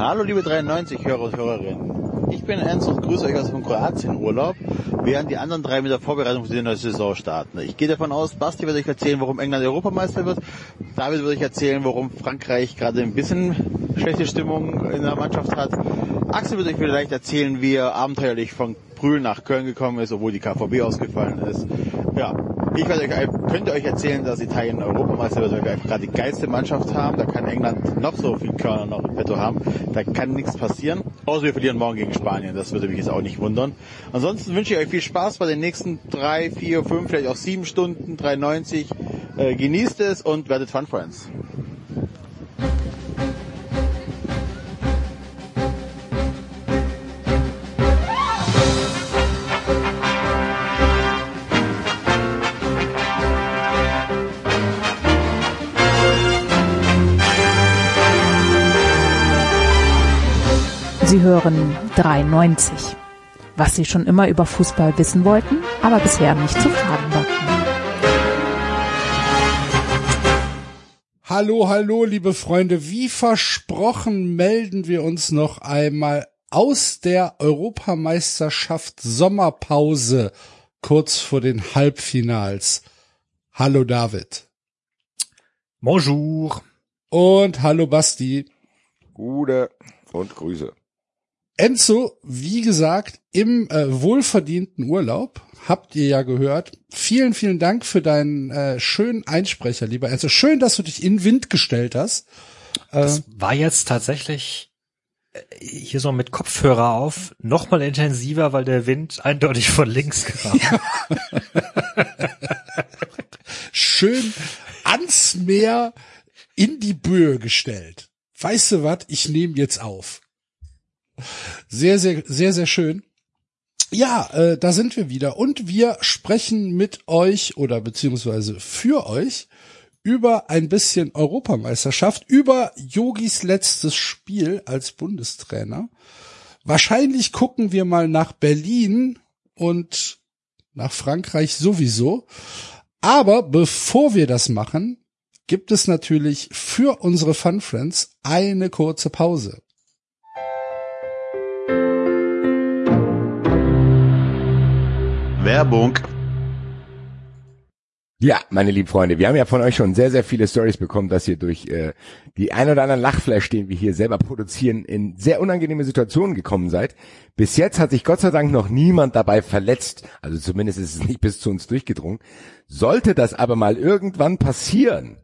Hallo liebe 93 Hörer und Hörerinnen. Ich bin Enzo und grüße euch aus dem Kroatien-Urlaub, während die anderen drei mit der Vorbereitung für die neue Saison starten. Ich gehe davon aus, Basti wird euch erzählen, warum England Europameister wird. David wird euch erzählen, warum Frankreich gerade ein bisschen schlechte Stimmung in der Mannschaft hat. Axel wird euch vielleicht erzählen, wie er abenteuerlich von Brühl nach Köln gekommen ist, obwohl die KVB ausgefallen ist. Ja, ich werde euch, könnte euch erzählen, dass Italien Europameister wird, weil wir gerade die geilste Mannschaft haben. Da kann England noch so viel Körner noch im Petto haben. Da kann nichts passieren. Außer wir verlieren morgen gegen Spanien. Das würde mich jetzt auch nicht wundern. Ansonsten wünsche ich euch viel Spaß bei den nächsten drei, vier, fünf, vielleicht auch sieben Stunden, 3,90. Äh, genießt es und werdet Fun Friends. Hören 93. Was Sie schon immer über Fußball wissen wollten, aber bisher nicht zu fragen war. Hallo, hallo, liebe Freunde. Wie versprochen melden wir uns noch einmal aus der Europameisterschaft Sommerpause kurz vor den Halbfinals. Hallo David. Bonjour. Und hallo Basti. Gute und Grüße. Enzo, wie gesagt, im äh, wohlverdienten Urlaub, habt ihr ja gehört. Vielen, vielen Dank für deinen äh, schönen Einsprecher, lieber Enzo. Schön, dass du dich in Wind gestellt hast. Äh, das war jetzt tatsächlich äh, hier so mit Kopfhörer auf, noch mal intensiver, weil der Wind eindeutig von links kam. Schön ans Meer in die Böe gestellt. Weißt du was? Ich nehme jetzt auf. Sehr, sehr, sehr, sehr schön. Ja, äh, da sind wir wieder und wir sprechen mit euch oder beziehungsweise für euch über ein bisschen Europameisterschaft, über Yogis letztes Spiel als Bundestrainer. Wahrscheinlich gucken wir mal nach Berlin und nach Frankreich sowieso. Aber bevor wir das machen, gibt es natürlich für unsere Fun Friends eine kurze Pause. Werbung. Ja, meine lieben Freunde, wir haben ja von euch schon sehr, sehr viele Stories bekommen, dass ihr durch äh, die ein oder anderen Lachflash, den wir hier selber produzieren, in sehr unangenehme Situationen gekommen seid. Bis jetzt hat sich Gott sei Dank noch niemand dabei verletzt, also zumindest ist es nicht bis zu uns durchgedrungen. Sollte das aber mal irgendwann passieren,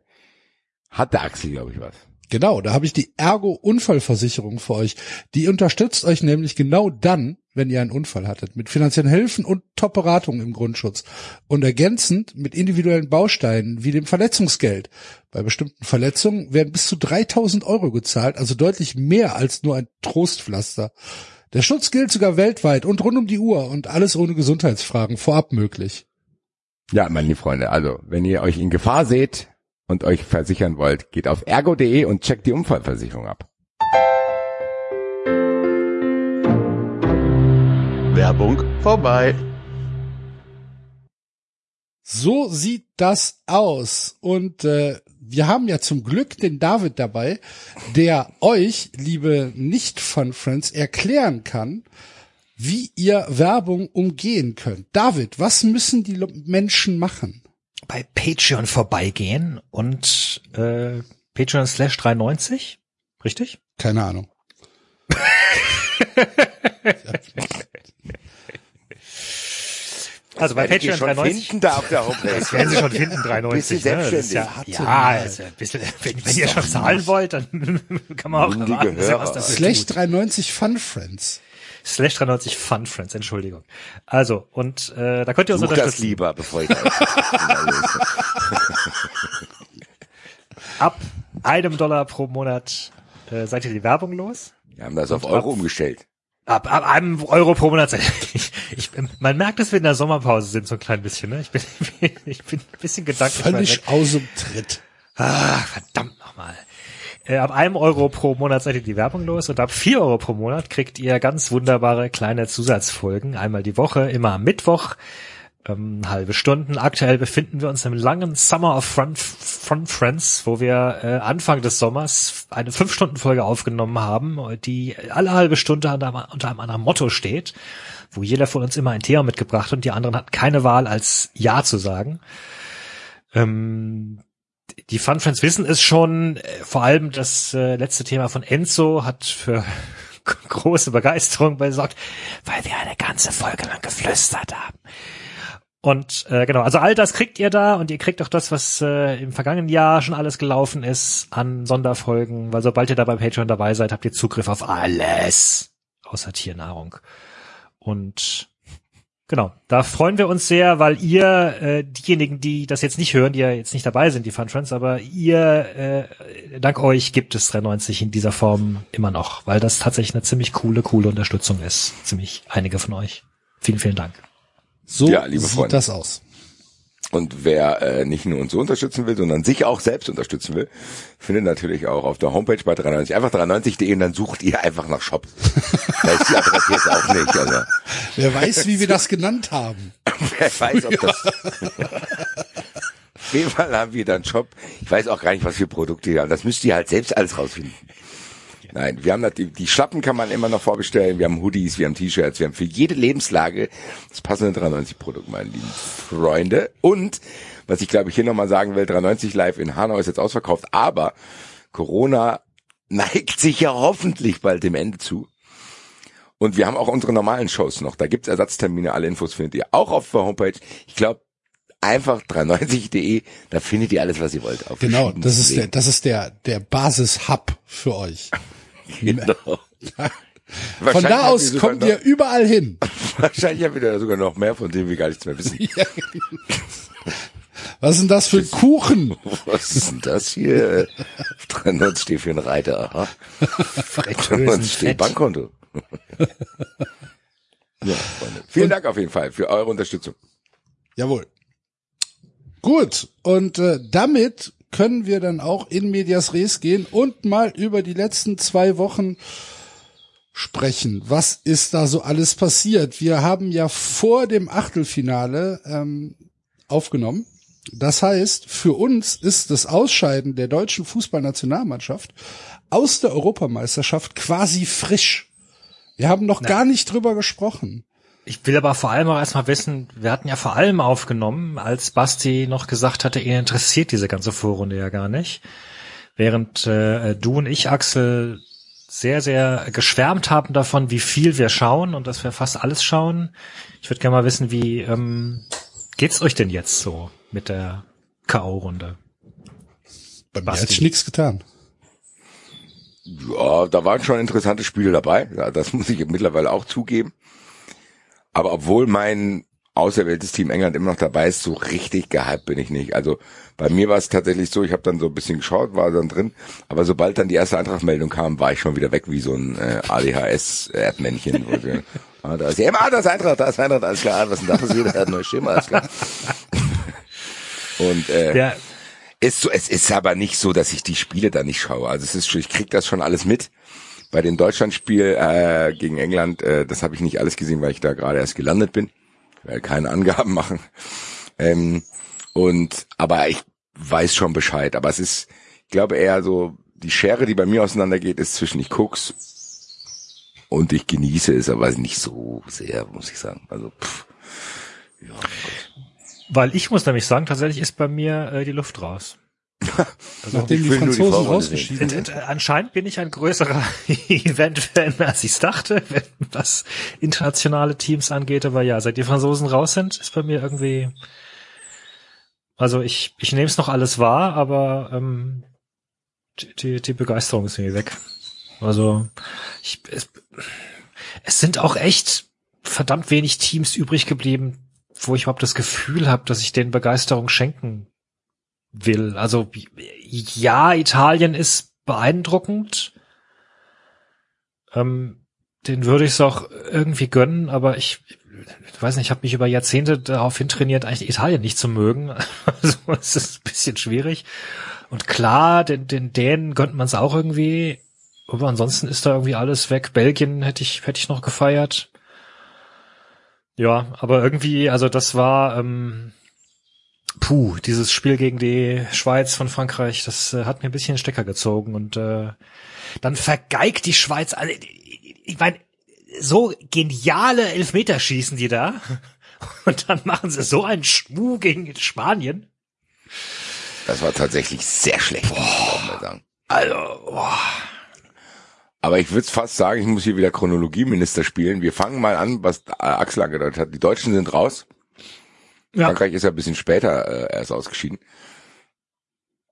hat der Axel, glaube ich, was. Genau, da habe ich die Ergo Unfallversicherung für euch. Die unterstützt euch nämlich genau dann, wenn ihr einen Unfall hattet, mit finanziellen Hilfen und Top-Beratungen im Grundschutz und ergänzend mit individuellen Bausteinen wie dem Verletzungsgeld. Bei bestimmten Verletzungen werden bis zu 3000 Euro gezahlt, also deutlich mehr als nur ein Trostpflaster. Der Schutz gilt sogar weltweit und rund um die Uhr und alles ohne Gesundheitsfragen vorab möglich. Ja, meine Freunde, also wenn ihr euch in Gefahr seht, und euch versichern wollt, geht auf ergo.de und checkt die Unfallversicherung ab. Werbung vorbei. So sieht das aus. Und äh, wir haben ja zum Glück den David dabei, der euch, liebe Nicht-Fun-Friends, erklären kann, wie ihr Werbung umgehen könnt. David, was müssen die Menschen machen? Bei Patreon vorbeigehen und äh, Patreon slash 93, richtig? Keine Ahnung. Also bei Patreon schon 93. finden da auf der Homepage. Das werden Sie schon finden, 93. Bisschen ne? Das ist selbstständig. ja, ja also ein bisschen, wenn, wenn ihr schon zahlen wollt, dann kann man auch erwarten, dass ihr was dafür Slash tut. 93 Fun Friends. Slash 93 Fun Friends, Entschuldigung. Also, und äh, da könnt ihr uns Such das unterstützen. lieber, bevor ich das Ab einem Dollar pro Monat äh, seid ihr die Werbung los. Wir haben das auf Euro umgestellt. Ab, ab einem Euro pro Monat. seid- Ich, ich, man merkt, dass wir in der Sommerpause sind, so ein klein bisschen. Ne? Ich, bin, ich bin ein bisschen gedanklich. Völlig aus dem Tritt. Ah, verdammt nochmal. Äh, ab einem Euro pro Monat seid ihr die Werbung los und ab vier Euro pro Monat kriegt ihr ganz wunderbare kleine Zusatzfolgen. Einmal die Woche, immer am Mittwoch. ähm, halbe Stunden. Aktuell befinden wir uns im langen Summer of Front, Front Friends, wo wir äh, Anfang des Sommers eine fünf Stunden Folge aufgenommen haben, die alle halbe Stunde unter, unter einem anderen Motto steht, wo jeder von uns immer ein Thema mitgebracht und die anderen hatten keine Wahl als Ja zu sagen. Ähm, die Fun Friends wissen es schon, äh, vor allem das äh, letzte Thema von Enzo hat für große Begeisterung besorgt, weil wir eine ganze Folge lang geflüstert haben. Und äh, genau, also all das kriegt ihr da und ihr kriegt auch das, was äh, im vergangenen Jahr schon alles gelaufen ist an Sonderfolgen, weil sobald ihr da bei Patreon dabei seid, habt ihr Zugriff auf alles außer Tiernahrung. Und genau, da freuen wir uns sehr, weil ihr, äh, diejenigen, die das jetzt nicht hören, die ja jetzt nicht dabei sind, die Fun Friends, aber ihr, äh, dank euch gibt es 390 in dieser Form immer noch, weil das tatsächlich eine ziemlich coole, coole Unterstützung ist. Ziemlich einige von euch. Vielen, vielen Dank. So Ja, liebe sieht Freunde. das aus. Und wer äh, nicht nur uns so unterstützen will, sondern sich auch selbst unterstützen will, findet natürlich auch auf der Homepage bei 93 einfach 93.de und dann sucht ihr einfach nach Shop. da ist die Adresse jetzt auch nicht. Also Wer weiß, wie wir das genannt haben. wer weiß, ob das. Auf jeden Fall haben wir dann Shop. Ich weiß auch gar nicht, was für Produkte wir haben. Das müsst ihr halt selbst alles rausfinden. Nein, wir haben das, die, Schlappen kann man immer noch vorbestellen. Wir haben Hoodies, wir haben T-Shirts, wir haben für jede Lebenslage das passende 390 Produkt, meine lieben Freunde. Und was ich glaube ich hier nochmal sagen will, 390 Live in Hanau ist jetzt ausverkauft, aber Corona neigt sich ja hoffentlich bald dem Ende zu. Und wir haben auch unsere normalen Shows noch. Da gibt's Ersatztermine, alle Infos findet ihr auch auf der Homepage. Ich glaube, einfach 390.de, da findet ihr alles, was ihr wollt. Genau, das ist der, das ist der, der Basis-Hub für euch. Genau. Von da aus kommt noch, ihr überall hin. Wahrscheinlich habt ihr sogar noch mehr, von denen wir gar nichts mehr wissen. Was ist denn das für ein Kuchen? Was ist denn das hier? 390 steht für einen Reiter, aha. 390 steht. Bankkonto. ja, Freunde. Vielen Dank auf jeden Fall für eure Unterstützung. Jawohl. Gut, und äh, damit können wir dann auch in Medias Res gehen und mal über die letzten zwei Wochen sprechen. Was ist da so alles passiert? Wir haben ja vor dem Achtelfinale ähm, aufgenommen. Das heißt, für uns ist das Ausscheiden der deutschen Fußballnationalmannschaft aus der Europameisterschaft quasi frisch. Wir haben noch gar nicht drüber gesprochen. Ich will aber vor allem auch erstmal wissen, wir hatten ja vor allem aufgenommen, als Basti noch gesagt hatte, ihn interessiert diese ganze Vorrunde ja gar nicht. Während äh, du und ich, Axel, sehr, sehr geschwärmt haben davon, wie viel wir schauen und dass wir fast alles schauen. Ich würde gerne mal wissen, wie ähm, geht's euch denn jetzt so mit der K.O.-Runde? Bei mir Basti. hat sich nichts getan. Ja, da waren schon interessante Spiele dabei. Ja, das muss ich mittlerweile auch zugeben. Aber obwohl mein auserwähltes Team England immer noch dabei ist, so richtig gehypt bin ich nicht. Also bei mir war es tatsächlich so, ich habe dann so ein bisschen geschaut, war dann drin, aber sobald dann die erste Eintrachtmeldung kam, war ich schon wieder weg wie so ein äh, ADHS-Erdmännchen. ah, da ist ja immer, ah, da ist Eintracht, da ist Eintracht, alles klar, was denn da passiert, er hat ein neues Schema, alles klar. Und äh, Der, ist so, es ist aber nicht so, dass ich die Spiele da nicht schaue. Also es ist schon, ich krieg das schon alles mit. Bei dem Deutschlandspiel äh, gegen England, äh, das habe ich nicht alles gesehen, weil ich da gerade erst gelandet bin. Ich werde keine Angaben machen. Ähm, und aber ich weiß schon Bescheid. Aber es ist, ich glaube eher so, die Schere, die bei mir auseinandergeht, ist zwischen ich guck's und ich genieße es, aber nicht so sehr, muss ich sagen. Also pff, ja, weil ich muss nämlich sagen, tatsächlich ist bei mir äh, die Luft raus. Nachdem ich die die Franzosen Vorrunde rausgeschieden sind. äh, Anscheinend bin ich ein größerer Event-Fan, als ich dachte, wenn- was internationale Teams angeht. Aber ja, seit die Franzosen raus sind, ist bei mir irgendwie. Also ich, ich nehme es noch alles wahr, aber ähm, die, die, die Begeisterung ist irgendwie weg. Also ich, es, es sind auch echt verdammt wenig Teams übrig geblieben, wo ich überhaupt das Gefühl habe, dass ich denen Begeisterung schenken will. Also ja, Italien ist beeindruckend. Ähm, den würde ich es auch irgendwie gönnen, aber ich, ich weiß nicht, ich habe mich über Jahrzehnte darauf hintrainiert, eigentlich Italien nicht zu mögen. Also es ist ein bisschen schwierig. Und klar, den, den Dänen gönnt man es auch irgendwie. Aber ansonsten ist da irgendwie alles weg. Belgien hätte ich, hätte ich noch gefeiert. Ja, aber irgendwie, also das war, ähm, puh, dieses Spiel gegen die Schweiz von Frankreich, das äh, hat mir ein bisschen den Stecker gezogen und äh, dann vergeigt die Schweiz, also, ich meine, so geniale Elfmeter schießen die da und dann machen sie so einen Schmuh gegen Spanien. Das war tatsächlich sehr schlecht, muss ich sagen. Also, boah. Aber ich würde fast sagen, ich muss hier wieder Chronologieminister spielen. Wir fangen mal an, was Axel angedeutet hat. Die Deutschen sind raus. Ja. Frankreich ist ja ein bisschen später äh, erst ausgeschieden.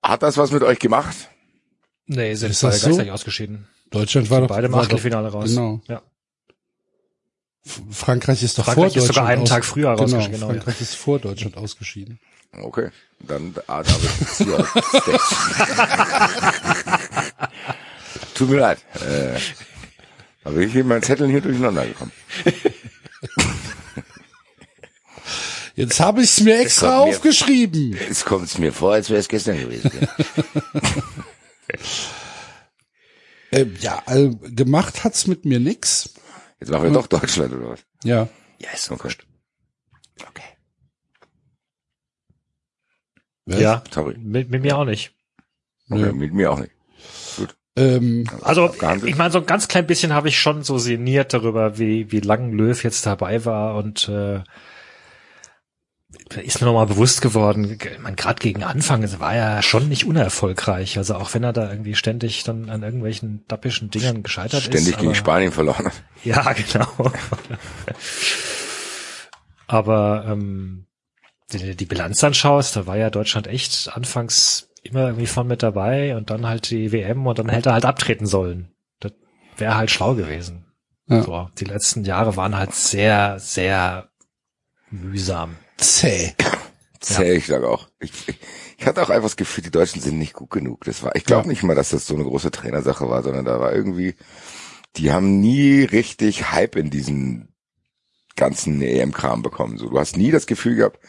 Hat das was mit euch gemacht? Nee, sind Ist beide das so? gleichzeitig ausgeschieden. Deutschland war doch Beide im Achtelfinale raus. Genau. Ja. Frankreich ist doch Frankreich vor ist sogar Deutschland einen aus- Tag früher genau, rausgeschieden, genau, ja. Frankreich ist vor Deutschland ausgeschieden. Okay, dann ah, David. Ja, Tut mir leid. Äh, da bin ich hier mein Zettel hier durcheinander gekommen. Jetzt habe ich es mir extra kommt mir- aufgeschrieben. Jetzt kommt es mir vor, als wäre es gestern gewesen. Ähm, ja, also, gemacht hat's mit mir nix. Jetzt machen wir doch Deutschland oder was? Ja. Ja, ist Okay. Okay. Was? Ja, Sorry. mit, mit mir auch nicht. Okay, Nö. mit mir auch nicht. Ähm, Also ich meine, so ein ganz klein bisschen habe ich schon so sinniert darüber, wie, wie lang Löw jetzt dabei war und äh, ist mir nochmal bewusst geworden, meine, gerade gegen Anfang es war er schon nicht unerfolgreich. Also auch wenn er da irgendwie ständig dann an irgendwelchen dappischen Dingern gescheitert ist. Ständig gegen aber- Spanien verloren. Ja, genau. Aber ähm, die, die Bilanz anschaust, da war ja Deutschland echt anfangs immer irgendwie von mit dabei und dann halt die WM und dann hätte er halt abtreten sollen. Das wäre halt schlau gewesen. Ja. So, die letzten Jahre waren halt sehr, sehr mühsam. Zäh. Zäh, ich sage auch. Ich, ich, ich hatte auch einfach das Gefühl, die Deutschen sind nicht gut genug. Das war, ich glaube Ja. nicht mal, dass das so eine große Trainersache war, sondern da war irgendwie, die haben nie richtig Hype in diesen ganzen EM-Kram bekommen. So, du hast nie das Gefühl gehabt,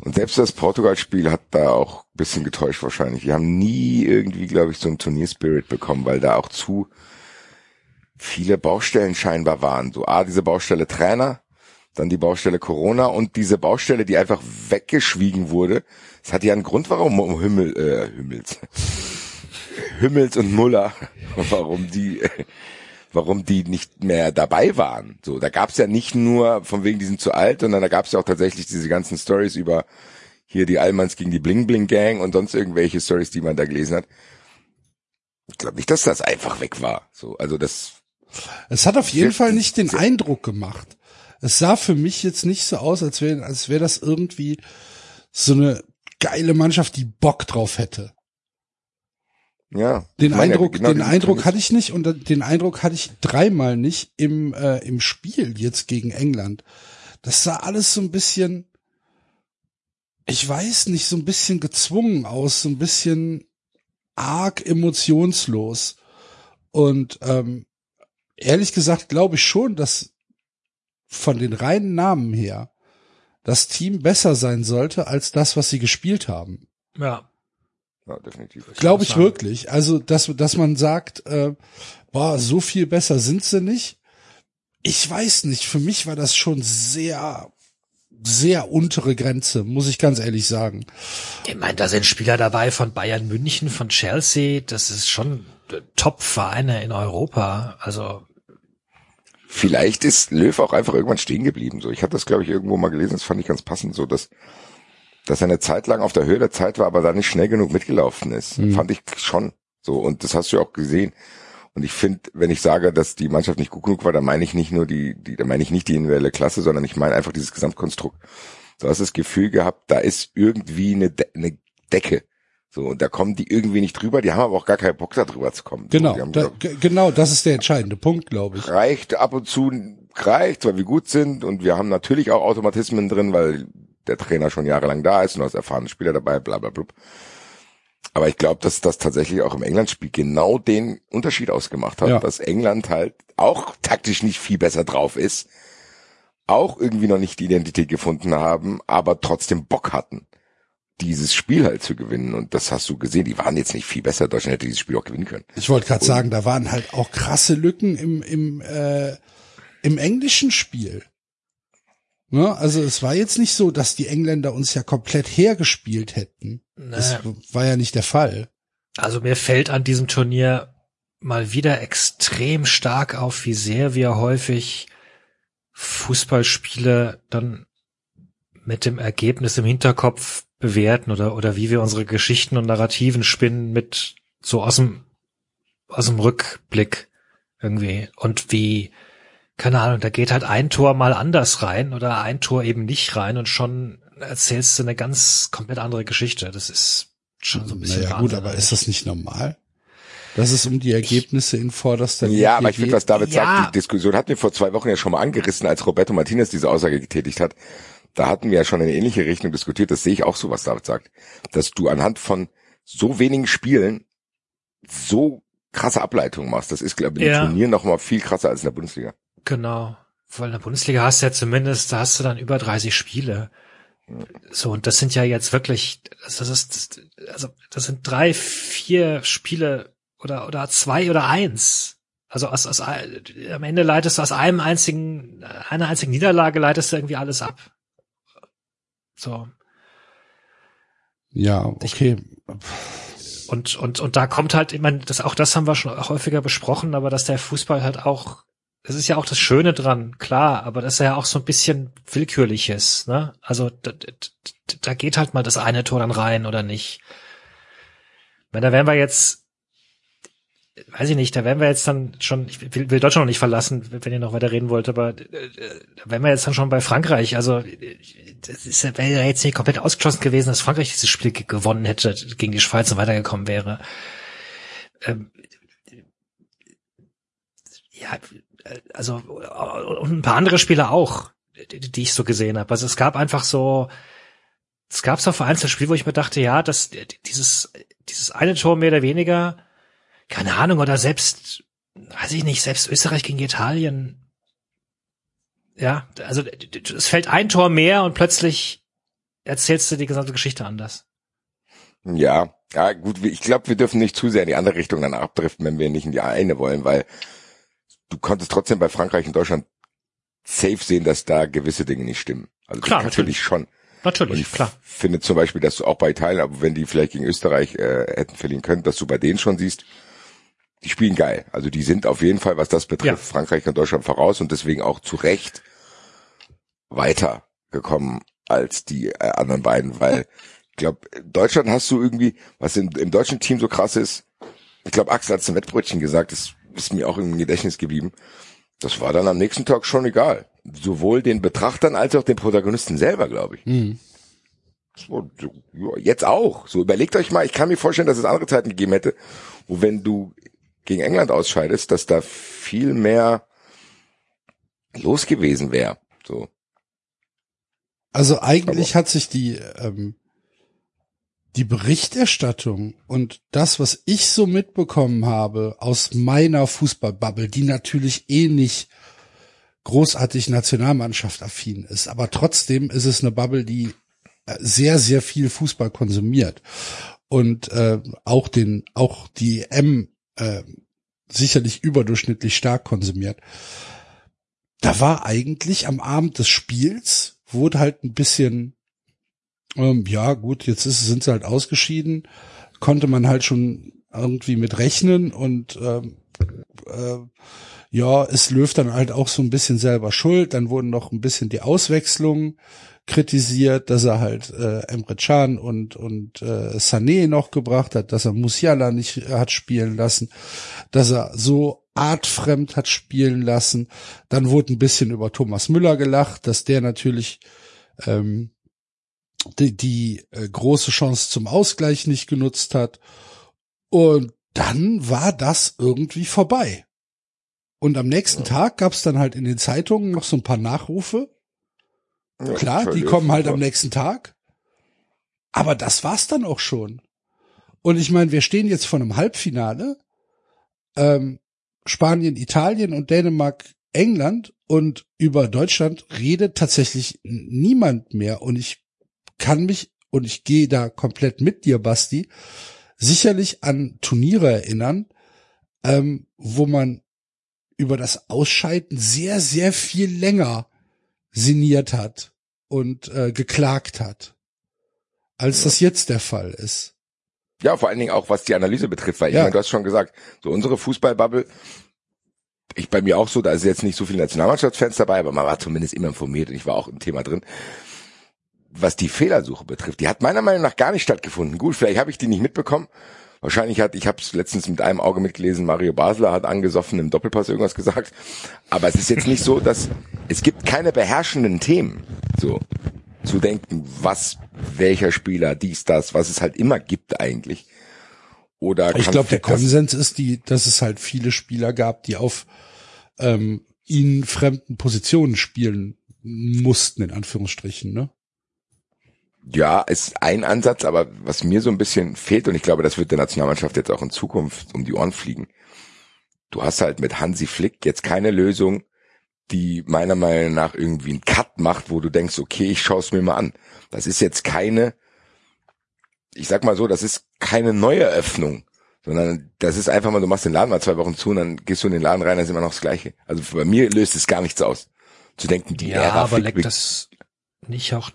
und selbst das Portugal-Spiel hat da auch ein bisschen getäuscht wahrscheinlich. Wir haben nie irgendwie, glaube ich, so einen Turnierspirit bekommen, weil da auch zu viele Baustellen scheinbar waren. So, ah, diese Baustelle Trainer, dann die Baustelle Corona und diese Baustelle, die einfach weggeschwiegen wurde. Es hat ja einen Grund, warum um Himmel, äh, Himmels, Himmels und Muller, warum die, warum die nicht mehr dabei waren. So, da gab's ja nicht nur von wegen, die sind zu alt, sondern da gab's ja auch tatsächlich diese ganzen Stories über hier die Allmanns gegen die Bling Bling Gang und sonst irgendwelche Stories, die man da gelesen hat. Ich glaube nicht, dass das einfach weg war. So, also das Es hat auf jeden Fall nicht den Eindruck gemacht. Es sah für mich jetzt nicht so aus, als wäre als wäre das irgendwie so eine geile Mannschaft, die Bock drauf hätte. Ja. Den meine, Eindruck, genau den Eindruck hatte ich nicht und den Eindruck hatte ich dreimal nicht im äh, im Spiel jetzt gegen England. Das sah alles so ein bisschen, ich weiß nicht, so ein bisschen gezwungen aus, so ein bisschen arg emotionslos. Und ähm, ehrlich gesagt glaube ich schon, dass von den reinen Namen her das Team besser sein sollte als das, was sie gespielt haben. Ja. Ja, definitiv. Glaube ich wirklich. Also, dass, dass man sagt, äh, boah, so viel besser sind sie nicht. Ich weiß nicht. Für mich war das schon sehr, sehr untere Grenze, muss ich ganz ehrlich sagen. Ich meine, da sind Spieler dabei von Bayern München, von Chelsea. Das ist schon äh, Top-Vereine in Europa. Also Vielleicht ist Löw auch einfach irgendwann stehen geblieben. So, ich hatte das, glaube ich, irgendwo mal gelesen, das fand ich ganz passend, so dass, dass er eine Zeit lang auf der Höhe der Zeit war, aber da nicht schnell genug mitgelaufen ist. Mhm. Fand ich schon. So, und das hast du ja auch gesehen. Und ich finde, wenn ich sage, dass die Mannschaft nicht gut genug war, dann meine ich nicht nur die, die dann meine ich nicht die individuelle Klasse, sondern ich meine einfach dieses Gesamtkonstrukt. Du hast das Gefühl gehabt, da ist irgendwie eine, De eine Decke. So, und da kommen die irgendwie nicht drüber, die haben aber auch gar keinen Bock da drüber zu kommen. So, Genau, haben, da, ge- genau, das ist der entscheidende Punkt, glaube ich. reicht ab und zu, reicht, weil wir gut sind und wir haben natürlich auch Automatismen drin, weil der Trainer schon jahrelang da ist und du hast erfahrene Spieler dabei, bla bla bla. Aber ich glaube, dass das tatsächlich auch im England-Spiel genau den Unterschied ausgemacht hat, Ja. dass England halt auch taktisch nicht viel besser drauf ist, auch irgendwie noch nicht die Identität gefunden haben, aber trotzdem Bock hatten, dieses Spiel halt zu gewinnen. Und das hast du gesehen, die waren jetzt nicht viel besser. Deutschland hätte dieses Spiel auch gewinnen können. Ich wollte gerade sagen, da waren halt auch krasse Lücken im, im, äh, im englischen Spiel. Ne? Also es war jetzt nicht so, dass die Engländer uns ja komplett hergespielt hätten. Das Naja. war ja nicht der Fall. Also mir fällt an diesem Turnier mal wieder extrem stark auf, wie sehr wir häufig Fußballspiele dann mit dem Ergebnis im Hinterkopf bewerten oder, oder wie wir unsere Geschichten und Narrativen spinnen mit so aus dem, aus dem Rückblick irgendwie und wie, keine Ahnung, da geht halt ein Tor mal anders rein oder ein Tor eben nicht rein und schon erzählst du eine ganz komplett andere Geschichte. Das ist schon so ein bisschen Naja gut, aber ist das nicht normal? Dass es um die Ergebnisse in vorderster Linie Ja, aber ich finde, was David Ja. sagt, die Diskussion hatten wir vor zwei Wochen ja schon mal angerissen, als Roberto Martinez diese Aussage getätigt hat. Da hatten wir ja schon in eine ähnliche Richtung diskutiert. Das sehe ich auch so, was David sagt. Dass du anhand von so wenigen Spielen so krasse Ableitungen machst. Das ist, glaube ich, im Ja. Turnier noch mal viel krasser als in der Bundesliga. Genau. Weil in der Bundesliga hast du ja zumindest, da hast du dann über 30 Spiele. So, und das sind ja jetzt wirklich, das ist, also, das sind drei, vier Spiele oder, oder zwei oder eins. Also aus, aus, am Ende leitest du aus einem einzigen, einer einzigen Niederlage leitest du irgendwie alles ab. So. Ja, okay. Und, und, und da kommt halt, ich meine, das, auch das haben wir schon häufiger besprochen, aber dass der Fußball halt auch, das ist ja auch das Schöne dran, klar, aber das ist ja auch so ein bisschen willkürliches, ne? Also, da, da, da geht halt mal das eine Tor dann rein oder nicht. Wenn da wären wir jetzt, weiß ich nicht, da wären wir jetzt dann schon, ich will, will Deutschland noch nicht verlassen, wenn ihr noch weiter reden wollt, aber äh, da wären wir jetzt dann schon bei Frankreich. Also das ist wäre ja jetzt nicht komplett ausgeschlossen gewesen, dass Frankreich dieses Spiel ge- gewonnen hätte gegen die Schweiz und weitergekommen wäre. Ähm, ja, also und ein paar andere Spiele auch, die, die ich so gesehen habe. Also es gab einfach so, es gab so vereinzelte Spiele, wo ich mir dachte, ja, das dieses dieses eine Tor mehr oder weniger keine Ahnung, oder selbst, weiß ich nicht, selbst Österreich gegen Italien. Ja, also es fällt ein Tor mehr und plötzlich erzählst du die gesamte Geschichte anders. Ja, ja, gut, ich glaube, wir dürfen nicht zu sehr in die andere Richtung dann abdriften, wenn wir nicht in die eine wollen, weil du konntest trotzdem bei Frankreich und Deutschland safe sehen, dass da gewisse Dinge nicht stimmen. Also Klar, das natürlich schon. Und Natürlich, ich klar. finde zum Beispiel, dass du auch bei Italien, aber wenn die vielleicht gegen Österreich äh, hätten verlieren können, dass du bei denen schon siehst, die spielen geil. Also die sind auf jeden Fall, was das betrifft, Ja. Frankreich und Deutschland voraus und deswegen auch zu Recht weitergekommen als die äh, anderen beiden, weil ich glaube, Deutschland hast du irgendwie, was im, im deutschen Team so krass ist, ich glaube, Axel hat zum Wettbrötchen gesagt, das ist mir auch im Gedächtnis geblieben. Das war dann am nächsten Tag schon egal. Sowohl den Betrachtern als auch den Protagonisten selber, glaube ich. Hm. So, jetzt auch. So überlegt euch mal, ich kann mir vorstellen, dass es andere Zeiten gegeben hätte, wo wenn du gegen England ausscheidest, dass da viel mehr los gewesen wäre. So. Also eigentlich hat sich die ähm, die Berichterstattung und das, was ich so mitbekommen habe aus meiner Fußballbubble, die natürlich eh nicht großartig Nationalmannschaft affin ist, aber trotzdem ist es eine Bubble, die äh, sehr sehr viel Fußball konsumiert und äh, auch den auch die M äh, sicherlich überdurchschnittlich stark konsumiert. Da war eigentlich am Abend des Spiels wurde halt ein bisschen ähm, ja gut, jetzt ist, sind sie halt ausgeschieden, konnte man halt schon irgendwie mit rechnen und ähm, äh, ja, ist Löw dann halt auch so ein bisschen selber schuld. Dann wurden noch ein bisschen die Auswechslungen kritisiert, dass er halt äh, Emre Can und und äh, Sané noch gebracht hat, dass er Musiala nicht hat spielen lassen, dass er so artfremd hat spielen lassen. Dann wurde ein bisschen über Thomas Müller gelacht, dass der natürlich ähm, die, die äh, große Chance zum Ausgleich nicht genutzt hat. Und dann war das irgendwie vorbei. Und am nächsten Tag gab's dann halt in den Zeitungen noch so ein paar Nachrufe. Ja, Klar, die kommen halt am nächsten Tag. Aber das war's dann auch schon. Und ich meine, wir stehen jetzt vor einem Halbfinale. Ähm, Spanien, Italien und Dänemark, England und über Deutschland redet tatsächlich niemand mehr. Und ich kann mich, und ich gehe da komplett mit dir, Basti, sicherlich an Turniere erinnern, ähm, wo man über das Ausscheiden sehr, sehr viel länger sinniert hat und äh, geklagt hat, als das jetzt der Fall ist. Ja, vor allen Dingen auch was die Analyse betrifft, weil ich Ja. meine, du hast schon gesagt, so unsere Fußballbubble, ich bei mir auch so, da ist jetzt nicht so viele Nationalmannschaftsfans dabei, aber man war zumindest immer informiert und ich war auch im Thema drin. Was die Fehlersuche betrifft, die hat meiner Meinung nach gar nicht stattgefunden. Gut, vielleicht habe ich die nicht mitbekommen. Wahrscheinlich hat, ich habe es letztens mit einem Auge mitgelesen, Mario Basler hat angesoffen im Doppelpass irgendwas gesagt. Aber es ist jetzt nicht so, dass es gibt keine beherrschenden Themen. So zu denken, was welcher Spieler dies das, was es halt immer gibt eigentlich. Oder Ich glaube, der das- Konsens ist die, dass es halt viele Spieler gab, die auf ähm, ihnen fremden Positionen spielen mussten, in Anführungsstrichen, ne? Ja, ist ein Ansatz, aber was mir so ein bisschen fehlt, und ich glaube, das wird der Nationalmannschaft jetzt auch in Zukunft um die Ohren fliegen. Du hast halt mit Hansi Flick jetzt keine Lösung, die meiner Meinung nach irgendwie einen Cut macht, wo du denkst, okay, ich schaue es mir mal an. Das ist jetzt keine, ich sag mal so, das ist keine neue Öffnung, sondern das ist einfach mal, du machst den Laden mal zwei Wochen zu und dann gehst du in den Laden rein, dann ist immer noch das Gleiche. Also bei mir löst es gar nichts aus. Zu denken, die Ja, Ära aber Flick liegt das nicht auch,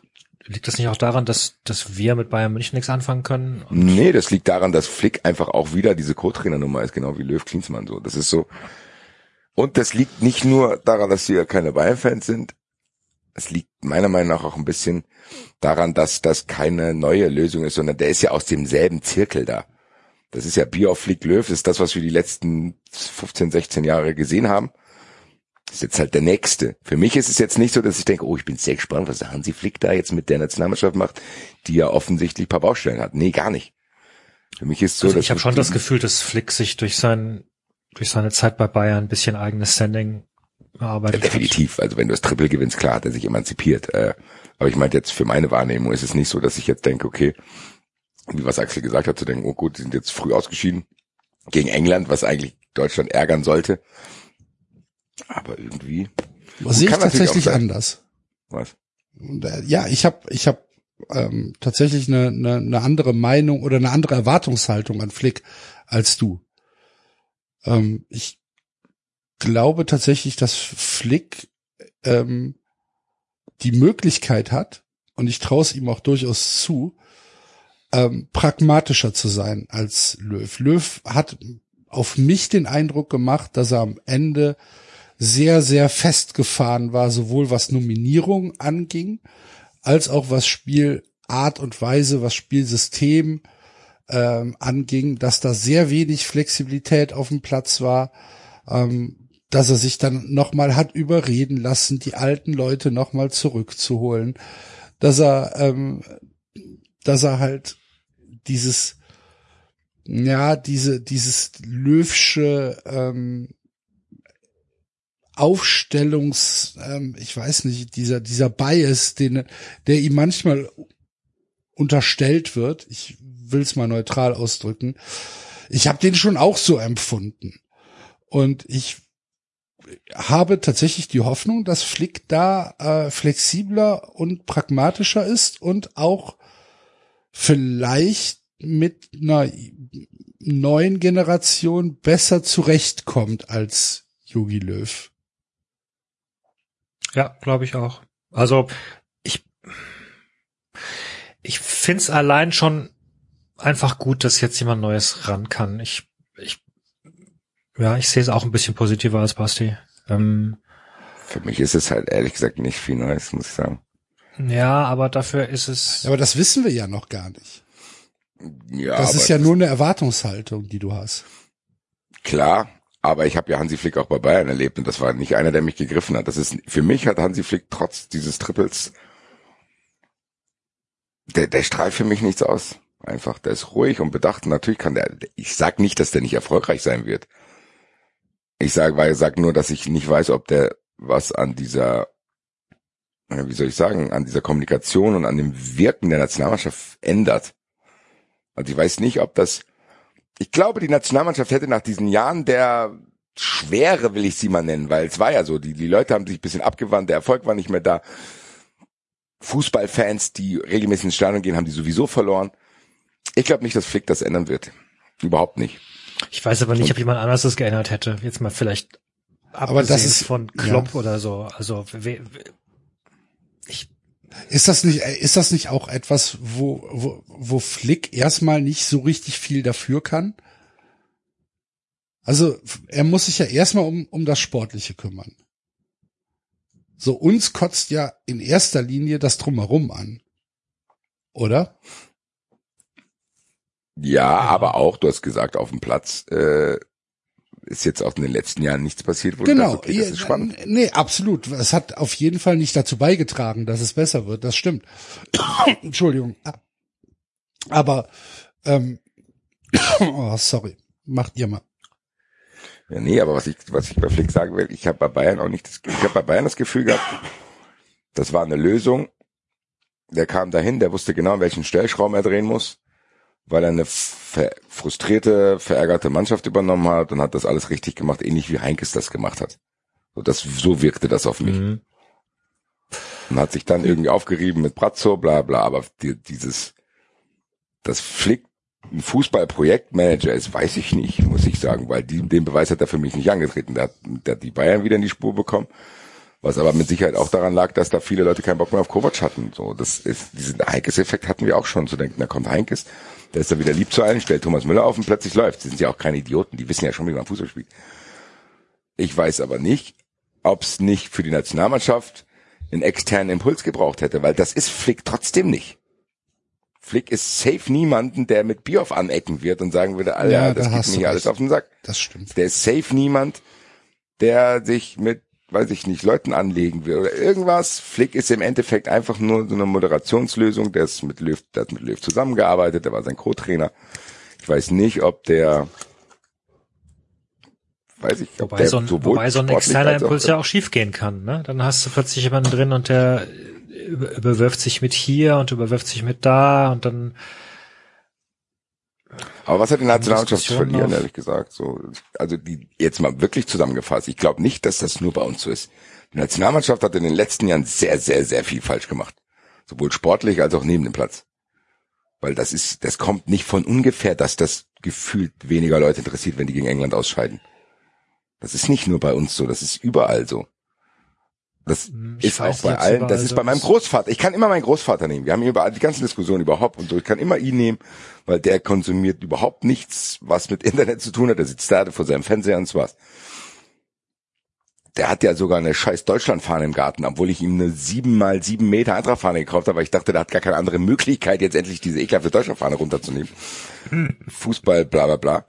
liegt das nicht auch daran, dass, dass wir mit Bayern München nichts anfangen können? Nee, das liegt daran, dass Flick einfach auch wieder diese Co-Trainer-Nummer ist, genau wie Löw Klinsmann so. Das ist so. Und das liegt nicht nur daran, dass wir keine Bayern-Fans sind. Es liegt meiner Meinung nach auch ein bisschen daran, dass das keine neue Lösung ist, sondern der ist ja aus demselben Zirkel da. Das ist ja auf Flick Löw, das ist das, was wir die letzten 15, 16 Jahre gesehen haben. Das ist jetzt halt der nächste. Für mich ist es jetzt nicht so, dass ich denke, oh, ich bin sehr gespannt, was der Hansi Flick da jetzt mit der Nationalmannschaft macht, die ja offensichtlich ein paar Baustellen hat. Nee, gar nicht. Für mich ist so, Also dass ich habe schon das Gefühl, dass Flick sich durch sein, durch seine Zeit bei Bayern ein bisschen eigenes Standing Ja, erarbeitet definitiv. Also wenn du das Triple gewinnst, klar hat er sich emanzipiert. Äh, aber ich meinte jetzt für meine Wahrnehmung ist es nicht so, dass ich jetzt denke, okay, wie was Axel gesagt hat, zu denken, oh gut, die sind jetzt früh ausgeschieden gegen England, was eigentlich Deutschland ärgern sollte. Aber irgendwie, Was sehe ich tatsächlich anders. was? Äh, ja, ich habe ich hab, ähm, tatsächlich eine, eine, eine andere Meinung oder eine andere Erwartungshaltung an Flick als du. Ähm, ich glaube tatsächlich, dass Flick ähm, die Möglichkeit hat, und ich traue es ihm auch durchaus zu, ähm, pragmatischer zu sein als Löw. Löw hat auf mich den Eindruck gemacht, dass er am Ende sehr, sehr festgefahren war, sowohl was Nominierung anging, als auch was Spielart und Weise, was Spielsystem ähm, anging, dass da sehr wenig Flexibilität auf dem Platz war, ähm, dass er sich dann nochmal hat überreden lassen, die alten Leute nochmal zurückzuholen, dass er, ähm, dass er halt dieses, ja, diese, dieses Löwsche ähm, Aufstellungs, ähm, ich weiß nicht, dieser, dieser Bias, den, der ihm manchmal unterstellt wird, ich will es mal neutral ausdrücken, ich habe den schon auch so empfunden. Und ich habe tatsächlich die Hoffnung, dass Flick da äh, flexibler und pragmatischer ist und auch vielleicht mit einer neuen Generation besser zurechtkommt als Yogi Löw. Ja, glaube ich auch. Also ich ich find's allein schon einfach gut, dass jetzt jemand Neues ran kann. Ich ich ja, ich sehe es auch ein bisschen positiver als Basti. Ähm, Für mich ist es halt ehrlich gesagt nicht viel Neues, muss ich sagen. ja, aber dafür ist es Aber das wissen wir ja noch gar nicht. Ja, Das ist ja nur eine Erwartungshaltung, die du hast. Klar, aber ich habe ja Hansi Flick auch bei Bayern erlebt und das war nicht einer, der mich gegriffen hat. Das ist für mich hat Hansi Flick trotz dieses Triples der, der strahlt für mich nichts aus. Einfach, der ist ruhig und bedacht. Natürlich kann der. Ich sag nicht, dass der nicht erfolgreich sein wird. Ich sage, weil sag nur, dass ich nicht weiß, ob der was an dieser, wie soll ich sagen, an dieser Kommunikation und an dem Wirken der Nationalmannschaft ändert. Also ich weiß nicht, ob das ich glaube, die Nationalmannschaft hätte nach diesen Jahren der Schwere, will ich sie mal nennen, weil es war ja so, die, die Leute haben sich ein bisschen abgewandt, der Erfolg war nicht mehr da. Fußballfans, die regelmäßig ins Stadion gehen, haben die sowieso verloren. Ich glaube nicht, dass Flick das ändern wird. Überhaupt nicht. ich weiß aber nicht, ob jemand anderes das geändert hätte. Jetzt mal vielleicht Aber das abgesehen ist- von Klopp oder so. Also we- we- ich, Ist das nicht, ist das nicht auch etwas, wo, wo, wo Flick erstmal nicht so richtig viel dafür kann? Also, er muss sich ja erstmal um, um das Sportliche kümmern. So, uns kotzt ja in erster Linie das Drumherum an. Oder? Ja, aber auch, du hast gesagt, auf dem Platz äh, ist jetzt auch in den letzten Jahren nichts passiert, wo du Genau. dachtest, okay, das ist spannend. Nee, absolut. Es hat auf jeden Fall nicht dazu beigetragen, dass es besser wird. Das stimmt. Entschuldigung. Aber, ähm, oh, sorry. Macht ihr mal. Ja, nee, aber was ich, was ich bei Flick sagen will, ich habe bei Bayern auch nicht, das, ich habe bei Bayern das Gefühl gehabt, das war eine Lösung. Der kam dahin, der wusste genau, welchen Stellschrauben er drehen muss, weil er eine ver frustrierte, verärgerte Mannschaft übernommen hat und hat das alles richtig gemacht, ähnlich wie Heinkes das gemacht hat. So, das, so wirkte das auf mich. Mhm. Und hat sich dann irgendwie aufgerieben mit Brazzo, bla bla, aber die, dieses, das Flick ein Fußballprojektmanager ist, weiß ich nicht, muss ich sagen, weil die, den Beweis hat er für mich nicht angetreten. Der hat, der hat die Bayern wieder in die Spur bekommen, was aber mit Sicherheit auch daran lag, dass da viele Leute keinen Bock mehr auf Kovac hatten. So, das ist, diesen Heinkes-Effekt hatten wir auch schon zu denken, da kommt Heinkes, der ist dann wieder lieb zu allen, stellt Thomas Müller auf und plötzlich läuft. Sie sind ja auch keine Idioten, die wissen ja schon, wie man Fußball spielt. Ich weiß aber nicht, ob es nicht für die Nationalmannschaft einen externen Impuls gebraucht hätte, weil das ist Flick trotzdem nicht. Flick ist safe niemanden, der mit Bioff anecken wird und sagen würde, Alter, Ja, das da geht mir alles auf den Sack. Das stimmt. Der ist safe niemand, der sich mit, weiß ich nicht, Leuten anlegen will oder irgendwas. Flick ist im Endeffekt einfach nur so eine Moderationslösung. Der ist mit Löw, der hat mit Löw zusammengearbeitet, der war sein Co-Trainer. Ich weiß nicht, ob der, weiß ich, ob Wobei der so ein, sowohl wobei so ein externer Impuls ja auch schief gehen kann. Ne? Dann hast du plötzlich jemanden drin und der über- überwirft sich mit hier und überwirft sich mit da und dann Aber was hat die Nationalmannschaft zu verlieren, auf- ehrlich gesagt? So, also die jetzt mal wirklich zusammengefasst. Ich glaube nicht, dass das nur bei uns so ist. Die Nationalmannschaft hat in den letzten Jahren sehr, sehr, sehr viel falsch gemacht. Sowohl sportlich als auch neben dem Platz. Weil das ist, das kommt nicht von ungefähr, dass das gefühlt weniger Leute interessiert, wenn die gegen England ausscheiden. Das ist nicht nur bei uns so, das ist überall so. Das Hm, ich ist auch bei allen, das ist so bei meinem ist. Großvater. Ich kann immer meinen Großvater nehmen. Wir haben über die ganzen Diskussionen überhaupt und so. Ich kann immer ihn nehmen, weil der konsumiert überhaupt nichts, was mit Internet zu tun hat. Der sitzt da vor seinem Fernseher und so was. Der hat ja sogar eine scheiß Deutschlandfahne im Garten, obwohl ich ihm eine sieben mal sieben Meter Eintrachtfahne gekauft habe, weil ich dachte, der hat gar keine andere Möglichkeit, jetzt endlich diese ekelhafte Deutschlandfahne runterzunehmen. Fußball, bla bla bla.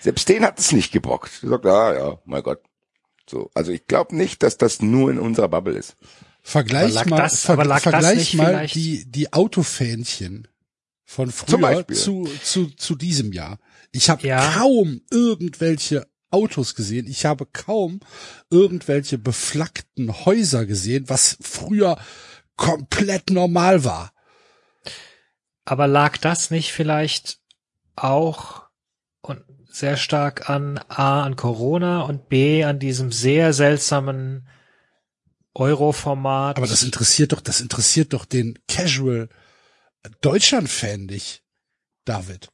Selbst den hat es nicht gebockt. Der sagt, ah ja, mein Gott. So, also ich glaube nicht, dass das nur in unserer Bubble ist. Vergleich Aber lag mal, das- ver aber lag das vergleich nicht mal vielleicht- die, die Autofähnchen von früher zu, zu, zu diesem Jahr. Ich habe Ja. kaum irgendwelche Autos gesehen. Ich habe kaum irgendwelche beflaggten Häuser gesehen, was früher komplett normal war. Aber lag das nicht vielleicht auch sehr stark an A, an Corona und B, an diesem sehr seltsamen Euro-Format? Aber das interessiert doch, das interessiert doch den Casual Deutschland-Fan nicht, David.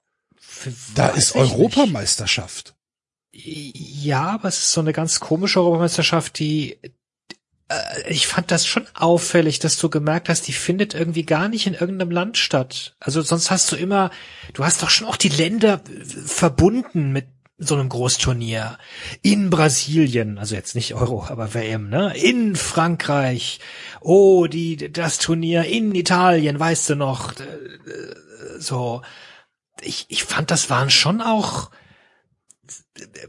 Da Weiß ist ich nicht. Europameisterschaft. Ja, aber es ist so eine ganz komische Europameisterschaft, die ich fand das schon auffällig, dass du gemerkt hast, die findet irgendwie gar nicht in irgendeinem Land statt. Also sonst hast du immer, du hast doch schon auch die Länder äh, verbunden mit so einem Großturnier. In Brasilien, also jetzt nicht Euro, aber WM, ne? In Frankreich. Oh, die, das Turnier in Italien, weißt du noch, äh, äh, so. Ich, ich fand, das waren schon auch,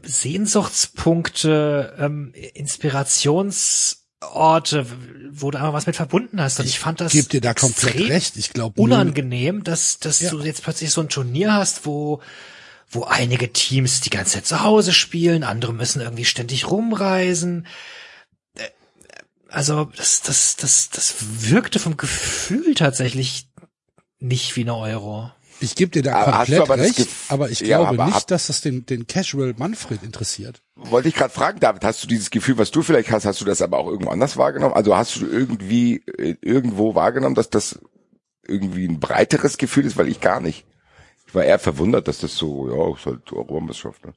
Sehnsuchtspunkte, ähm, Inspirationsorte, wo du einfach was mit verbunden hast. Und ich, fand das Geb dir da komplett recht. Ich glaube, unangenehm, dass, dass Ja. du jetzt plötzlich so ein Turnier hast, wo wo einige Teams die ganze Zeit zu Hause spielen, andere müssen irgendwie ständig rumreisen. Äh, Also das, das, das, das wirkte vom Gefühl tatsächlich nicht wie eine Euro. Ich gebe dir da komplett aber recht, aber ich Ja, glaube aber nicht, dass das den, den Casual Manfred interessiert. Wollte ich gerade fragen, David, hast du dieses Gefühl, was du vielleicht hast, hast du das aber auch irgendwo anders wahrgenommen? Also hast du irgendwie äh, irgendwo wahrgenommen, dass das irgendwie ein breiteres Gefühl ist, weil ich gar nicht. Ich war eher verwundert, dass das so, ja, ist halt Europameisterschaft. Ne?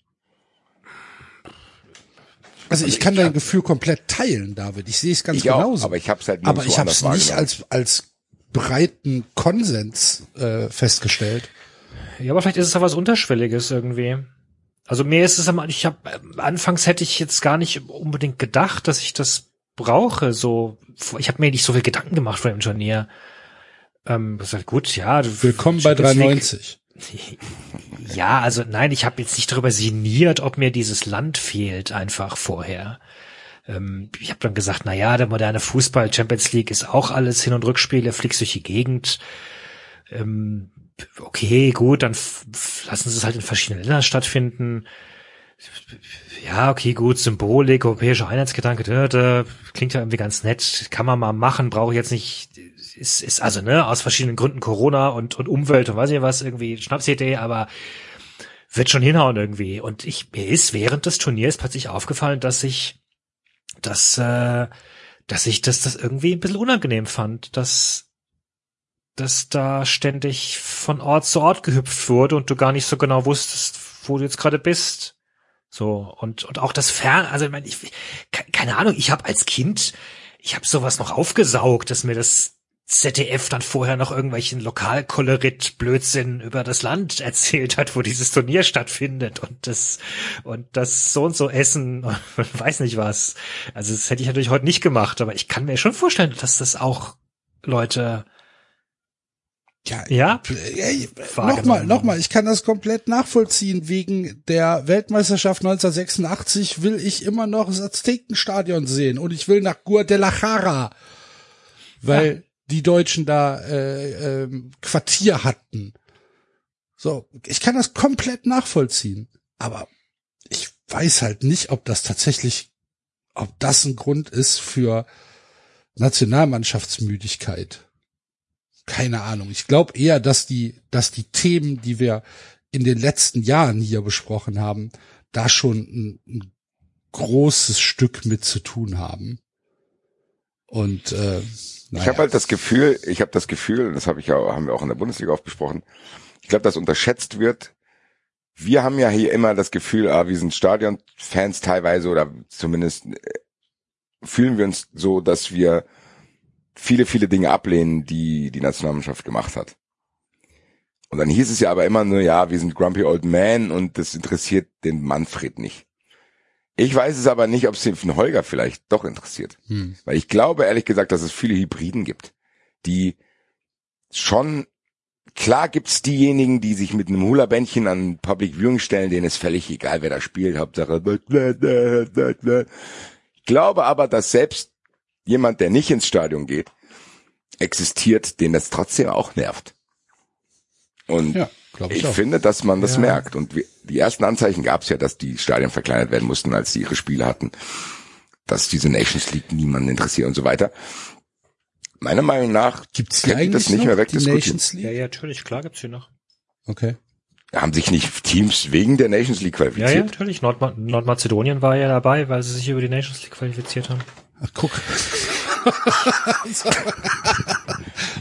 Also ich kann dein Gefühl komplett teilen, David. Ich sehe es ganz Ich genauso. auch, aber ich habe es halt aber nirgendwo ich habe es nicht als als breiten Konsens äh, festgestellt. Ja, aber vielleicht ist es auch was Unterschwelliges irgendwie. Also mir ist es am, ich habe anfangs hätte ich jetzt gar nicht unbedingt gedacht, dass ich das brauche. So, ich habe mir nicht so viel Gedanken gemacht vor dem Turnier. Ähm, das ist gut, ja. Willkommen bei Champions League- 390. Ja, also nein, ich habe jetzt nicht darüber sinniert, ob mir dieses Land fehlt einfach vorher. Ähm, ich habe dann gesagt, na ja, der moderne Fußball, Champions League ist auch alles Hin- und Rückspiele, fliegst durch die Gegend. Ähm, okay, gut, dann lassen sie es halt in verschiedenen Ländern stattfinden. Ja, okay, gut, Symbolik, europäischer Einheitsgedanke, da, da, klingt ja irgendwie ganz nett, kann man mal machen, brauche ich jetzt nicht, ist, ist also, ne, aus verschiedenen Gründen Corona und, und Umwelt und weiß ich was, irgendwie Schnapsidee, aber wird schon hinhauen irgendwie. Und ich, mir ist während des Turniers plötzlich aufgefallen, dass ich, dass, äh, dass ich das, das irgendwie ein bisschen unangenehm fand, dass, dass da ständig von Ort zu Ort gehüpft wurde und du gar nicht so genau wusstest, wo du jetzt gerade bist. So, und, und auch das Fern, also ich meine, ich, ke- keine Ahnung, ich habe als Kind, ich habe sowas noch aufgesaugt, dass mir das ZDF dann vorher noch irgendwelchen Lokalkolorit-Blödsinn über das Land erzählt hat, wo dieses Turnier stattfindet und das, und das so und so Essen und weiß nicht was. Also das hätte ich natürlich heute nicht gemacht, aber ich kann mir schon vorstellen, dass das auch Leute, Ja, ja, Wahrgenommen. nochmal, nochmal, ich kann das komplett nachvollziehen. Wegen der Weltmeisterschaft 1986 will ich immer noch das Aztekenstadion sehen und ich will nach Guadalajara, weil die Deutschen da äh, ähm, Quartier hatten. So, ich kann das komplett nachvollziehen, aber ich weiß halt nicht, ob das tatsächlich, ob das ein Grund ist für Nationalmannschaftsmüdigkeit keine Ahnung. Ich glaube eher, dass die, dass die Themen, die wir in den letzten Jahren hier besprochen haben, da schon ein, ein großes Stück mit zu tun haben. Und äh, Ich naja. habe halt das Gefühl, ich habe das Gefühl, das habe ich auch, haben wir auch in der Bundesliga oft besprochen. Ich glaube, dass unterschätzt wird. Wir haben ja hier immer das Gefühl, ah, wir sind Stadionfans teilweise oder zumindest äh, fühlen wir uns so, dass wir viele, viele Dinge ablehnen, die die Nationalmannschaft gemacht hat. Und dann hieß es ja aber immer nur, ja, wir sind Grumpy Old Man und das interessiert den Manfred nicht. Ich weiß es aber nicht, ob es den Holger vielleicht doch interessiert. hm. Weil ich glaube ehrlich gesagt, dass es viele Hybriden gibt, die schon, klar gibt's diejenigen, die sich mit einem Hula-Bändchen an Public Viewing stellen, denen ist völlig egal, wer da spielt, Hauptsache. Ich glaube aber, dass selbst jemand, der nicht ins Stadion geht, existiert, den das trotzdem auch nervt. Und Ja, glaube ich, ich auch. finde, dass man das Ja. merkt. Und wir, die ersten Anzeichen gab es ja, dass die Stadien verkleinert werden mussten, als die ihre Spiele hatten, dass diese Nations League niemanden interessiert und so weiter. Meiner Meinung nach Gibt's die eigentlich das nicht noch, mehr die wegdiskutieren. Nations ja, League? ja, natürlich, klar gibt's hier noch. Okay. Haben sich nicht Teams wegen der Nations League Ja, ja, qualifiziert? natürlich. Nordma Nordmazedonien war ja dabei, weil sie sich über die Nations League qualifiziert haben. Ach, guck.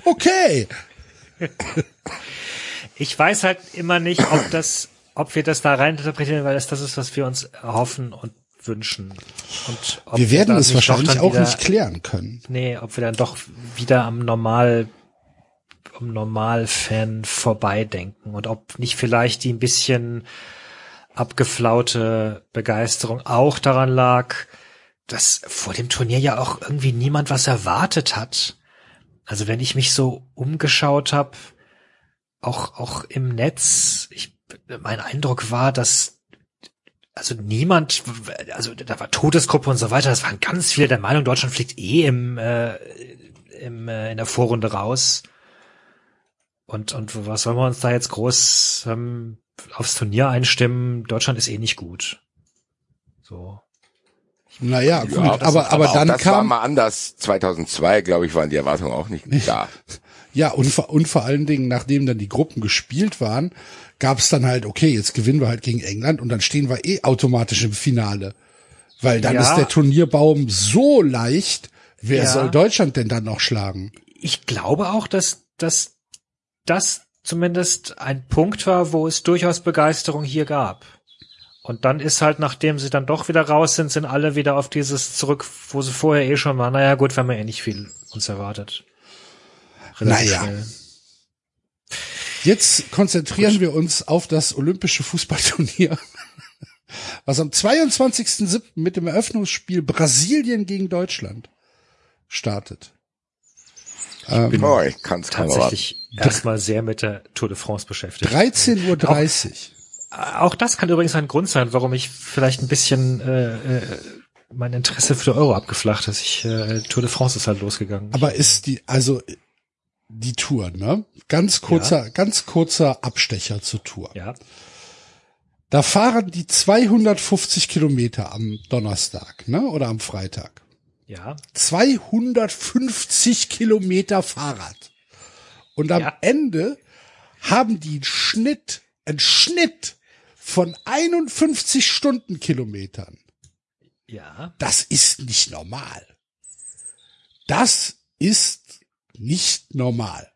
okay. Ich weiß halt immer nicht, ob das, ob wir das da rein interpretieren, weil das das ist, was wir uns erhoffen und wünschen. Und ob Wir werden dann es wahrscheinlich auch wieder, nicht klären können. Nee, ob wir dann doch wieder am Normal, am Normalfan vorbeidenken und ob nicht vielleicht die ein bisschen abgeflaute Begeisterung auch daran lag, dass vor dem Turnier ja auch irgendwie niemand was erwartet hat. Also wenn ich mich so umgeschaut habe, auch auch im Netz, ich, mein Eindruck war, dass also niemand, also da war Todesgruppe und so weiter, das waren ganz viele der Meinung, Deutschland fliegt eh im, äh, im äh, in der Vorrunde raus. Und und was sollen wir uns da jetzt groß ähm, aufs Turnier einstimmen? Deutschland ist eh nicht gut. So. Naja, gut, Ja, aber, aber, auch dann das war kam, mal anders. 2002, glaube ich, waren die Erwartungen auch nicht da. Ja, und, vor- und vor allen Dingen, nachdem dann die Gruppen gespielt waren, gab es dann halt, okay, jetzt gewinnen wir halt gegen England und dann stehen wir eh automatisch im Finale. Weil dann Ja. ist der Turnierbaum so leicht, wer Ja. soll Deutschland denn dann noch schlagen? ich glaube auch, dass, dass das zumindest ein Punkt war, wo es durchaus Begeisterung hier gab. Und dann ist halt, nachdem sie dann doch wieder raus sind, sind alle wieder auf dieses zurück, wo sie vorher eh schon waren. Naja, gut, wir haben ja eh nicht viel uns erwartet. Naja. schnell. Jetzt konzentrieren Gut. wir uns auf das olympische Fußballturnier, was am 22.07. mit dem Eröffnungsspiel Brasilien gegen Deutschland startet. Ich bin oh, ich kann's tatsächlich erstmal sehr mit der Tour de France beschäftigt. 13.30 Uhr. Auch, auch, das kann übrigens ein Grund sein, warum ich vielleicht ein bisschen äh, äh, mein Interesse für Euro abgeflacht ist. Ich, äh, Tour de France ist halt losgegangen. Aber ist die, also die Tour, ne? Ganz kurzer, ja. ganz kurzer Abstecher zur Tour. Ja. Da fahren die 250 Kilometer am Donnerstag, ne? Oder am Freitag. Ja. 250 Kilometer Fahrrad. Und am ja. Ende haben die einen Schnitt, einen Schnitt von 51 Stundenkilometern. Ja. Das ist nicht normal. Das ist nicht normal.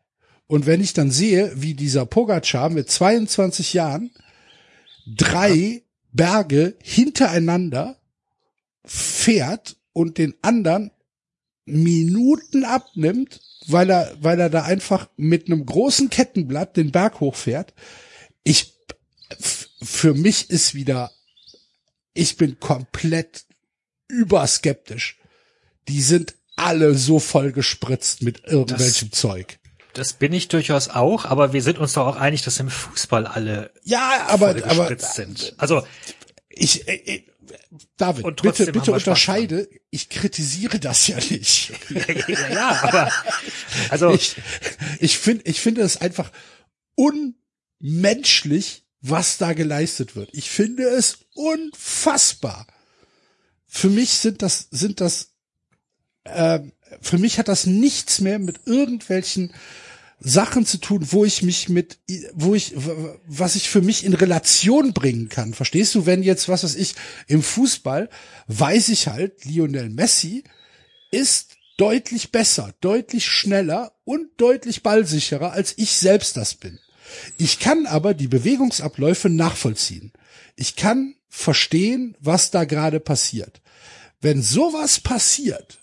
Und wenn ich dann sehe, wie dieser Pogacar mit 22 Jahren drei Berge hintereinander fährt und den anderen Minuten abnimmt, weil er, weil er da einfach mit einem großen Kettenblatt den Berg hochfährt. Ich, für mich ist wieder, ich bin komplett überskeptisch. Die sind alle so voll gespritzt mit irgendwelchem das, Zeug. Das bin ich durchaus auch, aber wir sind uns doch auch einig, dass im Fußball alle ja, aber, voll aber sind. Also ich, ich äh, äh, David, bitte, bitte unterscheide, ich kritisiere das ja nicht. ja, ja, aber also ich, ich finde, ich finde es einfach unmenschlich, was da geleistet wird. Ich finde es unfassbar. Für mich sind das, sind das äh, für mich hat das nichts mehr mit irgendwelchen Sachen zu tun, wo ich mich mit, wo ich, was ich für mich in Relation bringen kann. Verstehst du, wenn jetzt, was weiß ich, im Fußball weiß ich halt, Lionel Messi ist deutlich besser, deutlich schneller und deutlich ballsicherer, als ich selbst das bin. Ich kann aber die Bewegungsabläufe nachvollziehen. Ich kann verstehen, was da gerade passiert. Wenn sowas passiert,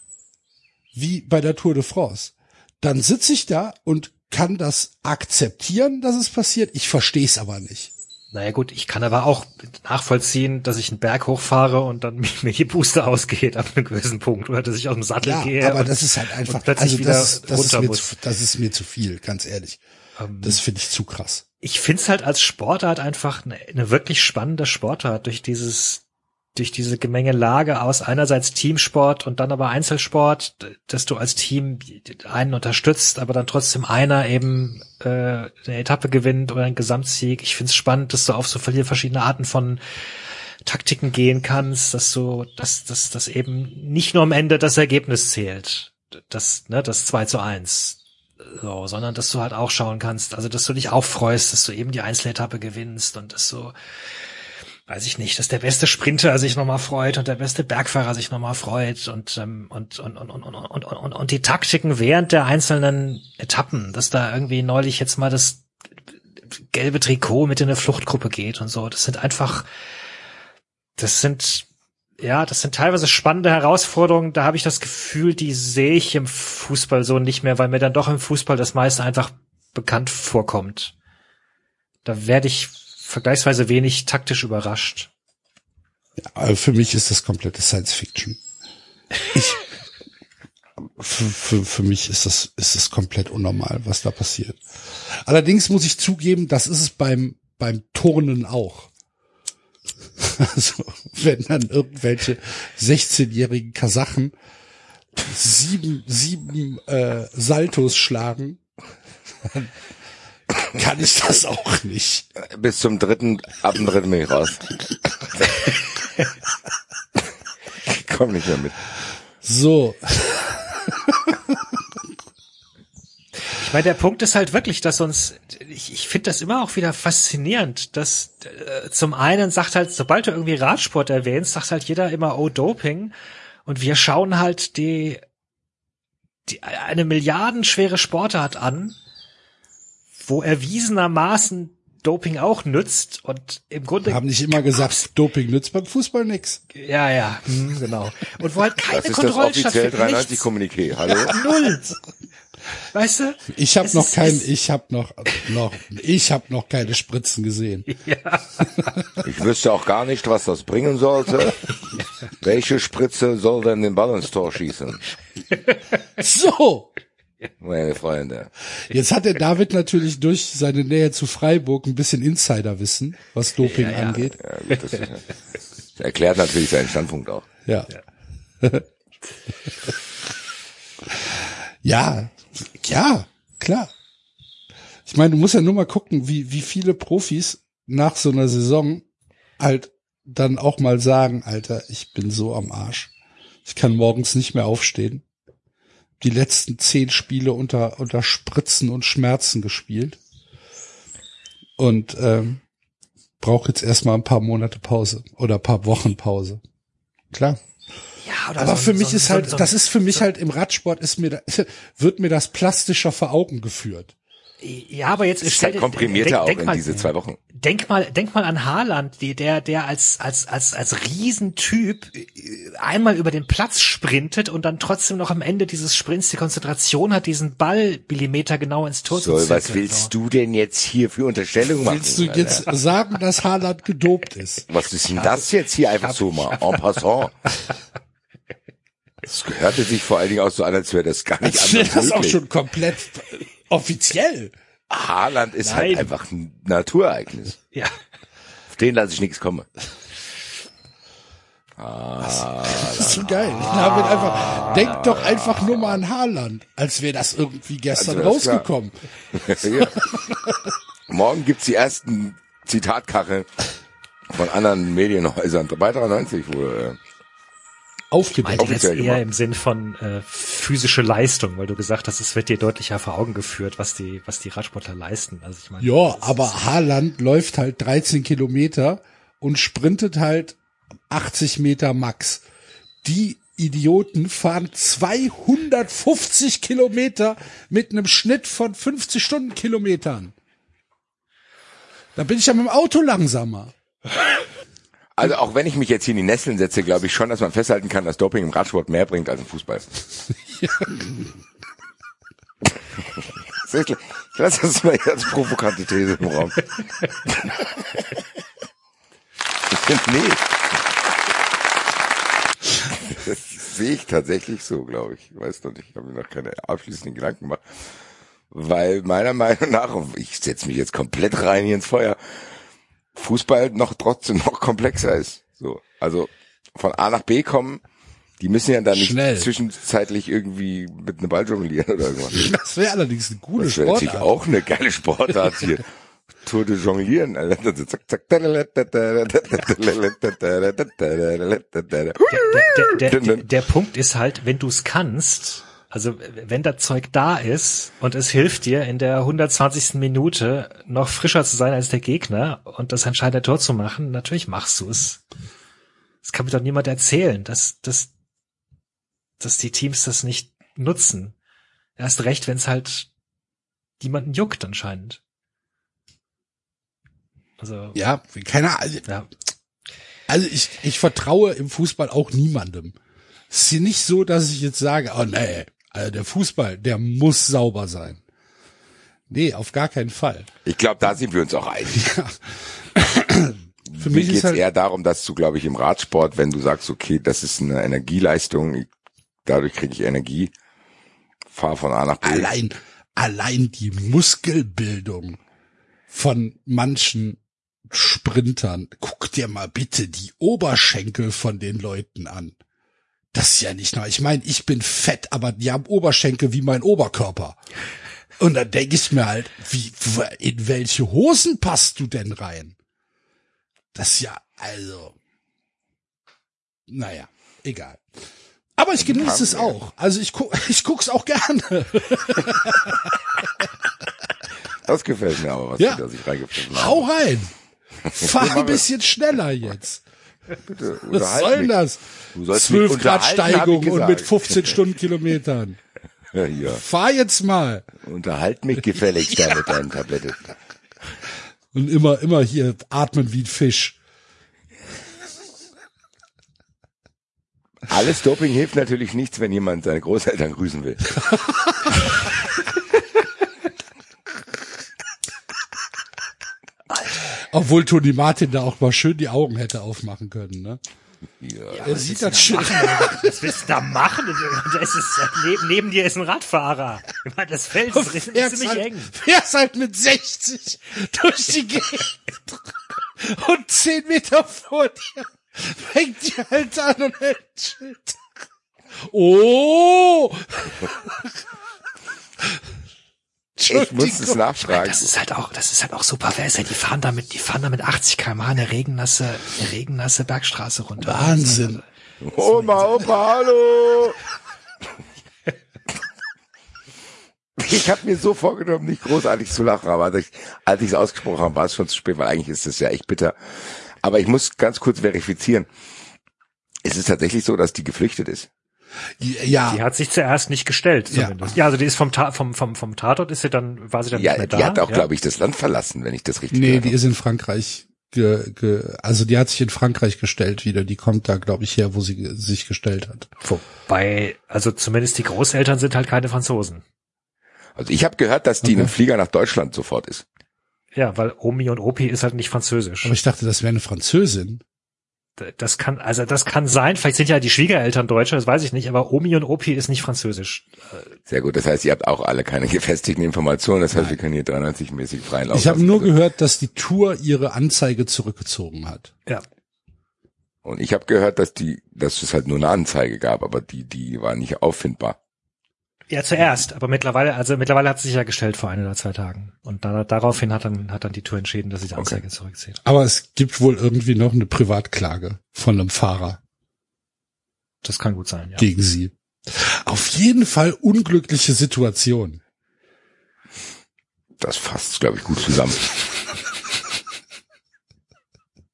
wie bei der Tour de France, dann sitze ich da und kann das akzeptieren, dass es passiert. Ich verstehe es aber nicht. Naja gut, ich kann aber auch nachvollziehen, dass ich einen Berg hochfahre und dann mir die Puste ausgeht ab einem gewissen Punkt oder dass ich aus dem Sattel ja, gehe. Aber das ist halt einfach, also das, das, ist mir zu, das ist mir zu viel, ganz ehrlich. Ähm, das finde ich zu krass. Ich finde es halt als Sportart einfach eine, eine wirklich spannende Sportart durch dieses durch diese Gemengelage aus einerseits Teamsport und dann aber Einzelsport, dass du als Team einen unterstützt, aber dann trotzdem einer eben äh, eine Etappe gewinnt oder einen Gesamtsieg. Ich finde es spannend, dass du auf so viele verschiedene Arten von Taktiken gehen kannst, dass du, dass, dass, dass eben nicht nur am Ende das Ergebnis zählt, das, ne, das 2 zu 1, so, sondern dass du halt auch schauen kannst, also dass du dich auch freust, dass du eben die Einzeletappe gewinnst und dass du weiß ich nicht, dass der beste Sprinter sich nochmal freut und der beste Bergfahrer sich nochmal freut und, ähm, und, und, und, und, und, und, und, und die Taktiken während der einzelnen Etappen, dass da irgendwie neulich jetzt mal das gelbe Trikot mit in eine Fluchtgruppe geht und so. Das sind einfach, das sind, ja, das sind teilweise spannende Herausforderungen. Da habe ich das Gefühl, die sehe ich im Fußball so nicht mehr, weil mir dann doch im Fußball das meiste einfach bekannt vorkommt. Da werde ich vergleichsweise wenig taktisch überrascht. Ja, für mich ist das komplette Science Fiction. Ich, für, für, für mich ist das, ist das komplett unnormal, was da passiert. Allerdings muss ich zugeben, das ist es beim, beim Turnen auch. Also, wenn dann irgendwelche 16-jährigen Kasachen sieben, sieben äh, Saltos schlagen, dann kann ich das auch nicht. Bis zum dritten, ab dem dritten bin ich raus. Komm nicht mehr mit. So. Ich meine, der Punkt ist halt wirklich, dass uns, ich, ich finde das immer auch wieder faszinierend, dass äh, zum einen sagt halt, sobald du irgendwie Radsport erwähnst, sagt halt jeder immer, oh, Doping. Und wir schauen halt die, die eine milliardenschwere Sportart an, wo erwiesenermaßen Doping auch nützt und im Grunde Wir haben nicht immer gesagt, Doping nützt beim Fußball nix. ja ja hm, genau und wo halt keine Das ist das Kontrolle offiziell stattfindet 93 nichts. Kommuniqué. Hallo? null weißt du Ich habe noch ist- kein, es- ich habe noch, noch, ich habe noch keine Spritzen gesehen. Ich wüsste auch gar nicht, was das bringen sollte. Welche Spritze soll denn den Ball ins Tor schießen? So, Meine Freunde. jetzt hat der David natürlich durch seine Nähe zu Freiburg ein bisschen Insiderwissen, was Doping Ja, ja. angeht. Ja, gut, das, ist, das erklärt natürlich seinen Standpunkt auch. Ja. ja, ja, klar. Ich meine, du musst ja nur mal gucken, wie, wie viele Profis nach so einer Saison halt dann auch mal sagen, Alter, ich bin so am Arsch. Ich kann morgens nicht mehr aufstehen. Die letzten zehn Spiele unter, unter Spritzen und Schmerzen gespielt. Und ähm, brauche jetzt erstmal ein paar Monate Pause oder ein paar Wochen Pause. Klar. ja oder Aber so- für mich so- ist halt, so- das ist für mich halt im Radsport ist mir, wird mir das plastischer vor Augen geführt. Ja aber jetzt Es ist halt komprimierter denk, auch denk in mal, diese zwei Wochen. Denk mal, denk mal an Haaland, die, der, der als, als, als, als Riesentyp äh, einmal über den Platz sprintet und dann trotzdem noch am Ende dieses Sprints die Konzentration hat, diesen Ball Millimeter genau ins Tor Soll, zu was zirkeln, willst so. du denn jetzt hier für Unterstellungen machen? Willst du Alter? jetzt sagen, dass Haaland gedopt ist? Was ist denn das jetzt hier einfach so mal en passant? Das gehörte sich vor allen Dingen auch so an, als wäre das gar nicht Als anders das auch möglich. schon komplett offiziell. Haaland ist Nein. halt einfach ein Naturereignis. Ja. Auf den lasse ich nichts kommen. Das ist so geil. Habe einfach, denk doch einfach nur mal an Haaland, als wäre das irgendwie gestern Also, das rausgekommen. ja. Morgen gibt's die ersten Zitatkacheln von anderen Medienhäusern. Bei 93 wohl. Aufgedeckt. Meinte jetzt eher im Sinn von äh, physische Leistung, weil du gesagt hast, es wird dir deutlicher vor Augen geführt, was die, was die Radsportler leisten. Also ich meine, Ja, aber Haaland läuft halt 13 Kilometer und sprintet halt 80 Meter max. Die Idioten fahren 250 Kilometer mit einem Schnitt von 50 Stundenkilometern. Da bin ich ja mit dem Auto langsamer. Also auch wenn ich mich jetzt hier in die Nesseln setze, glaube ich schon, dass man festhalten kann, dass Doping im Radsport mehr bringt als im Fußball. Klar. Ich lasse das mal als provokante These im Raum. Ich finde, nee. Das sehe ich tatsächlich so, glaube ich. Ich weiß noch nicht, ich habe mir noch keine abschließenden Gedanken gemacht. Weil meiner Meinung nach, ich setze mich jetzt komplett rein hier ins Feuer, Fußball noch trotzdem noch komplexer ist. So, also von A nach B kommen, die müssen ja dann nicht Schnell. zwischenzeitlich irgendwie mit einem Ball jonglieren oder irgendwas. Das wäre allerdings eine gute Das wäre natürlich Sportart. auch eine geile Sportart hier. Tour de Jonglieren. Der, der, der, der Punkt ist halt, wenn du es kannst, also wenn das Zeug da ist und es hilft dir in der 120. Minute noch frischer zu sein als der Gegner und das entscheidende Tor zu machen, natürlich machst du es. Das kann mir doch niemand erzählen, dass, dass, dass die Teams das nicht nutzen. Erst recht, wenn es halt jemanden juckt anscheinend. Also, Ja, keine Ahnung. ja. Also ich, ich vertraue im Fußball auch niemandem. Es ist hier nicht so, dass ich jetzt sage, oh nee, also der Fußball, der muss sauber sein. Nee, auf gar keinen Fall. Ich glaube, da sind wir uns auch einig. Für Mir mich geht's ist halt, eher darum, dass du, glaube ich, im Radsport, wenn du sagst, okay, das ist eine Energieleistung, dadurch kriege ich Energie, fahr von A nach B. allein, allein die Muskelbildung von manchen Sprintern. Guck dir mal bitte die Oberschenkel von den Leuten an. Das ist ja nicht nur, ich meine, ich bin fett, aber die haben Oberschenkel wie mein Oberkörper. Und dann denke ich mir halt, wie, in welche Hosen passt du denn rein? Das ist ja, also, naja, egal. Aber ich genieße es auch. Also ich guck, ich guck's auch gerne. Das gefällt mir aber, was Ja. die da sich reingepfiffen haben. Hau rein. Fahr ein bisschen schneller jetzt. Bitte, Was soll denn mich. das? Du sollst mich 12 Grad Steigung und mit gesagt. 15 Stundenkilometern. Ja, ja. Fahr jetzt mal. Unterhalt mich gefälligst da mit deinen Tabletten. Und immer, immer hier atmen wie ein Fisch. Alles Doping hilft natürlich nichts, wenn jemand seine Großeltern grüßen will. Obwohl Toni Martin da auch mal schön die Augen hätte aufmachen können, ne? Ja. Er sieht das schön. Was willst du da machen? Da ist es, neben, neben dir ist ein Radfahrer. Ich meine, das Feld ist, ziemlich halt, eng. fährst halt mit 60 durch die Gegend und 10 Meter vor dir fängt die halt an und hält ein Schild. Oh! Ich muss es nachfragen. Das ist halt auch, das ist halt auch super Wässer. Die fahren damit, die fahren damit 80 km eine regennasse, eine regennasse Bergstraße runter. Wahnsinn. Oma, Opa, hallo! Ich habe mir so vorgenommen, nicht großartig zu lachen, aber als ich als ich es ausgesprochen habe, war es schon zu spät, weil eigentlich ist es ja echt bitter. Aber ich muss ganz kurz verifizieren. Es ist tatsächlich so, dass die geflüchtet ist. Ja, Die hat sich zuerst nicht gestellt, Ja. zumindest. Ja, also die ist vom, Ta vom, vom, vom Tatort ist sie dann, war sie dann Ja, nicht mehr da. die hat auch, ja. glaube ich, das Land verlassen, wenn ich das richtig nee, die ist in Frankreich, ge, ge, also die hat sich in Frankreich gestellt wieder. Die kommt da, glaube ich, her, wo sie sich gestellt hat. Wobei, also zumindest die Großeltern sind halt keine Franzosen. Also ich habe gehört, dass die in Okay. einem Flieger nach Deutschland sofort ist. Ja, weil Omi und Opi ist halt nicht französisch. Aber ich dachte, das wäre eine Französin. Das kann, also das kann sein. Vielleicht sind ja die Schwiegereltern Deutsche, das weiß ich nicht, aber Omi und Opi ist nicht französisch. Sehr gut. Das heißt, ihr habt auch alle keine gefestigten Informationen. Das heißt, wir können hier 93-mäßig freien Lauf Ich habe nur gehört, dass die Tour ihre Anzeige zurückgezogen hat. Ja. Und ich habe gehört, dass die, dass es halt nur eine Anzeige gab, aber die, die war nicht auffindbar. Ja, zuerst, aber mittlerweile, also mittlerweile hat sie sich ja gestellt vor ein oder zwei Tagen. Und da, daraufhin hat dann, hat dann die Tour entschieden, dass sie die Anzeige zurückzieht. Aber es gibt wohl irgendwie noch eine Privatklage von einem Fahrer Das kann gut sein, ja. gegen sie. Auf jeden Fall unglückliche Situation. Das fasst, glaube ich, gut zusammen.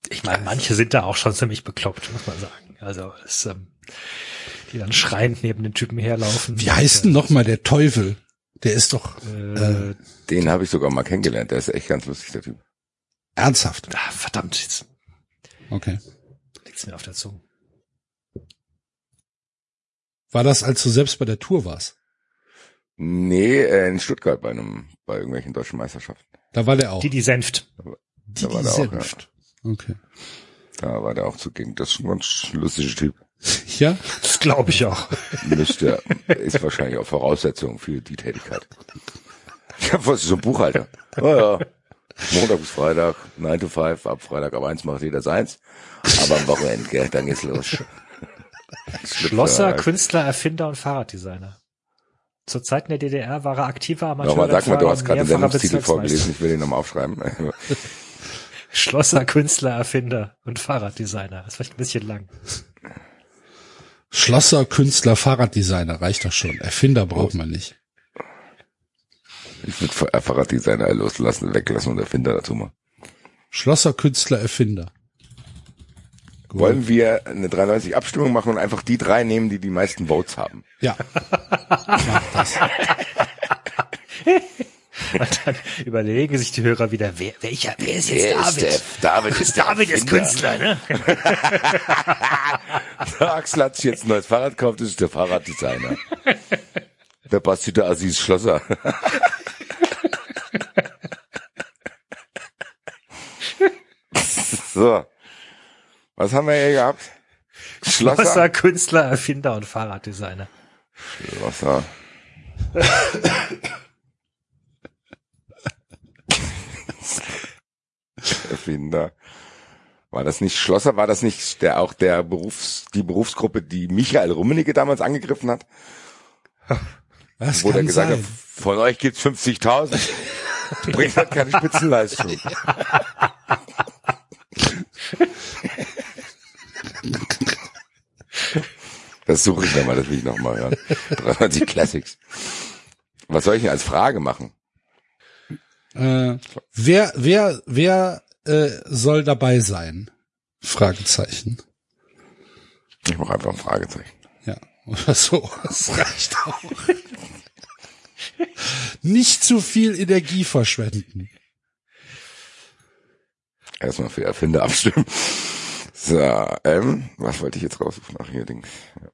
Ich meine, manche sind da auch schon ziemlich bekloppt, muss man sagen. Also, es, ähm, die dann schreiend neben den Typen herlaufen. Wie heißt denn noch mal der Teufel? Der ist doch Äh, Den habe ich sogar mal kennengelernt. Der ist echt ganz lustig, der Typ. ernsthaft. ah, verdammt, jetzt Okay. liegt's mir auf der Zunge. War das, als du selbst bei der Tour warst? Nee, äh, in Stuttgart bei einem, bei irgendwelchen deutschen Meisterschaften. Da war der auch. Die, die senft. Die, da war die der auch, Senft. Okay. Da war der auch zugegen. Das ist ein ganz lustiger Typ. Ja? Das glaube ich auch. Müsste, ist wahrscheinlich auch Voraussetzung für die Tätigkeit. Ja, was ist so ein Buchhalter? Oh ja. Montag bis Freitag, 9 to 5, ab Freitag ab 1 macht jeder seins. Aber am Wochenende, gell, dann geht's los. Schlosser, Künstler, Erfinder und Fahrraddesigner. Zu Zeiten der DDR war er aktiver Amateur. Nochmal, sag mal, du hast gerade den Sendungstitel vorgelesen, ich will den nochmal aufschreiben. Schlosser, Künstler, Erfinder und Fahrraddesigner. Das ist vielleicht ein bisschen lang. Schlosser, Künstler, Fahrraddesigner reicht doch schon. Erfinder braucht man nicht. Ich würde Fahrraddesigner loslassen, weglassen und Erfinder dazu machen. Schlosser, Künstler, Erfinder. Gut. Wollen wir eine 93 Abstimmung machen und einfach die drei nehmen, die die meisten Votes haben? Ja. Mach das. Und dann überlegen sich die Hörer wieder, wer, welcher, wer ist jetzt Wer David? ist der? David ist David ist. Künstler, ne? Der Axel hat sich jetzt ein neues Fahrrad gekauft, das ist der Fahrraddesigner. Der Basti der Aziz Schlosser. so. Was haben wir hier gehabt? Schlosser, Schlosser. Künstler, Erfinder und Fahrraddesigner. Schlosser. Erfinder. War das nicht Schlosser? War das nicht der auch der Berufs, die Berufsgruppe, die Michael Rummenigge damals angegriffen hat? Das wo der gesagt sein. hat, von euch gibt's 50.000. Bringt halt keine Spitzenleistung. Das suche ich nochmal, das will ich nochmal hören. 93 Classics. Was soll ich denn als Frage machen? Äh, wer, wer, wer äh, soll dabei sein? Fragezeichen. Ich mache einfach ein Fragezeichen. Ja, oder so. Das reicht auch. Nicht zu viel Energie verschwenden. Erstmal für Erfinder abstimmen. So, ähm, was wollte ich jetzt raussuchen? Ach, hier Dings. Ja.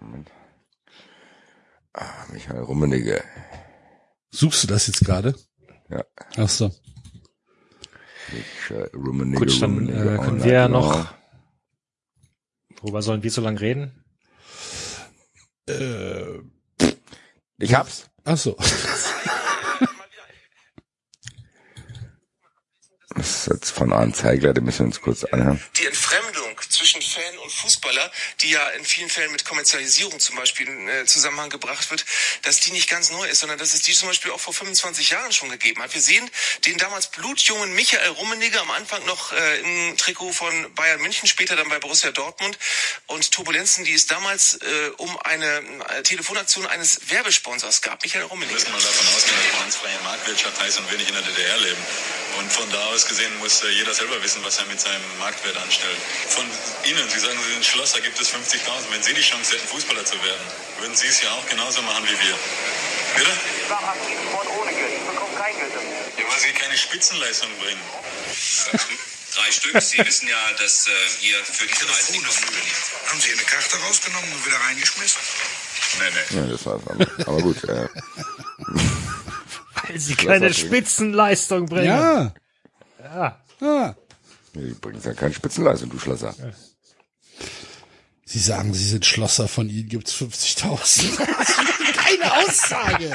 Moment. Ah, Michael Rummenigge. Suchst du das jetzt gerade? Ja. Ach so. Rummenigge. Gut, dann Rummenigge, äh, können wir ja genau. noch. Worüber sollen wir so lange reden? Äh, Ich hab's. ach so. Das ist jetzt von Arndt Zeigler, den müssen wir uns kurz anhören. die Entfremdung zwischen Fan und Fußballer, die ja in vielen Fällen mit Kommerzialisierung zum Beispiel in äh, Zusammenhang gebracht wird, dass die nicht ganz neu ist, sondern dass es die zum Beispiel auch vor 25 Jahren schon gegeben hat. Wir sehen den damals blutjungen Michael Rummenigge am Anfang noch äh, im Trikot von Bayern München, später dann bei Borussia Dortmund und Turbulenzen, die es damals äh, um eine äh, Telefonaktion eines Werbesponsors gab. Michael Rummenigge. müssen mal davon ausgehen, dass finanzfreie Marktwirtschaft heißt und wir nicht in der DDR leben. Und von da aus gesehen muss äh, jeder selber wissen, was er mit seinem Marktwert anstellt. Von Ihnen, Sie sagen, Sie sind Schlosser, gibt es 50.000. Wenn Sie die Chance hätten, Fußballer zu werden, würden Sie es ja auch genauso machen wie wir. Bitte? ohne Geld. Ich bekomme kein Geld dafür. Ja, weil Sie keine Spitzenleistung bringen. Drei Stück. Sie wissen ja, dass äh, wir für diese Reise nicht auf Haben Sie eine Karte rausgenommen und wieder reingeschmissen? Nee, nee. Ja, das war's. Aber, aber gut, äh, Weil sie keine. Spitzenleistung bringen. Ja. Ja. Ah. die bringen ja keine Spitzenleistung, du Schlosser. Sie sagen, Sie sind Schlosser, von Ihnen gibt's 50.000. Keine Aussage.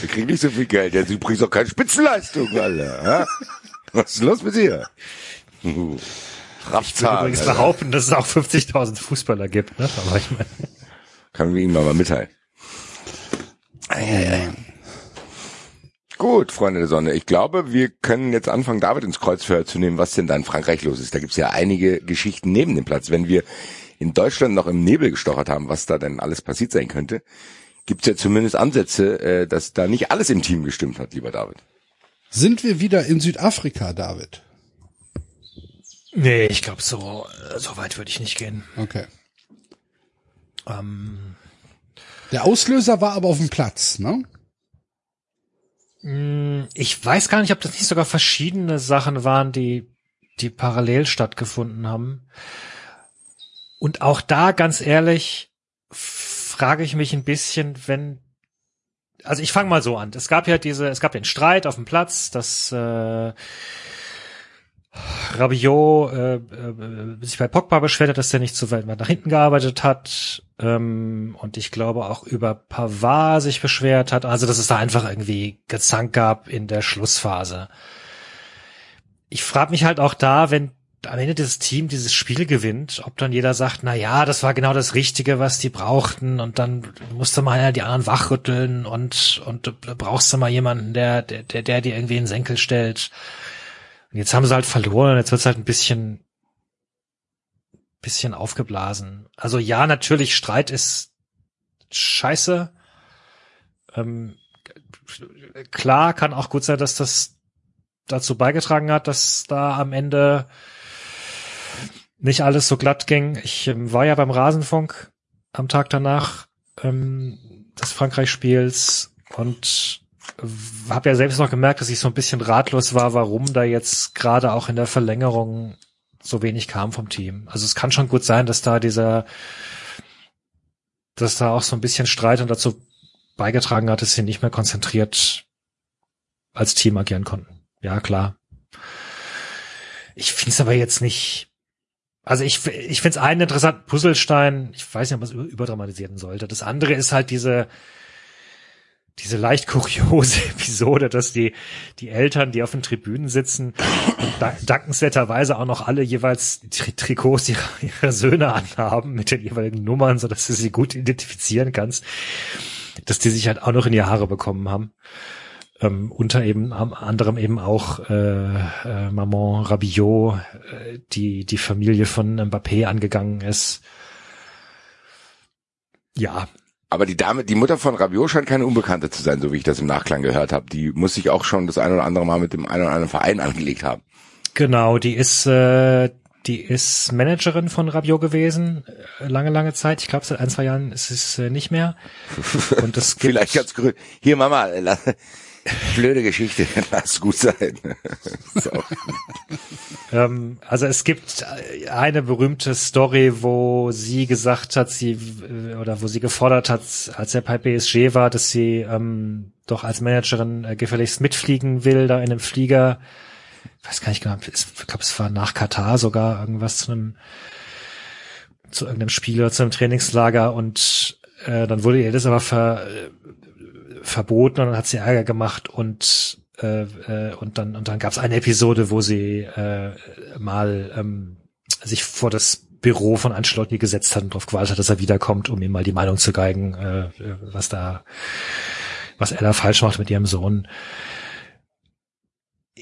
Wir kriegen nicht so viel Geld. Ja, du bringst doch keine Spitzenleistung, Alter. Ja? Was ist los mit dir? Uh, Ich würde Raffzahn, übrigens Alter. behaupten, dass es auch 50.000 Fußballer gibt. Ne? Aber ich meine, Kann wir ihm mal mitteilen. Gut, Freunde der Sonne. Ich glaube, wir können jetzt anfangen, David ins Kreuzverhör zu nehmen, was denn da in Frankreich los ist. Da gibt's ja einige Geschichten neben dem Platz. Wenn wir in Deutschland noch im Nebel gestochert haben, was da denn alles passiert sein könnte, gibt's ja zumindest Ansätze, äh, dass da nicht alles im Team gestimmt hat, lieber David. Sind wir wieder in Südafrika, David? nee, ich glaube, so, äh, so weit würde ich nicht gehen. Okay. Ähm, Der Auslöser war aber auf dem Platz, ne? Mh, ich weiß gar nicht, ob das nicht sogar verschiedene Sachen waren, die, die parallel stattgefunden haben. Und auch da, ganz ehrlich, frage ich mich ein bisschen, wenn also ich fange mal so an. Es gab ja diese, es gab den Streit auf dem Platz, dass äh, Rabiot äh, äh, sich bei Pogba beschwert hat, dass der nicht so weit nach hinten gearbeitet hat ähm, und ich glaube auch über Pavard sich beschwert hat, also dass es da einfach irgendwie Gezank gab in der Schlussphase. Ich frage mich halt auch da, wenn am Ende dieses Team dieses Spiel gewinnt, ob dann jeder sagt, na ja, das war genau das Richtige, was die brauchten und dann musste mal einer die anderen wachrütteln und und du brauchst du mal jemanden, der der der, der dir irgendwie in den Senkel stellt. Und jetzt haben sie halt verloren und jetzt wird's halt ein bisschen bisschen aufgeblasen. Also ja, natürlich Streit ist scheiße. Ähm, klar kann auch gut sein, dass das dazu beigetragen hat, dass da am Ende nicht alles so glatt ging. Ich ähm, war ja beim Rasenfunk am Tag danach ähm, des Frankreich-Spiels und habe ja selbst noch gemerkt, dass ich so ein bisschen ratlos war, warum da jetzt gerade auch in der Verlängerung so wenig kam vom Team. Also es kann schon gut sein, dass da dieser, dass da auch so ein bisschen Streit und dazu beigetragen hat, dass sie nicht mehr konzentriert als Team agieren konnten. Ja, klar. Ich finde es aber jetzt nicht. Also ich, ich finde es einen interessanten Puzzlestein. Ich weiß nicht, ob man es über- überdramatisieren sollte. Das andere ist halt diese, diese leicht kuriose Episode, dass die, die Eltern, die auf den Tribünen sitzen, da, dankenswerterweise auch noch alle jeweils Tri Trikots ihrer, ihrer Söhne anhaben mit den jeweiligen Nummern, so dass du sie gut identifizieren kannst, dass die sich halt auch noch in die Haare bekommen haben. Ähm, unter eben anderem eben auch äh, äh, Maman Rabiot, äh, die die Familie von Mbappé angegangen ist. Ja, Aber die Dame, die Mutter von Rabiot scheint keine Unbekannte zu sein, so wie ich das im Nachklang gehört habe. Die muss sich auch schon das ein oder andere Mal mit dem einen oder anderen Verein angelegt haben. Genau, die ist äh, die ist Managerin von Rabiot gewesen, äh, lange, lange Zeit. Ich glaube, seit ein, zwei Jahren ist es äh, nicht mehr. Und das gibt, Vielleicht ganz grün. Hier, Mama, Blöde Geschichte, lass gut sein. so. Ähm, also es gibt eine berühmte Story, wo sie gesagt hat, sie äh, oder wo sie gefordert hat, als er bei PSG war, dass sie ähm, doch als Managerin äh, gefälligst mitfliegen will, da in einem Flieger. Ich weiß gar nicht genau, ich glaube, es war nach Katar sogar irgendwas zu einem zu irgendeinem Spiel oder zu einem Trainingslager und äh, dann wurde ihr das aber ver, äh, verboten und dann hat sie Ärger gemacht und äh, äh, und dann und dann gab es eine Episode, wo sie äh, mal ähm, sich vor das Büro von Ancelotti gesetzt hat und darauf gewartet hat, dass er wiederkommt, um ihm mal die Meinung zu geigen, äh, was da, was da falsch macht mit ihrem Sohn.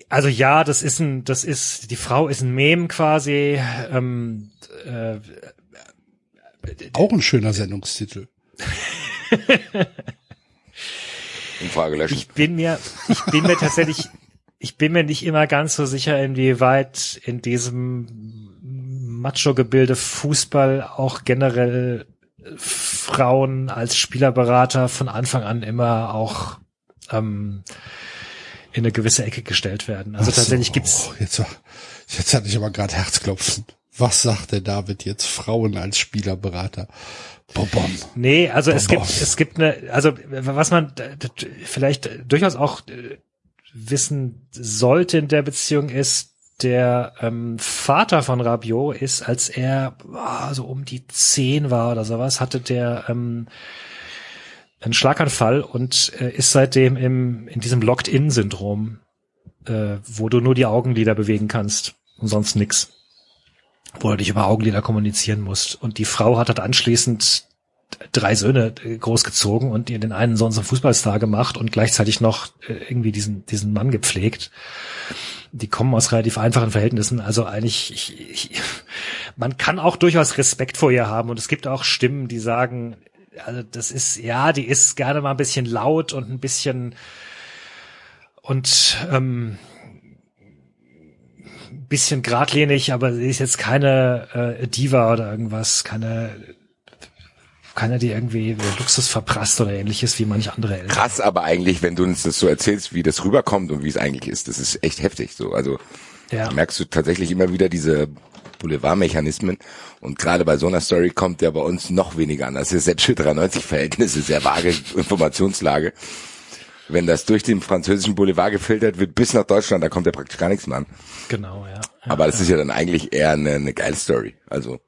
Also ja, das ist ein, das ist, die Frau ist ein Mem quasi. Ähm, äh, Auch ein schöner Sendungstitel. Umfrage löschen. Ich bin mir, ich bin mir tatsächlich, ich bin mir nicht immer ganz so sicher, inwieweit in diesem Macho-Gebilde Fußball auch generell Frauen als Spielerberater von Anfang an immer auch ähm, in eine gewisse Ecke gestellt werden. Also so, tatsächlich gibt's. oh, Jetzt, jetzt hatte ich aber gerade Herzklopfen. Was sagt der David jetzt? Frauen als Spielerberater. Bobom. Nee, also es Bom, gibt, bom. es gibt eine, also was man vielleicht durchaus auch äh, wissen sollte in der Beziehung ist, der ähm, Vater von Rabiot ist, als er ah, so um die zehn war oder sowas, hatte der ähm, einen Schlaganfall und äh, ist seitdem im, in diesem Locked-In-Syndrom, äh, wo du nur die Augenlider bewegen kannst und sonst nix. Wo du dich über Augenlider kommunizieren musst. Und die Frau hat halt anschließend drei Söhne äh, großgezogen und ihr den einen Sohn zum Fußballstar gemacht und gleichzeitig noch äh, irgendwie diesen, diesen Mann gepflegt. Die kommen aus relativ einfachen Verhältnissen. Also eigentlich, ich, ich, man kann auch durchaus Respekt vor ihr haben und es gibt auch Stimmen, die sagen, also das ist, ja, die ist gerne mal ein bisschen laut und ein bisschen und ähm, ein bisschen geradlinig, aber sie ist jetzt keine äh, Diva oder irgendwas, keine keine, die irgendwie Luxus verprasst oder ähnliches wie manche andere Eltern. Krass, aber eigentlich, wenn du uns das so erzählst, wie das rüberkommt und wie es eigentlich ist, das ist echt heftig. So, also Ja. merkst du tatsächlich immer wieder diese Boulevardmechanismen und gerade bei so einer Story kommt der bei uns noch weniger an. Das ist selbst für 93 Verhältnisse sehr vage Informationslage. Wenn das durch den französischen Boulevard gefiltert wird bis nach Deutschland, da kommt ja praktisch gar nichts mehr an. Genau, ja. Aber das ist ja dann eigentlich eher eine, eine geile Story. Also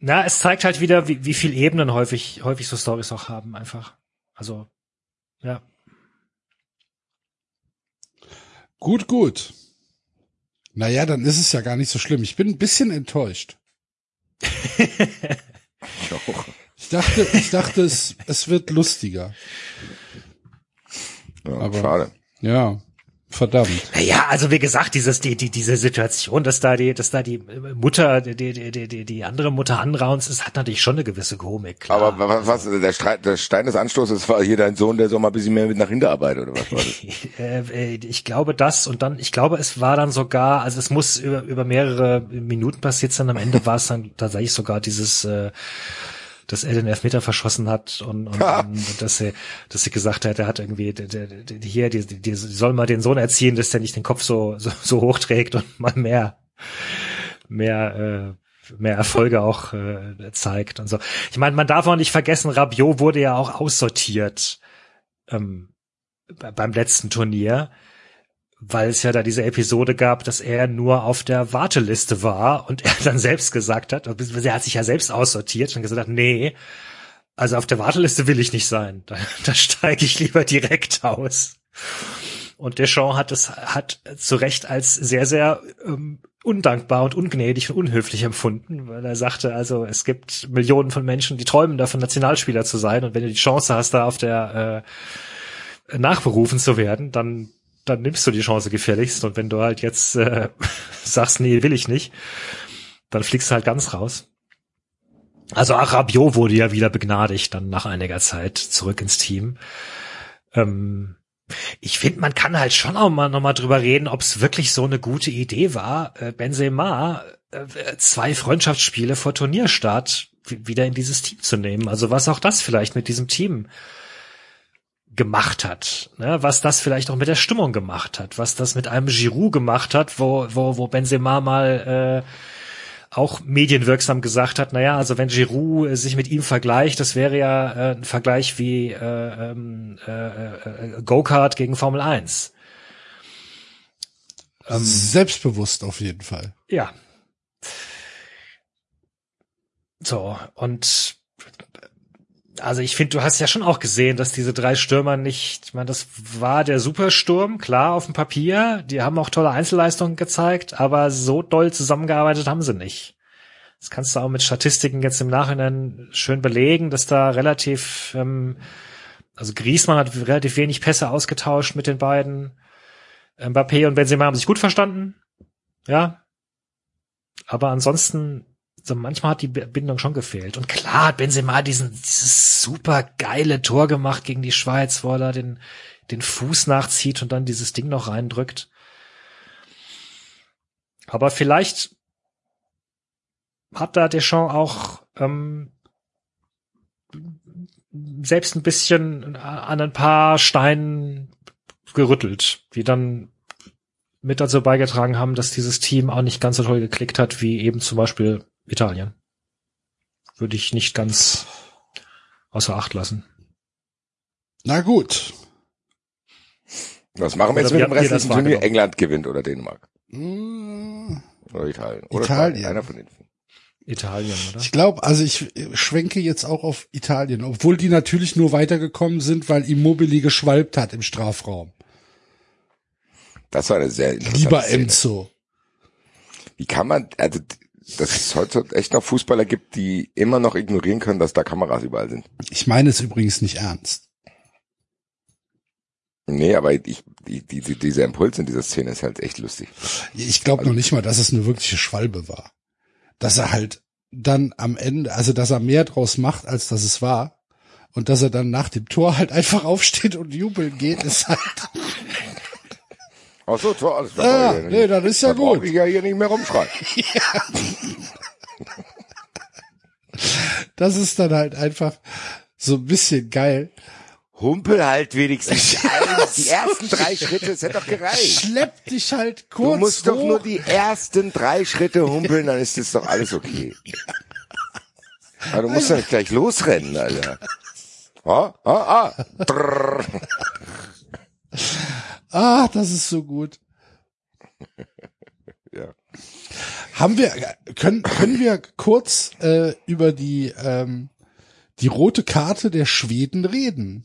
Na, es zeigt halt wieder, wie, wie viel Ebenen häufig, häufig so Stories auch haben, einfach. Also, ja. Gut, gut. Naja, dann ist es ja gar nicht so schlimm. Ich bin ein bisschen enttäuscht. ich auch. Ich dachte, ich dachte, es, es wird lustiger. Ja, Aber- schade. Ja, verdammt. Naja, also wie gesagt, dieses, die, die, diese Situation, dass da die, dass da die Mutter, die, die, die, die, die andere Mutter anraunst, ist, hat natürlich schon eine gewisse Komik. Klar. Aber wa- was, der, Streit, der Stein des Anstoßes war hier dein Sohn, der soll mal ein bisschen mehr mit nach hinten arbeitet, oder was war das? äh, äh, ich glaube das und dann, ich glaube, es war dann sogar, also es muss über, über mehrere Minuten passiert sein. Am Ende war es dann tatsächlich sogar dieses, äh, dass er den Elfmeter verschossen hat und, und, und dass sie, dass sie gesagt hat, er hat irgendwie der, der, der, hier, die, die, die soll mal den Sohn erziehen, dass der nicht den Kopf so, so, so hoch trägt und mal mehr, mehr, äh, mehr Erfolge auch äh, zeigt und so. Ich meine, man darf auch nicht vergessen, Rabiot wurde ja auch aussortiert ähm, be- beim letzten Turnier, weil es ja da diese Episode gab, dass er nur auf der Warteliste war und er dann selbst gesagt hat, er hat sich ja selbst aussortiert und gesagt nee, also auf der Warteliste will ich nicht sein. Da, da steige ich lieber direkt aus. Und Deschamps hat es hat zu Recht als sehr, sehr ähm, undankbar und ungnädig und unhöflich empfunden, weil er sagte, also es gibt Millionen von Menschen, die träumen davon, Nationalspieler zu sein. Und wenn du die Chance hast, da auf der äh, nachberufen zu werden, dann dann nimmst du die Chance gefälligst. Und wenn du halt jetzt äh, sagst, nee, will ich nicht, dann fliegst du halt ganz raus. Also auch Rabiot wurde ja wieder begnadigt, dann nach einiger Zeit zurück ins Team. Ähm, ich finde, man kann halt schon auch mal nochmal drüber reden, ob es wirklich so eine gute Idee war, äh, Benzema äh, zwei Freundschaftsspiele vor Turnierstart wieder in dieses Team zu nehmen. Also was auch das vielleicht mit diesem Team gemacht hat, ne? was das vielleicht auch mit der Stimmung gemacht hat, was das mit einem Giroud gemacht hat, wo, wo, wo Benzema mal äh, auch medienwirksam gesagt hat, naja, also wenn Giroud sich mit ihm vergleicht, das wäre ja äh, ein Vergleich wie äh, ähm, äh, äh, Go-Kart gegen Formel 1. Ähm, Selbstbewusst auf jeden Fall. Ja. So, und also ich finde, du hast ja schon auch gesehen, dass diese drei Stürmer nicht, ich meine, das war der Supersturm, klar, auf dem Papier. Die haben auch tolle Einzelleistungen gezeigt, aber so doll zusammengearbeitet haben sie nicht. Das kannst du auch mit Statistiken jetzt im Nachhinein schön belegen, dass da relativ, ähm, also Griezmann hat relativ wenig Pässe ausgetauscht mit den beiden. Mbappé und Benzema haben sich gut verstanden. Ja. Aber ansonsten so manchmal hat die Bindung schon gefehlt. Und klar hat Benzema diesen, dieses super geile Tor gemacht gegen die Schweiz, wo er da den, den Fuß nachzieht und dann dieses Ding noch reindrückt. Aber vielleicht hat da Deschamps auch ähm, selbst ein bisschen an ein paar Steinen gerüttelt, die dann mit dazu beigetragen haben, dass dieses Team auch nicht ganz so toll geklickt hat, wie eben zum Beispiel Italien. Würde ich nicht ganz außer Acht lassen. Na gut. Was machen wir jetzt mit dem das restlichen Turnier? England gewinnt oder Dänemark? Hm, Oder Italien? Oder Italien. Einer von den Italien, oder? Ich glaube, also ich schwenke jetzt auch auf Italien, obwohl die natürlich nur weitergekommen sind, weil Immobili geschwalbt hat im Strafraum. Das war eine sehr interessante Lieber Szene. Enzo. Wie kann man, also, dass es heute echt noch Fußballer gibt, die immer noch ignorieren können, dass da Kameras überall sind. Ich meine es übrigens nicht ernst. Nee, aber ich, die, die, die, dieser Impuls in dieser Szene ist halt echt lustig. Ich glaube noch nicht mal, dass es eine wirkliche Schwalbe war. Dass er halt dann am Ende, also dass er mehr draus macht, als dass es war. Und dass er dann nach dem Tor halt einfach aufsteht und jubeln geht, ist halt, Ach so, Tor, alles Ah, klar. nee, das ist ja Da brauch gut. Ich ja hier nicht mehr rumschreien. das ist dann halt einfach so ein bisschen geil. Humpel halt wenigstens. die ersten drei Schritte, es hätte doch gereicht. Schlepp dich halt Du kurz musst doch hoch. nur die ersten drei Schritte humpeln, dann ist das doch alles okay. Aber du musst doch nicht gleich losrennen, Alter. Ah, ah, ah. Ah, das ist so gut. Ja. Haben wir, können, können wir kurz äh, über die, ähm, die rote Karte der Schweden reden?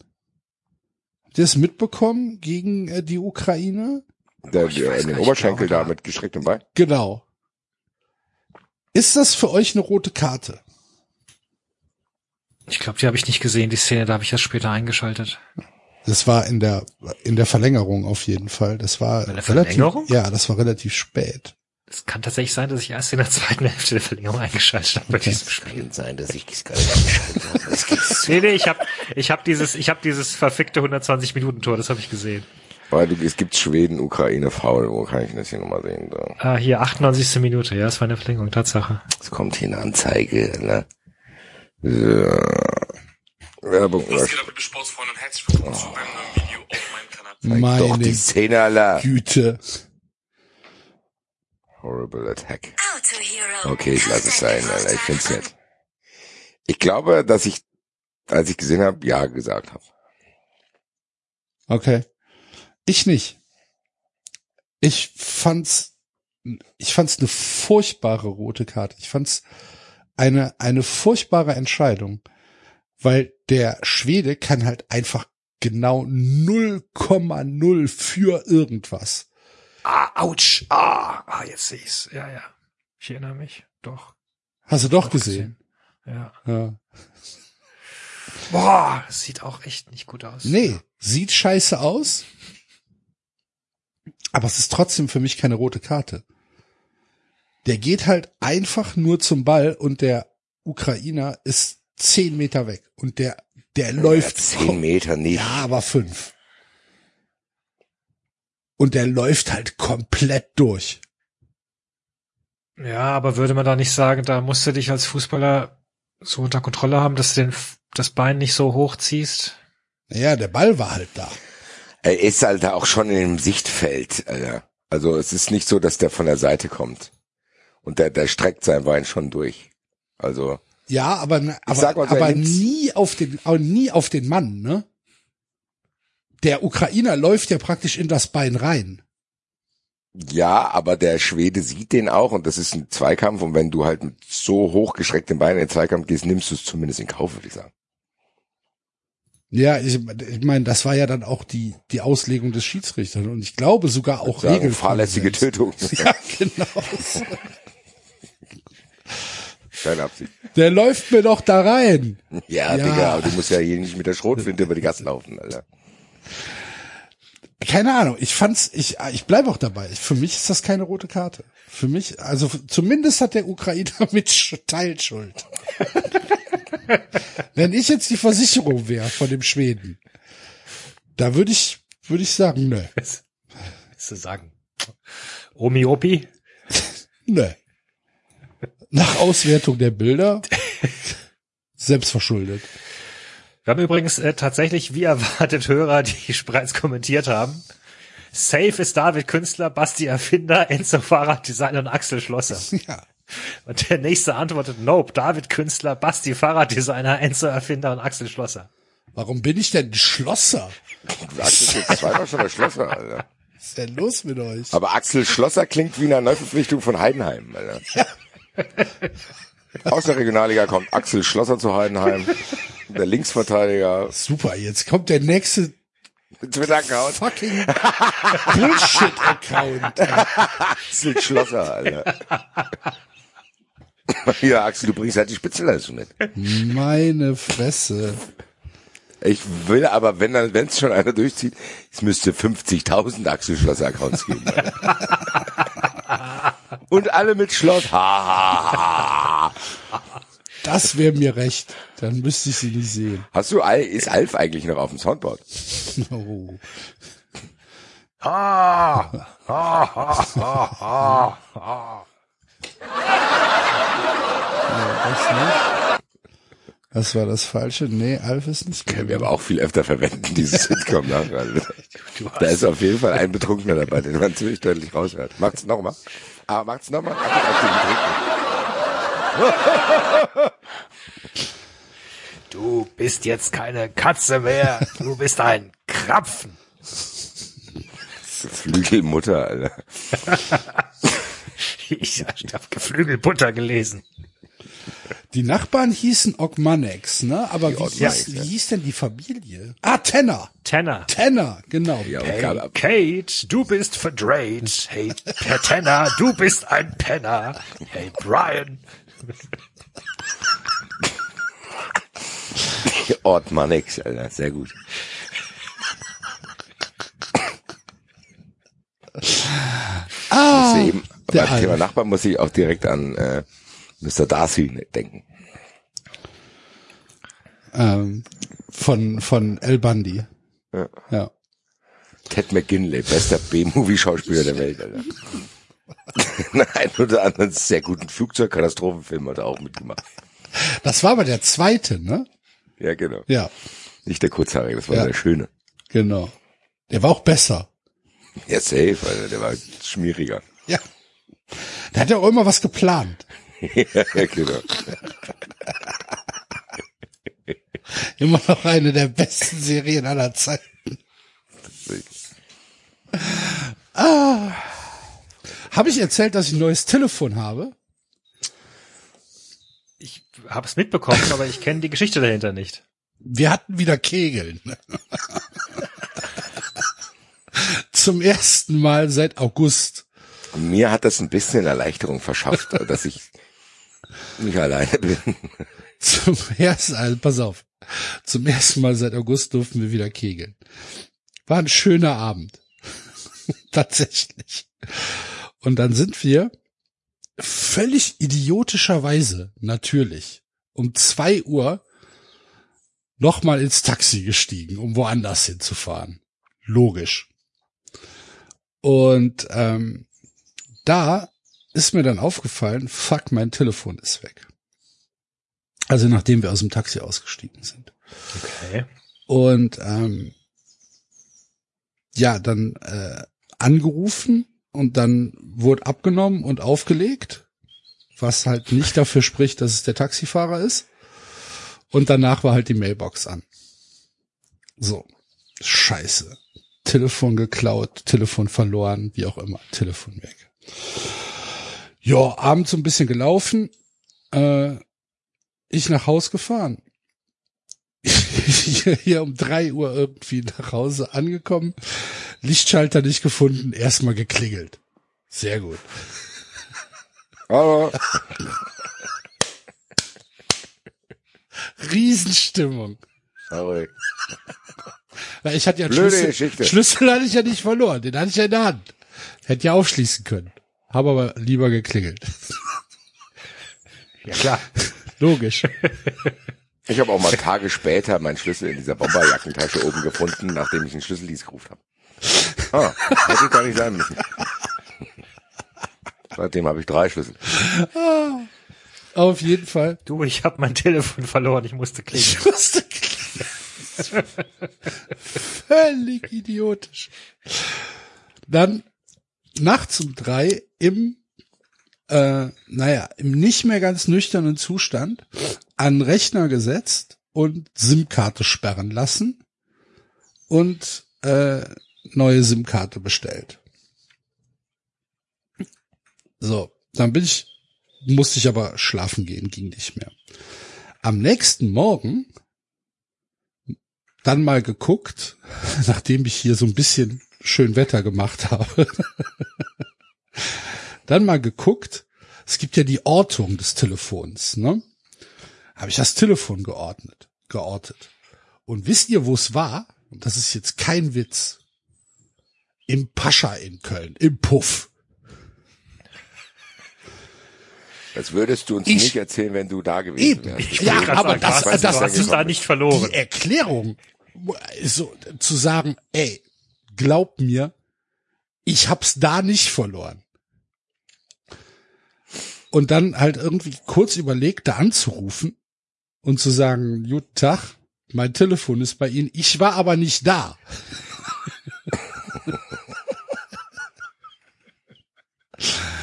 Habt ihr es mitbekommen gegen äh, die Ukraine? Der, der, in den Oberschenkel da mit gestrecktem Bein. Genau. Ist das für euch eine rote Karte? Ich glaube, die habe ich nicht gesehen, die Szene, da habe ich erst später eingeschaltet. Das war in der in der Verlängerung auf jeden Fall. Das war In der relativ, Verlängerung? ja, das war relativ spät. Es kann tatsächlich sein, dass ich erst in der zweiten Hälfte der Verlängerung eingeschaltet habe bei diesem Spiel. Kann sein, dass ich es gar nicht eingeschaltet habe. Nee, nee, ich habe ich hab dieses, ich hab dieses verfickte 120 Minuten Tor, das habe ich gesehen. Weil du, es gibt Schweden, Ukraine, Foul. Wo kann ich das hier nochmal sehen? Da. Ah, hier 98. Minute, ja, es war eine Verlängerung, Tatsache. Es kommt hier eine Anzeige, ne? So. Werbung. Was geht ab, liebe Sportsfreunde und herzlich willkommen zu einem neuen Video auf meinem Kanal. Zeig doch Meine die Szene, Alter. Güte. Horrible Attack. Okay, ich lasse es sein, Alter. Ich find's nett. Ich glaube, dass ich, als ich gesehen habe, ja gesagt habe. Okay. Ich nicht. Ich fand's, ich fand's eine furchtbare rote Karte. Ich fand's eine, eine furchtbare Entscheidung, weil der Schwede kann halt einfach genau 0,0 für irgendwas. Ah, ouch, ah, ah, jetzt sehe ich's. Ja, ja. Ich erinnere mich, doch. Hast du doch Doch gesehen? Ja. Ja. Boah, sieht auch echt nicht gut aus. Nee, sieht scheiße aus. Aber es ist trotzdem für mich keine rote Karte. Der geht halt einfach nur zum Ball und der Ukrainer ist zehn Meter weg und der, der läuft. Zehn Meter nicht. Ja, aber fünf. Und der läuft halt komplett durch. Ja, aber würde man da nicht sagen, da musst du dich als Fußballer so unter Kontrolle haben, dass du den, das Bein nicht so hoch ziehst? Naja, der Ball war halt da. Er ist halt auch schon im Sichtfeld, Alter. Also es ist nicht so, dass der von der Seite kommt. Und der, der streckt sein Bein schon durch. Also, Ja, aber, aber, er aber nie auf den, aber nie auf den Mann, ne? Der Ukrainer läuft ja praktisch in das Bein rein. ja, aber der Schwede sieht den auch und das ist ein Zweikampf und wenn du halt mit so hochgestrecktem Bein in den Zweikampf gehst, nimmst du es zumindest in Kauf, würde ich sagen. Ja, ich, ich meine, das war ja dann auch die, die Auslegung des Schiedsrichters und ich glaube sogar auch Regeln. fahrlässige Tötung. Ja, genau. Keine Absicht. Der läuft mir doch da rein. Ja, Ja. Digga, aber du musst ja hier nicht mit der Schrotflinte über die Gassen laufen, Alter. Keine Ahnung, ich fand's, ich, ich bleibe auch dabei. Für mich ist das keine rote Karte. Für mich, also zumindest hat der Ukrainer mit Sch- Teilschuld. Wenn ich jetzt die Versicherung wäre von dem Schweden, da würde ich, würde ich sagen, nö, Was willst du sagen? Omi Opi? nö. Nach Auswertung der Bilder, selbstverschuldet. Wir haben übrigens äh, tatsächlich, wie erwartet, Hörer, die bereits kommentiert haben. Safe ist David Künstler, Basti Erfinder, Enzo Fahrraddesigner und Axel Schlosser. Ja. Und der nächste antwortet, nope, David Künstler, Basti Fahrraddesigner, Enzo Erfinder und Axel Schlosser. Warum bin ich denn Schlosser? Du sagst es jetzt zweimal schon der Schlosser, Alter. Was ist denn los mit euch? Aber Axel Schlosser klingt wie eine Neuverpflichtung von Heidenheim, Alter. Aus der Regionalliga kommt Axel Schlosser zu Heidenheim. Der Linksverteidiger. Super, jetzt kommt der nächste Twitter-Account. fucking Bullshit-Account. Axel Schlosser, Alter. Ja, Axel, du bringst halt die Spitzenleistung mit. Meine Fresse. Ich will aber, wenn dann, wenn es schon einer durchzieht, es müsste 50.000 Axel Schlosser Accounts geben. Und alle mit Schloss. Das wäre mir recht. Dann müsste ich sie nicht sehen. Hast du, ist Alf eigentlich noch auf dem Soundboard? Oh. Ja, das nicht. Was war das Falsche? Nee, Alf ist nicht Können wir aber auch viel öfter verwenden, dieses Sitcom nachher. Da ist auf jeden Fall ein Betrunkener dabei, den man ziemlich deutlich raushört. Macht's nochmal. Ah, macht's nochmal. Du bist jetzt keine Katze mehr, du bist ein Krapfen. Flügelmutter, Alter. Ich habe Geflügelbutter gelesen. Die Nachbarn hießen Ogmanex, ne? Aber wie, Ogmanex, hieß, ja. wie hieß denn die Familie? Ah, Tenner. Tenner. Tenner, genau. Ja, Hey. Kate, du bist verdreht. Hey, Per Tenner, du bist ein Penner. Hey, Brian. Ort Manix, Alter. Sehr gut. Ah, eben, beim Thema Alf. Nachbar muss ich auch direkt an äh, Mr. Darcy denken. ähm, von, von El Bundy. Ja. Ja. Ted McGinley, bester B-Movie-Schauspieler der Welt, Alter. Nein, unter anderem sehr guten Flugzeugkatastrophenfilm hat er auch mitgemacht. Das war aber der zweite, ne? Ja, genau. Ja, Nicht der Kurzhaarige, das war Ja. der Schöne. genau. Der war auch besser. Ja, safe, Alter, der war schmieriger. Ja. Der hat ja auch immer was geplant. Ja, genau. Immer noch eine der besten Serien aller Zeiten. Ah. Habe ich erzählt, dass ich ein neues Telefon habe? Ich habe es mitbekommen, aber ich kenne die Geschichte dahinter nicht. Wir hatten wieder Kegeln. Zum ersten Mal seit August. Mir hat das ein bisschen Erleichterung verschafft, dass ich nicht alleine bin. Zum ersten, also pass auf. Zum ersten Mal seit August durften wir wieder kegeln. War ein schöner Abend. Tatsächlich. Und dann sind wir völlig idiotischerweise, natürlich, um zwei Uhr nochmal ins Taxi gestiegen, um woanders hinzufahren. Logisch. Und ähm, da ist mir dann aufgefallen, fuck, mein Telefon ist weg. Also nachdem wir aus dem Taxi ausgestiegen sind. Okay. Und ähm, ja, dann äh, angerufen und dann wurde abgenommen und aufgelegt, was halt nicht dafür spricht, dass es der Taxifahrer ist. Und danach war halt die Mailbox an. So, scheiße. Telefon geklaut, Telefon verloren, wie auch immer, Telefon weg. Ja, abends so ein bisschen gelaufen, äh, ich nach Haus gefahren. hier, hier um drei Uhr irgendwie nach Hause angekommen, Lichtschalter nicht gefunden, erstmal geklingelt. Sehr gut. Aber Riesenstimmung. sorry. Weil ich hatte ja Blöde Schlüssel, Geschichte. Schlüssel hatte ich ja nicht verloren, den hatte ich ja in der Hand. Hätte ja aufschließen können. Habe aber lieber geklingelt. Ja klar. Logisch. Ich habe auch mal Tage später meinen Schlüssel in dieser Bomberjackentasche oben gefunden, nachdem ich einen Schlüsseldienst gerufen habe. Ah, hätte gar nicht sein müssen. Seitdem habe ich drei Schlüssel. Auf jeden Fall. Du, ich habe mein Telefon verloren, ich musste klicken. Ich musste klingeln. Völlig idiotisch. Dann nachts um drei im, äh, naja, im nicht mehr ganz nüchternen Zustand an Rechner gesetzt und SIM-Karte sperren lassen und äh, neue SIM-Karte bestellt. So, dann bin ich, musste ich aber schlafen gehen, ging nicht mehr. Am nächsten Morgen dann mal geguckt, nachdem ich hier so ein bisschen schön Wetter gemacht habe, dann mal geguckt, es gibt ja die Ortung des Telefons, ne? Habe ich das Telefon geordnet, geortet. Und wisst ihr, wo es war? Und das ist jetzt kein Witz. Im Pascha in Köln, im Puff. Das würdest du uns Ich- nicht erzählen, wenn du da gewesen Eben. wärst. Ja, grad aber sagen, das, das, das, es da nicht verloren. Die Erklärung ist so zu sagen, ey, glaub mir, ich hab's da nicht verloren. Und dann halt irgendwie kurz überlegt, da anzurufen und zu sagen, guten Tag, mein Telefon ist bei Ihnen, ich war aber nicht da.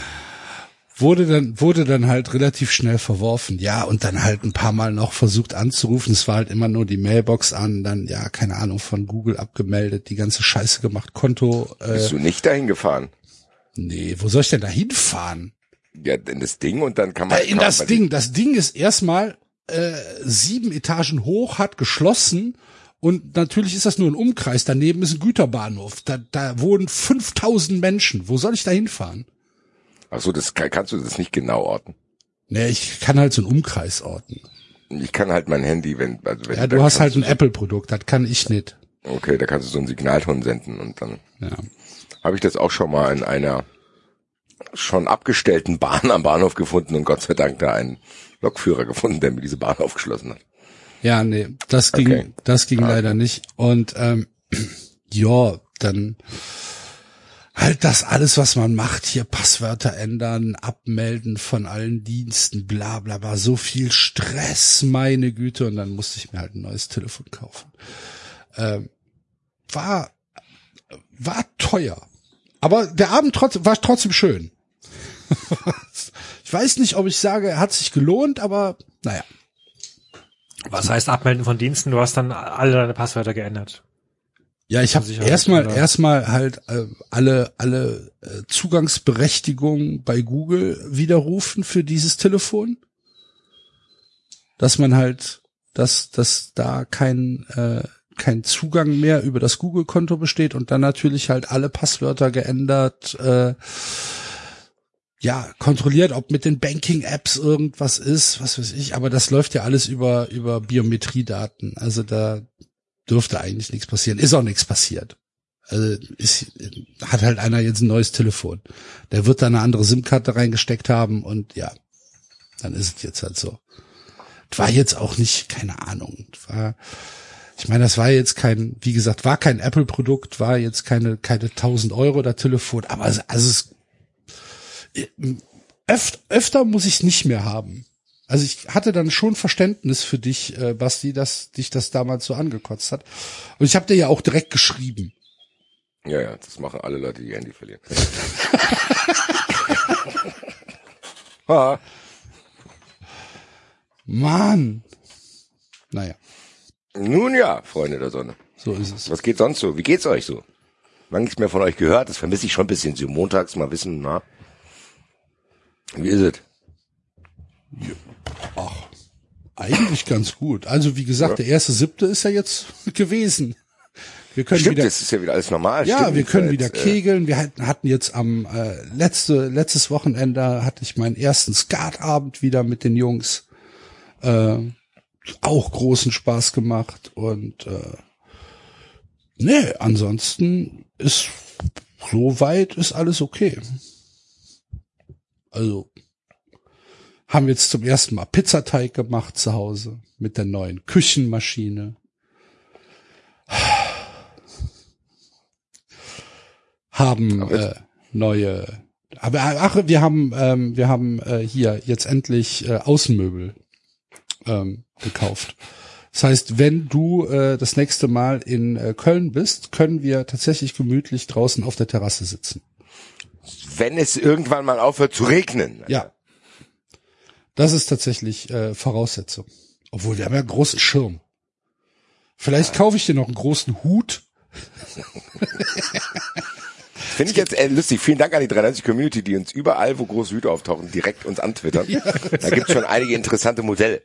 wurde dann wurde dann halt relativ schnell verworfen. Ja, und dann halt ein paar Mal noch versucht anzurufen. Es war halt immer nur die Mailbox an, dann ja, keine Ahnung, von Google abgemeldet, die ganze Scheiße gemacht, Konto äh, Bist du nicht dahin gefahren? nee, wo soll ich denn da hinfahren? Ja, in das Ding und dann kann man. Äh, in kann das man- Ding, das Ding ist erstmal äh, sieben Etagen hoch, hat geschlossen und natürlich ist das nur ein Umkreis. Daneben ist ein Güterbahnhof. Da, da wohnen 5000 Menschen. Wo soll ich da hinfahren? Ach so, das kann, kannst du das nicht genau orten. Nee, ich kann halt so einen Umkreis orten. Ich kann halt mein Handy, wenn, also wenn Ja, du hast halt ein Apple-Produkt, das kann ich nicht. Okay, da kannst du so einen Signalton senden und dann Ja. habe ich das auch schon mal in einer schon abgestellten Bahn am Bahnhof gefunden und Gott sei Dank da einen Lokführer gefunden, der mir diese Bahn aufgeschlossen hat. Ja, nee, das ging, Okay. das ging Ah, leider nicht. Und ähm, ja, dann halt das alles, was man macht, hier Passwörter ändern, abmelden von allen Diensten, bla bla bla, so viel Stress, meine Güte. Und dann musste ich mir halt ein neues Telefon kaufen. Ähm, war, war teuer. Aber der Abend trotzdem, war trotzdem schön. ich weiß nicht, ob ich sage, er hat sich gelohnt, aber naja. Was heißt Abmelden von Diensten? Du hast dann alle deine Passwörter geändert. Ja, ich habe erstmal erstmal halt äh, alle alle äh, Zugangsberechtigungen bei Google widerrufen für dieses Telefon, dass man halt, dass dass da kein äh, kein Zugang mehr über das Google-Konto besteht und dann natürlich halt alle Passwörter geändert, äh, ja kontrolliert, ob mit den Banking-Apps irgendwas ist, was weiß ich. Aber das läuft ja alles über über Biometriedaten, also da dürfte eigentlich nichts passieren. Ist auch nichts passiert. Also ist, hat halt einer jetzt ein neues Telefon. Der wird da eine andere SIM-Karte reingesteckt haben und ja, dann ist es jetzt halt so. Das war jetzt auch nicht, keine Ahnung. Das War, ich meine, das war jetzt kein, wie gesagt, war kein Apple-Produkt, war jetzt keine, keine 1000 Euro der Telefon, aber es- also es, öf, öfter muss ich nicht mehr haben. Also ich hatte dann schon Verständnis für dich, äh, Basti, dass dich das damals so angekotzt hat. Und ich habe dir ja auch direkt geschrieben. Ja, ja, das machen alle Leute, die ihr Handy verlieren. ah, Mann. Naja, nun ja, Freunde der Sonne. so ist es. Was geht sonst so? Wie geht's euch so? Lang nichts mehr von euch gehört. Das vermisse ich schon ein bisschen. So montags mal wissen, na. Wie ist es? Ach, eigentlich ganz gut. Also wie gesagt, der erste siebte ist ja jetzt gewesen. Wir können Stimmt, wieder das ist ja wieder alles normal. Ja, Stimmt, wir können wieder äh, kegeln. Wir hatten, hatten jetzt am äh, letzte letztes Wochenende hatte ich meinen ersten Skatabend wieder mit den Jungs. Äh, auch großen Spaß gemacht und äh, nee, ansonsten ist soweit ist alles okay. Also haben jetzt zum ersten Mal Pizzateig gemacht zu Hause mit der neuen Küchenmaschine. haben äh, neue aber ach wir haben ähm, wir haben äh, hier jetzt endlich äh, Außenmöbel ähm, gekauft. Das heißt, wenn du äh, das nächste Mal in äh, Köln bist, können wir tatsächlich gemütlich draußen auf der Terrasse sitzen. Wenn es irgendwann mal aufhört zu regnen. Ja. Das ist tatsächlich äh, Voraussetzung. Obwohl wir haben ja einen großen Schirm. Vielleicht kaufe ich dir noch einen großen Hut. Finde ich jetzt äh, lustig. Vielen Dank an die 93 Community, die uns überall, wo große Hüte auftauchen, direkt uns antwittern. da gibt's schon einige interessante Modelle.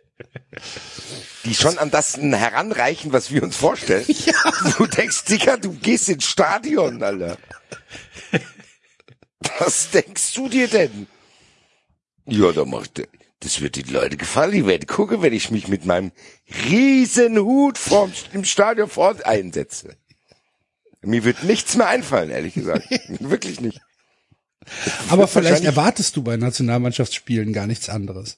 Die schon an das heranreichen, was wir uns vorstellen. Du denkst, Dicker, du gehst ins Stadion, Alter. Was denkst du dir denn? Ja, da macht das wird den Leuten gefallen. Die werden gucken, wenn ich mich mit meinem riesen Hut vorm, im Stadion vor Ort einsetze. Mir wird nichts mehr einfallen, ehrlich gesagt. Wirklich nicht. Aber vielleicht erwartest du bei Nationalmannschaftsspielen gar nichts anderes.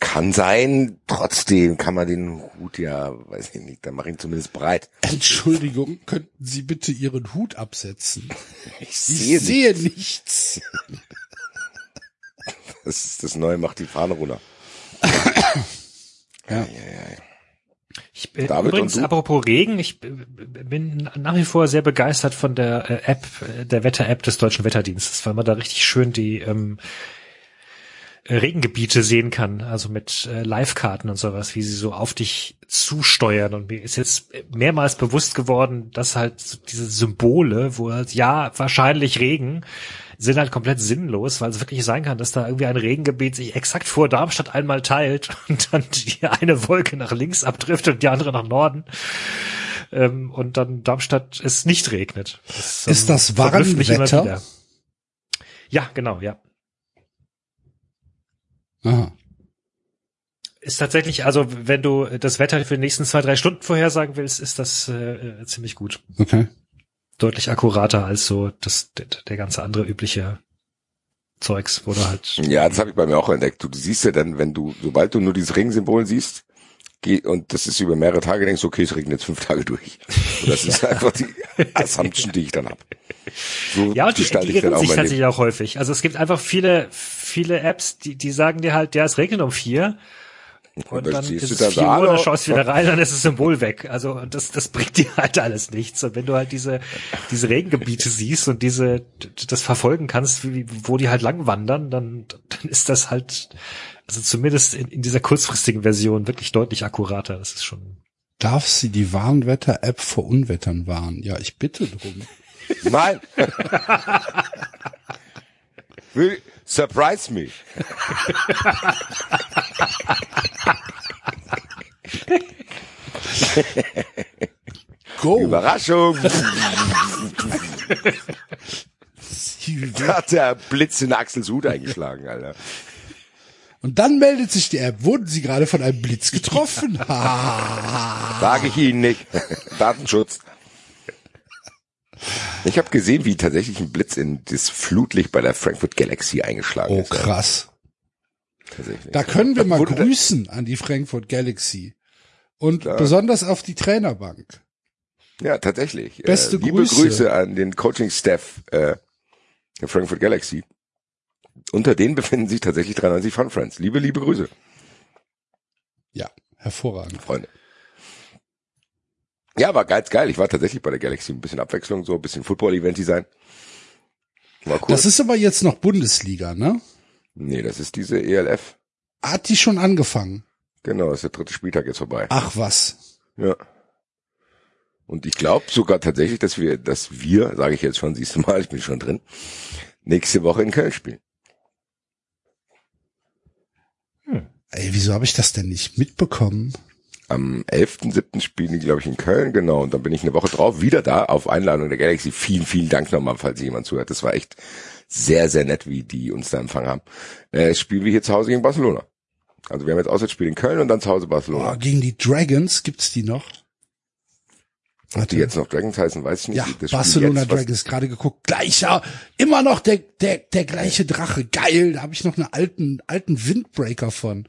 Kann sein, trotzdem kann man den Hut ja, weiß ich nicht, dann mach ihn zumindest breit. Entschuldigung, könnten Sie bitte Ihren Hut absetzen? Ich Ich sehe, sehe nichts. Das, ist das Neue macht die Fahne runter. Ja. Ich bin David, übrigens, apropos Regen, ich bin nach wie vor sehr begeistert von der äh, App, äh, der Wetter-App des Deutschen Wetterdienstes, weil man da richtig schön die ähm, äh, Regengebiete sehen kann, also mit äh, Live-Karten und sowas, wie sie so auf dich zusteuern. Und mir ist jetzt mehrmals bewusst geworden, dass halt diese Symbole, wo halt, ja, wahrscheinlich Regen, sind halt komplett sinnlos, weil es wirklich sein kann, dass da irgendwie ein Regengebiet sich exakt vor Darmstadt einmal teilt und dann die eine Wolke nach links abdriftet und die andere nach Norden. Ähm, und dann Darmstadt es nicht regnet. Das, Ist das verblüfft mich immer Warnwetter? Ja, genau, ja. Aha. Ist tatsächlich, also wenn du das Wetter für die nächsten zwei, drei Stunden vorhersagen willst, ist das äh, ziemlich gut. Okay. Deutlich akkurater als so das, der, der ganze andere übliche Zeugs, wo du halt Ja, das habe ich bei mir auch entdeckt. Du, du siehst ja dann, wenn du, sobald du nur dieses Regensymbol siehst, geh, und das ist über mehrere Tage, denkst du, okay, es regnet jetzt fünf Tage durch. Und das ist einfach die Assumption, die ich dann habe. So Ja, und die, die ich dann irren sich tatsächlich auch häufig. Also es gibt einfach viele, viele Apps, die, die sagen dir halt, ja, es regnet um vier. Und dann dann ist du es da vier da, Uhr, dann schaust du wieder rein, dann ist das Symbol weg. Also das, das bringt dir halt alles nichts. Und wenn du halt diese, diese Regengebiete siehst und diese, das verfolgen kannst, wie, wo die halt lang wandern, dann, dann ist das halt, also zumindest in, in dieser kurzfristigen Version wirklich deutlich akkurater. Das ist schon Darf sie die Warnwetter-App vor Unwettern warnen? Ja, ich bitte drum. Nein. Will, surprise me. Go! Überraschung. Da hat der Blitz in Axels Hut eingeschlagen, Alter. Und dann meldet sich die App. Wurden Sie gerade von einem Blitz getroffen? Sage ich Ihnen nicht. Datenschutz. Ich habe gesehen, wie tatsächlich ein Blitz in das Flutlicht bei der Frankfurt Galaxy eingeschlagen oh, ist. krass. Tatsächlich. Da können wir mal grüßen an die Frankfurt Galaxy. Und Klar. besonders auf die Trainerbank. Ja, tatsächlich. Beste äh, liebe Grüße. Grüße an den Coaching-Staff äh, der Frankfurt Galaxy. unter denen befinden sich tatsächlich 93 Fun Friends. Liebe, liebe Grüße, Ja, hervorragend. Freunde. Ja, war ganz geil. Ich war tatsächlich bei der Galaxy. Ein bisschen Abwechslung, so ein bisschen Football-Event-Design. War cool. Das ist aber jetzt noch Bundesliga, ne? nee, das ist diese ELF. Hat die schon angefangen? Genau, ist der dritte Spieltag jetzt vorbei. Ach was. Ja. Und ich glaube sogar tatsächlich, dass wir, dass wir, sage ich jetzt schon, siehst du mal, ich bin schon drin, nächste Woche in Köln spielen. Ey, wieso habe ich das denn nicht mitbekommen? Am 11.7. spielen die, glaube ich, in Köln, genau. Und dann bin ich eine Woche drauf wieder da auf Einladung der Galaxy. Vielen, vielen Dank nochmal, falls jemand zuhört. Das war echt sehr, sehr nett, wie die uns da empfangen haben. Äh, spielen wir hier zu Hause gegen Barcelona. Also wir haben jetzt Auswärtsspiel in Köln und dann zu Hause Barcelona. Boah, gegen die Dragons gibt's die noch? Ob die jetzt noch Dragons heißen, weiß ich nicht. Ja, Das Barcelona jetzt, Dragons gerade geguckt. Gleicher, immer noch der der der gleiche Drache. Geil, da habe ich noch einen alten alten Windbreaker von.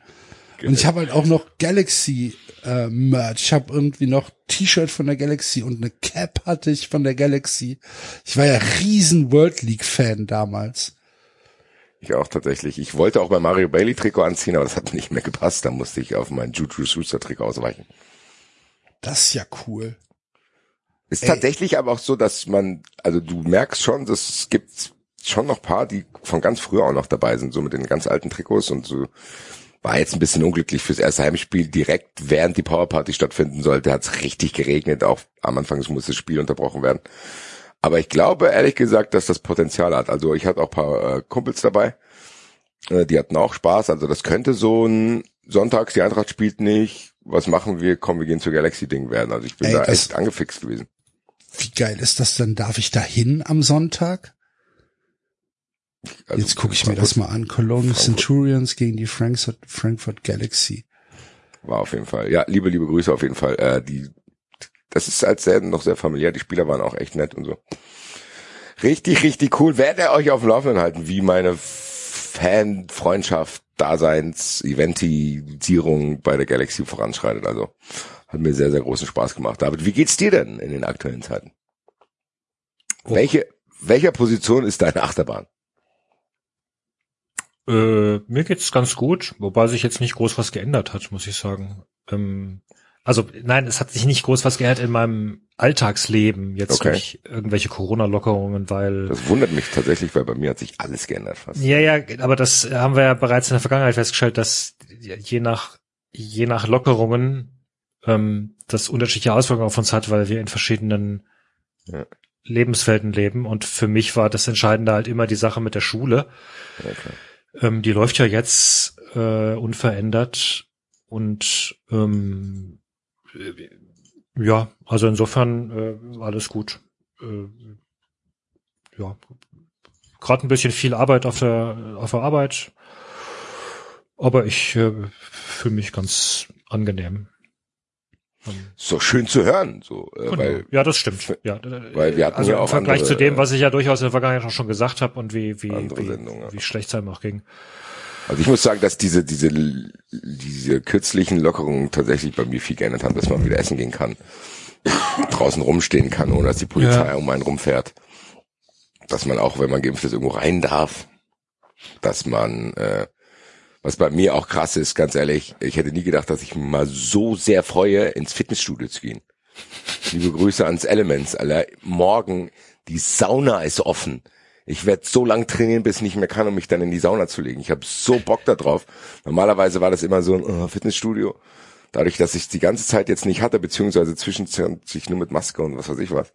Und ich habe halt auch noch Galaxy äh, Merch. Ich habe irgendwie noch T-Shirt von der Galaxy und eine Cap hatte ich von der Galaxy. Ich war ja riesen World League Fan damals. Ich auch tatsächlich. Ich wollte auch mein Mario Bailey Trikot anziehen, aber das hat nicht mehr gepasst. Da musste ich auf mein Juju Schuster Trikot ausweichen. Das ist ja cool. Ist Ey. tatsächlich aber auch so, dass man, also du merkst schon, dass es gibt schon noch paar, die von ganz früher auch noch dabei sind, so mit den ganz alten Trikots und so. War jetzt ein bisschen unglücklich fürs erste Heimspiel. Direkt während die Powerparty stattfinden sollte, hat es richtig geregnet. Auch am Anfang musste das Spiel unterbrochen werden. Aber ich glaube ehrlich gesagt, dass das Potenzial hat. Also ich hatte auch paar äh, Kumpels dabei, äh, die hatten auch Spaß. Also das könnte so ein Sonntags, die Eintracht spielt nicht. Was machen wir? Komm, wir gehen zur Galaxy-Ding werden. Also ich bin Ey, da echt angefixt gewesen. Wie geil ist das denn? Darf ich da hin am Sonntag? Also Jetzt gucke ich mir das mal an. Cologne Frankfurt. Centurions gegen die Frankfurt, Frankfurt Galaxy. War auf jeden Fall. Ja, liebe, liebe Grüße auf jeden Fall. Äh, die, das ist als sehr, noch sehr familiär. Die Spieler waren auch echt nett und so. Richtig, richtig cool. Werdet ihr euch auf dem Laufenden halten, wie meine Fan, Freundschaft, Daseins, Eventisierung bei der Galaxy voranschreitet. Also hat mir sehr, sehr großen Spaß gemacht. David, wie geht's dir denn in den aktuellen Zeiten? Welche, welcher Position ist deine Achterbahn? Äh, mir geht's ganz gut, wobei sich jetzt nicht groß was geändert hat, muss ich sagen. Ähm, also nein, es hat sich nicht groß was geändert in meinem Alltagsleben jetzt Okay. durch irgendwelche Corona-Lockerungen, weil Das wundert mich tatsächlich, weil bei mir hat sich alles geändert fast. ja, ja, aber das haben wir ja bereits in der Vergangenheit festgestellt, dass je nach je nach Lockerungen ähm, das unterschiedliche Auswirkungen auf uns hat, weil wir in verschiedenen Ja. Lebenswelten leben. Und für mich war das Entscheidende halt immer die Sache mit der Schule. Ja. Ähm, die läuft ja jetzt äh, unverändert und ähm, äh, ja, also insofern äh, alles gut. Äh, ja, gerade ein bisschen viel Arbeit auf der auf der Arbeit, aber ich äh, fühle mich ganz angenehm. So schön zu hören, so, äh, genau. weil ja, das stimmt. Ja, weil wir hatten also ja im auch Vergleich andere, zu dem, was ich ja durchaus in der Vergangenheit auch schon gesagt habe und wie wie wie, ja. wie schlecht es einem auch ging. Also ich muss sagen, dass diese, diese, diese kürzlichen Lockerungen tatsächlich bei mir viel geändert haben, dass man wieder essen gehen kann, draußen rumstehen kann, ohne dass die Polizei Ja. um einen rumfährt. Dass man auch, wenn man geimpft ist, irgendwo rein darf. Dass man, äh, was bei mir auch krass ist, ganz ehrlich, ich hätte nie gedacht, dass ich mich mal so sehr freue, ins Fitnessstudio zu gehen. Liebe Grüße ans Elements, Alter. Morgen, die Sauna ist offen. Ich werde so lang trainieren, bis ich nicht mehr kann, um mich dann in die Sauna zu legen. Ich habe so Bock da drauf. Normalerweise war das immer so ein äh, Fitnessstudio. Dadurch, dass ich die ganze Zeit jetzt nicht hatte, beziehungsweise zwischenzeitlich nur mit Maske und was weiß ich was,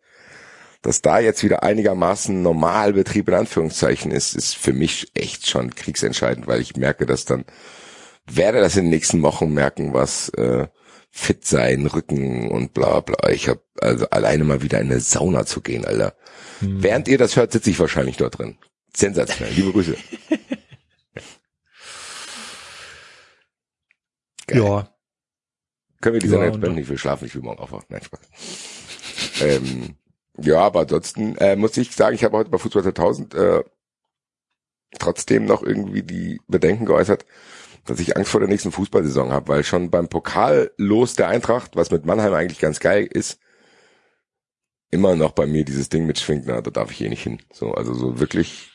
dass da jetzt wieder einigermaßen Normalbetrieb in Anführungszeichen ist, ist für mich echt schon kriegsentscheidend, weil ich merke, dass dann werde das in den nächsten Wochen merken, was äh, fit sein, Rücken und bla bla. Ich habe also alleine mal wieder in eine Sauna zu gehen, Alter. Während ihr das hört, sitze ich wahrscheinlich dort drin. Sensationell. Liebe Grüße. Geil. Ja, Können wir die Ja, Sendung jetzt und- beenden? Ich will schlafen, ich will morgen aufwachen. Nein, Spaß. ähm, ja, aber ansonsten äh, muss ich sagen, ich habe heute bei Fußball 2000 äh, trotzdem noch irgendwie die Bedenken geäußert, dass ich Angst vor der nächsten Fußballsaison habe, weil schon beim Pokal los der Eintracht, was mit Mannheim eigentlich ganz geil ist, immer noch bei mir dieses Ding mitschwingt, na, da darf ich eh nicht hin. So, also so wirklich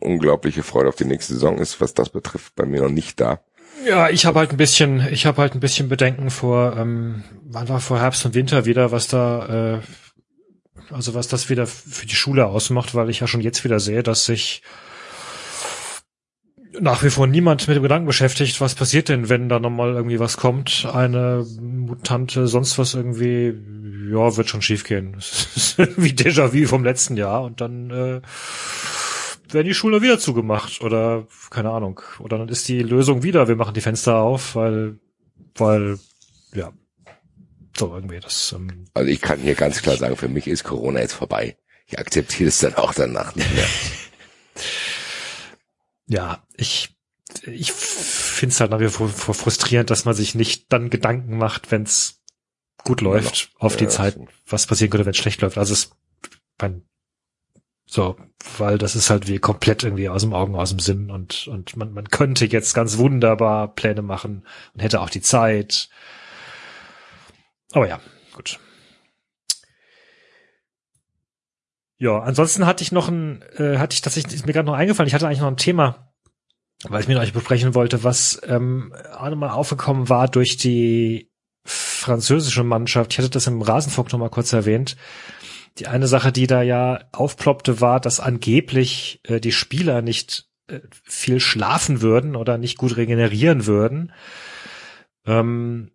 unglaubliche Freude auf die nächste Saison ist, was das betrifft, bei mir noch nicht da. Ja, ich habe halt ein bisschen, ich habe halt ein bisschen Bedenken vor, ähm, wann war vor Herbst und Winter wieder, was da, äh, also was das wieder für die Schule ausmacht, weil ich ja schon jetzt wieder sehe, dass sich nach wie vor niemand mit dem Gedanken beschäftigt, was passiert denn, wenn da nochmal irgendwie was kommt, eine Mutante, sonst was irgendwie, ja, wird schon schiefgehen. Irgendwie Déjà-vu vom letzten Jahr und dann äh, werden die Schulen wieder zugemacht oder keine Ahnung. Oder dann ist die Lösung wieder, wir machen die Fenster auf, weil, weil, ja, so irgendwie das. Ähm, Also ich kann hier ganz klar sagen, für mich ist Corona jetzt vorbei. Ich akzeptiere es dann auch danach nicht mehr. ja, ich, ich finde es halt nach wie vor frustrierend, dass man sich nicht dann Gedanken macht, wenn es gut läuft, auf die Ja, Zeit, was passieren könnte, wenn es schlecht läuft. Also es, mein, so, weil das ist halt wie komplett irgendwie aus dem Augen, aus dem Sinn und, und man, man könnte jetzt ganz wunderbar Pläne machen und hätte auch die Zeit. Aber ja, gut. Ja, ansonsten hatte ich noch ein, äh, hatte ich tatsächlich, ist mir gerade noch eingefallen, ich hatte eigentlich noch ein Thema, weil ich mit euch besprechen wollte, was ähm, auch nochmal aufgekommen war durch die französische Mannschaft. Ich hatte das im Rasenfunk noch mal kurz erwähnt. Die eine Sache, die da ja aufploppte, war, dass angeblich äh, die Spieler nicht äh, viel schlafen würden oder nicht gut regenerieren würden. Ähm, äh,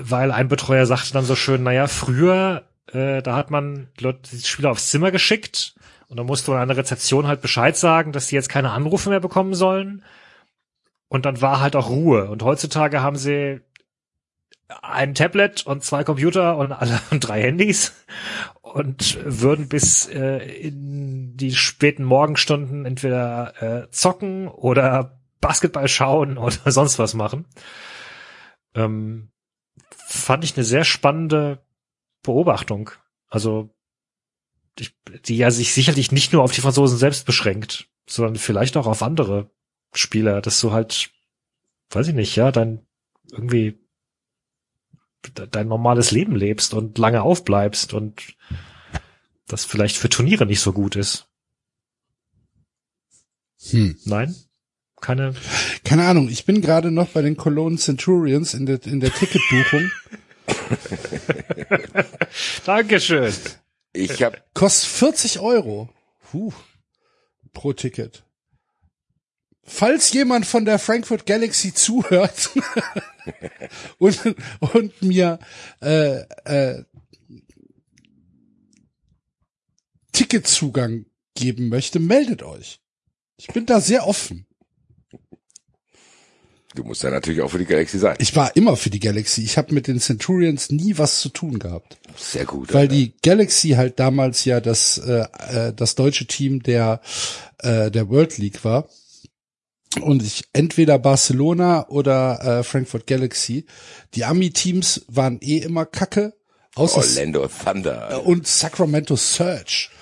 weil ein Betreuer sagte dann so schön, naja, früher, äh, da hat man Leute, die Spieler aufs Zimmer geschickt und dann musste man an der Rezeption halt Bescheid sagen, dass die jetzt keine Anrufe mehr bekommen sollen. Und dann war halt auch Ruhe. Und heutzutage haben sie ein Tablet und zwei Computer und alle und drei Handys und würden bis äh, in die späten Morgenstunden entweder äh, zocken oder Basketball schauen oder sonst was machen. Ähm, fand ich eine sehr spannende Beobachtung. Also ich, die ja sich sicherlich nicht nur auf die Franzosen selbst beschränkt, sondern vielleicht auch auf andere Spieler, dass du halt, weiß ich nicht, ja, dein irgendwie dein normales Leben lebst und lange aufbleibst und das vielleicht für Turniere nicht so gut ist. Hm. Nein? Keine. Keine Ahnung, ich bin gerade noch bei den Cologne Centurions in der, in der Ticketbuchung. Dankeschön. Ich habe Kostet 40 Euro. Puh. Pro Ticket. Falls jemand von der Frankfurt Galaxy zuhört und, und mir äh, äh, Ticketzugang geben möchte, meldet euch. Ich bin da sehr offen. Du musst ja natürlich auch für die Galaxy sein. Ich war immer für die Galaxy. Ich habe mit den Centurions nie was zu tun gehabt. Sehr gut. Weil Alter. die Galaxy halt damals ja das, äh, äh, das deutsche Team der, äh, der World League war. Und ich entweder Barcelona oder äh, Frankfurt Galaxy. Die Ami-Teams waren eh immer kacke. Außer Orlando Thunder. und Sacramento Surge, Stimmt.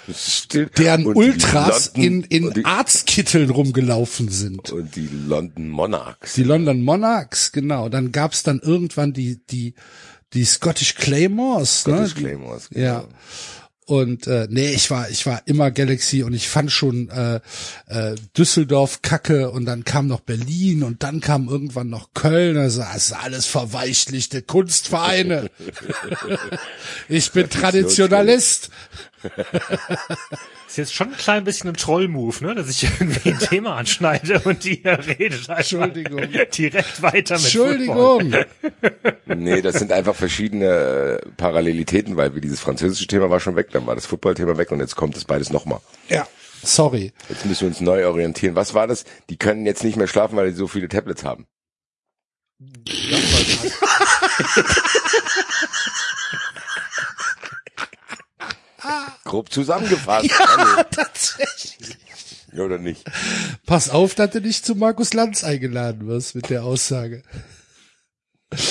Deren Und Ultras London- in, in die, Arztkitteln rumgelaufen sind. und die London Monarchs. Die London Monarchs, genau. Dann gab's dann irgendwann die, die, die Scottish Claymores. Scottish ne? Claymores, Ja. genau. Und äh, nee, ich war ich war immer Galaxy und ich fand schon äh, äh, Düsseldorf Kacke und dann kam noch Berlin und dann kam irgendwann noch Köln. Also das ist alles verweichlichte Kunstvereine. ich bin Traditionalist. Ist jetzt schon ein klein bisschen ein Troll-Move, ne? Dass ich irgendwie ein Thema anschneide und die redet einfach Entschuldigung. direkt weiter mit Football. Entschuldigung. Nee, das sind einfach verschiedene äh, Parallelitäten, weil wir dieses französische Thema war schon weg, dann war das Football-Thema weg und jetzt kommt das beides nochmal. Ja, sorry. Jetzt müssen wir uns neu orientieren. Was war das? Die können jetzt nicht mehr schlafen, weil die so viele Tablets haben. Grob zusammengefasst. Ja, Tatsächlich. Oder nicht? Pass auf, dass du nicht zu Markus Lanz eingeladen wirst mit der Aussage.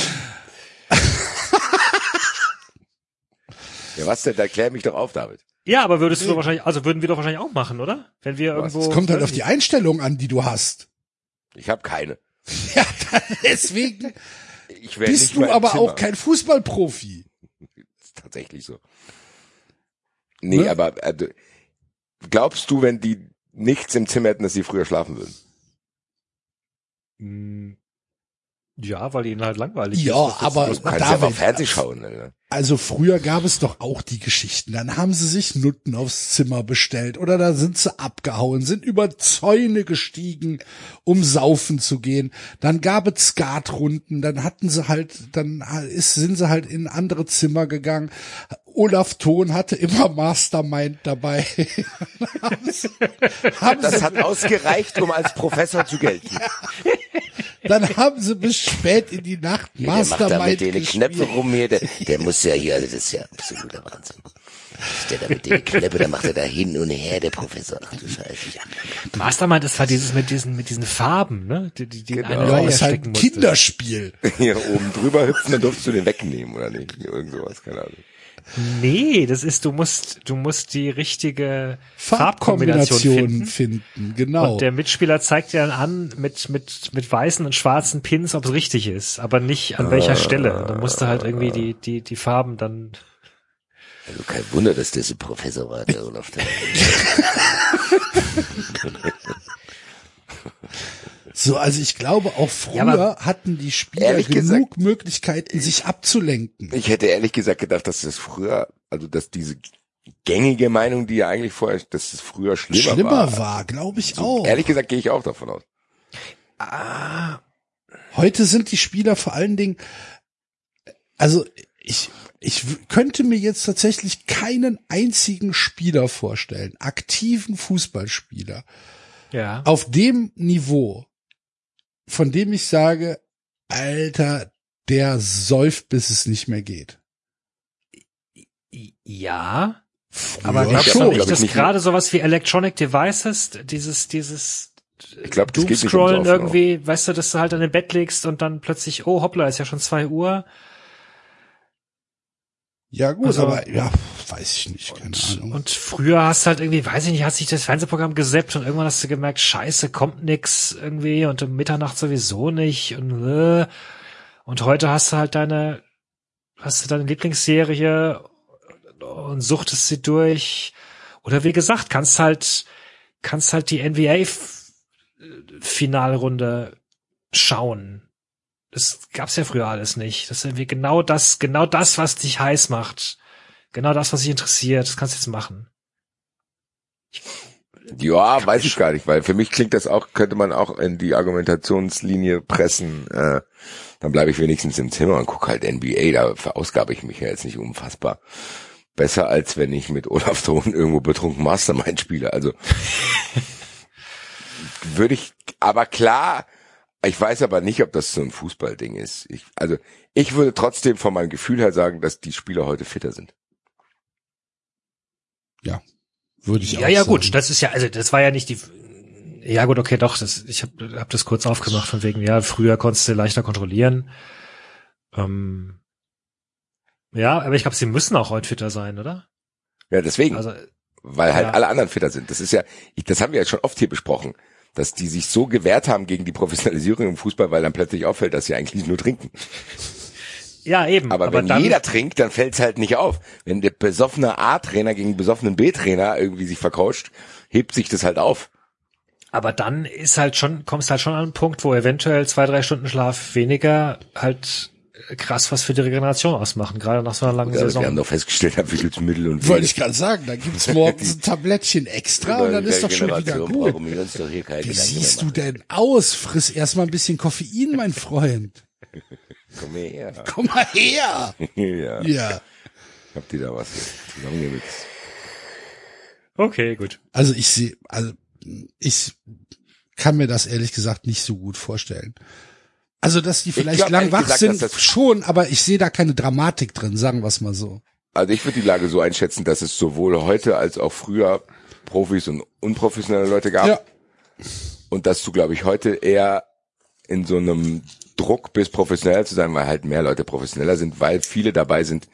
Ja, was denn? Da klär mich doch auf, David. Ja, aber würdest du doch wahrscheinlich, also würden wir doch wahrscheinlich auch machen, oder? Wenn wir Was? irgendwo. Es kommt halt auf die. Einstellung an, die du hast. Ich habe keine. Ja, deswegen Ich bist nicht du aber Zimmer. auch kein Fußballprofi. ist tatsächlich so. Nee, Ne? aber äh, du- glaubst du, wenn die nichts im Zimmer hätten, dass sie früher schlafen würden. Hm, Ja, weil ihnen halt langweilig Ja, ist. Du aber- Du kannst ja mal David, Fernsehen schauen. Alter. Also früher gab es doch auch die Geschichten. Dann haben sie sich Nutten aufs Zimmer bestellt oder da sind sie abgehauen, sind über Zäune gestiegen, um saufen zu gehen. Dann gab es Skatrunden, dann hatten sie halt, dann ist, sind sie halt in andere Zimmer gegangen. Olaf Thon hatte immer Mastermind dabei. Das hat ausgereicht, um als Professor zu gelten. dann haben sie bis spät in die Nacht Der macht da Mastermind mit gespielt. Knöpfen rum hier, der, der muss ja hier, also das ist ja absoluter Wahnsinn. Der da mit den Knöpfen, da macht er da hin und her, der Professor. Ach du Scheiße. Ja. Mastermind ist halt dieses mit diesen, mit diesen Farben, ne? Die, die, die Genau. Ja, ist halt ein. Kinderspiel. Hier oben drüber hüpfen, dann durfst du den wegnehmen, oder nicht? Irgend sowas, keine Ahnung. Nee, das ist, du musst, du musst die richtige Farbkombination Farbkombinationen finden. finden, genau. Und der Mitspieler zeigt dir dann an mit, mit, mit weißen und schwarzen Pins, ob es richtig ist, aber nicht an welcher Stelle. Da musst du halt irgendwie die, die, die Farben dann. Also kein Wunder, dass der so Professor war, der Olaf. So, also ich glaube, auch früher Ja, hatten die Spieler genug Möglichkeiten, sich abzulenken. ich hätte ehrlich gesagt gedacht, dass das früher, also dass diese gängige Meinung, die ja eigentlich vorher, dass es früher schlimmer, Schlimmer war. war, glaube ich So, auch. Ehrlich gesagt gehe ich auch davon aus. Heute sind die Spieler vor allen Dingen, also ich, ich könnte mir jetzt tatsächlich keinen einzigen Spieler vorstellen, aktiven Fußballspieler, Ja. auf dem Niveau, von dem ich sage, Alter, der säuft, bis es nicht mehr geht. Ja. Früher Aber glaubst schon, du nicht, glaub ich dass nicht. gerade sowas wie Electronic Devices, dieses, dieses Ich das nicht ums Doomscrollen auch. irgendwie, weißt du, dass du halt an dem Bett legst und dann plötzlich, oh hoppla, ist ja schon zwei Uhr. Ja gut, Also- aber ja, weiß ich nicht, keine Ahnung. Und früher hast du halt irgendwie, weiß ich nicht, hast dich das Fernsehprogramm gesappt und irgendwann hast du gemerkt, scheiße, kommt nix irgendwie und um Mitternacht sowieso nicht und äh. und heute hast du halt deine, hast du deine Lieblingsserie und suchtest sie durch. Oder wie gesagt, kannst halt, kannst halt die NBA-Finalrunde schauen. Das gab's ja früher alles nicht. Das ist irgendwie genau das, genau das, was dich heiß macht. Genau das, was dich interessiert. Das kannst du jetzt machen. Ja, weiß ich gar nicht, weil für mich klingt das auch, könnte man auch in die Argumentationslinie pressen. Äh, dann bleibe ich wenigstens im Zimmer und gucke halt NBA, da verausgabe ich mich ja jetzt nicht unfassbar. Besser als wenn ich mit Olaf Thon irgendwo betrunken Mastermind spiele. Also würde ich, aber klar, ich weiß aber nicht, ob das so ein Fußballding ist. Ich, also ich würde trotzdem von meinem Gefühl her sagen, dass die Spieler heute fitter sind. Würde ich Ja, auch ja, sagen. gut. Das ist ja, also das war ja nicht die. Ja gut, okay, doch. Das, ich habe hab das kurz aufgemacht von wegen. Ja, früher konntest du leichter kontrollieren. Ähm, ja, aber ich glaube, sie müssen auch heute fitter sein, oder? Ja, deswegen. Also weil halt Ja. alle anderen fitter sind. Das ist ja, ich, das haben wir jetzt schon oft hier besprochen, dass die sich so gewehrt haben gegen die Professionalisierung im Fußball, weil dann plötzlich auffällt, dass sie eigentlich nur trinken. ja, eben. Aber, wenn dann, jeder trinkt, dann fällt's halt nicht auf. Wenn der besoffene A-Trainer gegen besoffenen B-Trainer irgendwie sich vercoacht, hebt sich das halt auf. aber dann ist halt schon, kommst halt schon an einen Punkt, wo eventuell zwei, drei Stunden Schlaf weniger halt krass was für die Regeneration ausmachen, gerade nach so einer langen Ja, wir Saison. haben doch festgestellt, Abwicklungsmittel und Wollte ich gerade sagen, da gibt's morgens ein Tablettchen extra und dann ist doch schon wieder gut. brauchen wir uns doch hier keine Wie Gedanken siehst du denn aus? Friss erstmal ein bisschen Koffein, mein Freund. Komm mal her. Komm mal her. ja. Ja. Habt ihr da was zusammengemixt? Okay, gut. Also ich sehe, also ich kann mir das ehrlich gesagt nicht so gut vorstellen. Also, dass die vielleicht glaub, lang wach gesagt, sind, das- schon, aber ich sehe da keine Dramatik drin, sagen wir es mal so. Also ich würde die Lage so einschätzen, dass es sowohl heute als auch früher Profis und unprofessionelle Leute gab. Ja. Und dass du, glaube ich, heute eher in so einem Druck bist, professioneller zu sein, weil halt mehr Leute professioneller sind, weil viele dabei sind,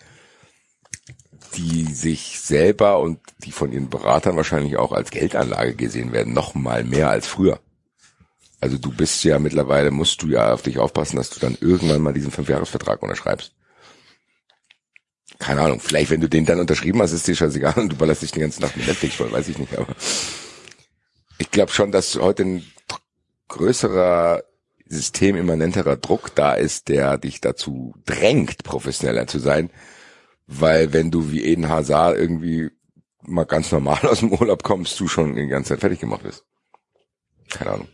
die sich selber und die von ihren Beratern wahrscheinlich auch als Geldanlage gesehen werden, noch mal mehr als früher. Also du bist ja mittlerweile, musst du ja auf dich aufpassen, dass du dann irgendwann mal diesen Fünfjahresvertrag unterschreibst. Keine Ahnung, vielleicht wenn du den dann unterschrieben hast, ist dir scheißegal und du ballerst dich die ganze Nacht mit Netflix voll, weiß ich nicht, aber Ich glaube schon, dass heute ein größerer systemimmanenterer Druck da ist, der dich dazu drängt, professioneller zu sein. Weil wenn du wie Eden Hazard irgendwie mal ganz normal aus dem Urlaub kommst, du schon die ganze Zeit fertig gemacht bist. Keine Ahnung.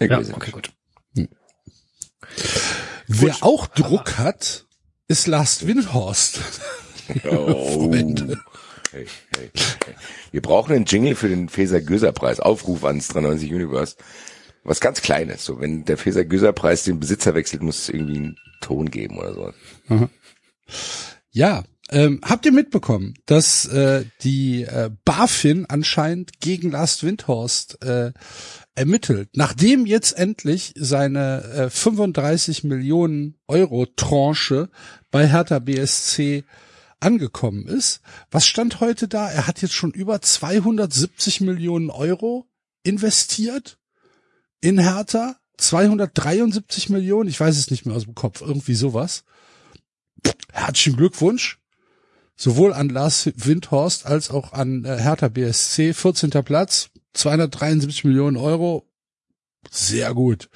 Ja, okay, gut. Wer auch Druck hat, ist Last Windhorst. Oh. Freunde. Hey, hey, hey. Wir brauchen einen Jingle für den Feser-Göser-Preis. Aufruf ans 93 Universe. Was ganz Kleines. So, wenn der Feser-Göser-Preis den Besitzer wechselt, muss es irgendwie einen Ton geben oder so. Ja, ähm, habt ihr mitbekommen, dass äh, die äh, BaFin anscheinend gegen Last Windhorst äh, ermittelt, nachdem jetzt endlich seine äh, 35 Millionen Euro Tranche bei Hertha BSC angekommen ist. Was stand heute da? Er hat jetzt schon über 270 Millionen Euro investiert in Hertha. 273 Millionen, ich weiß es nicht mehr aus dem Kopf, irgendwie sowas. Herzlichen Glückwunsch. Sowohl an Lars Windhorst als auch an äh, Hertha BSC. 14. Platz, 273 Millionen Euro. Sehr gut.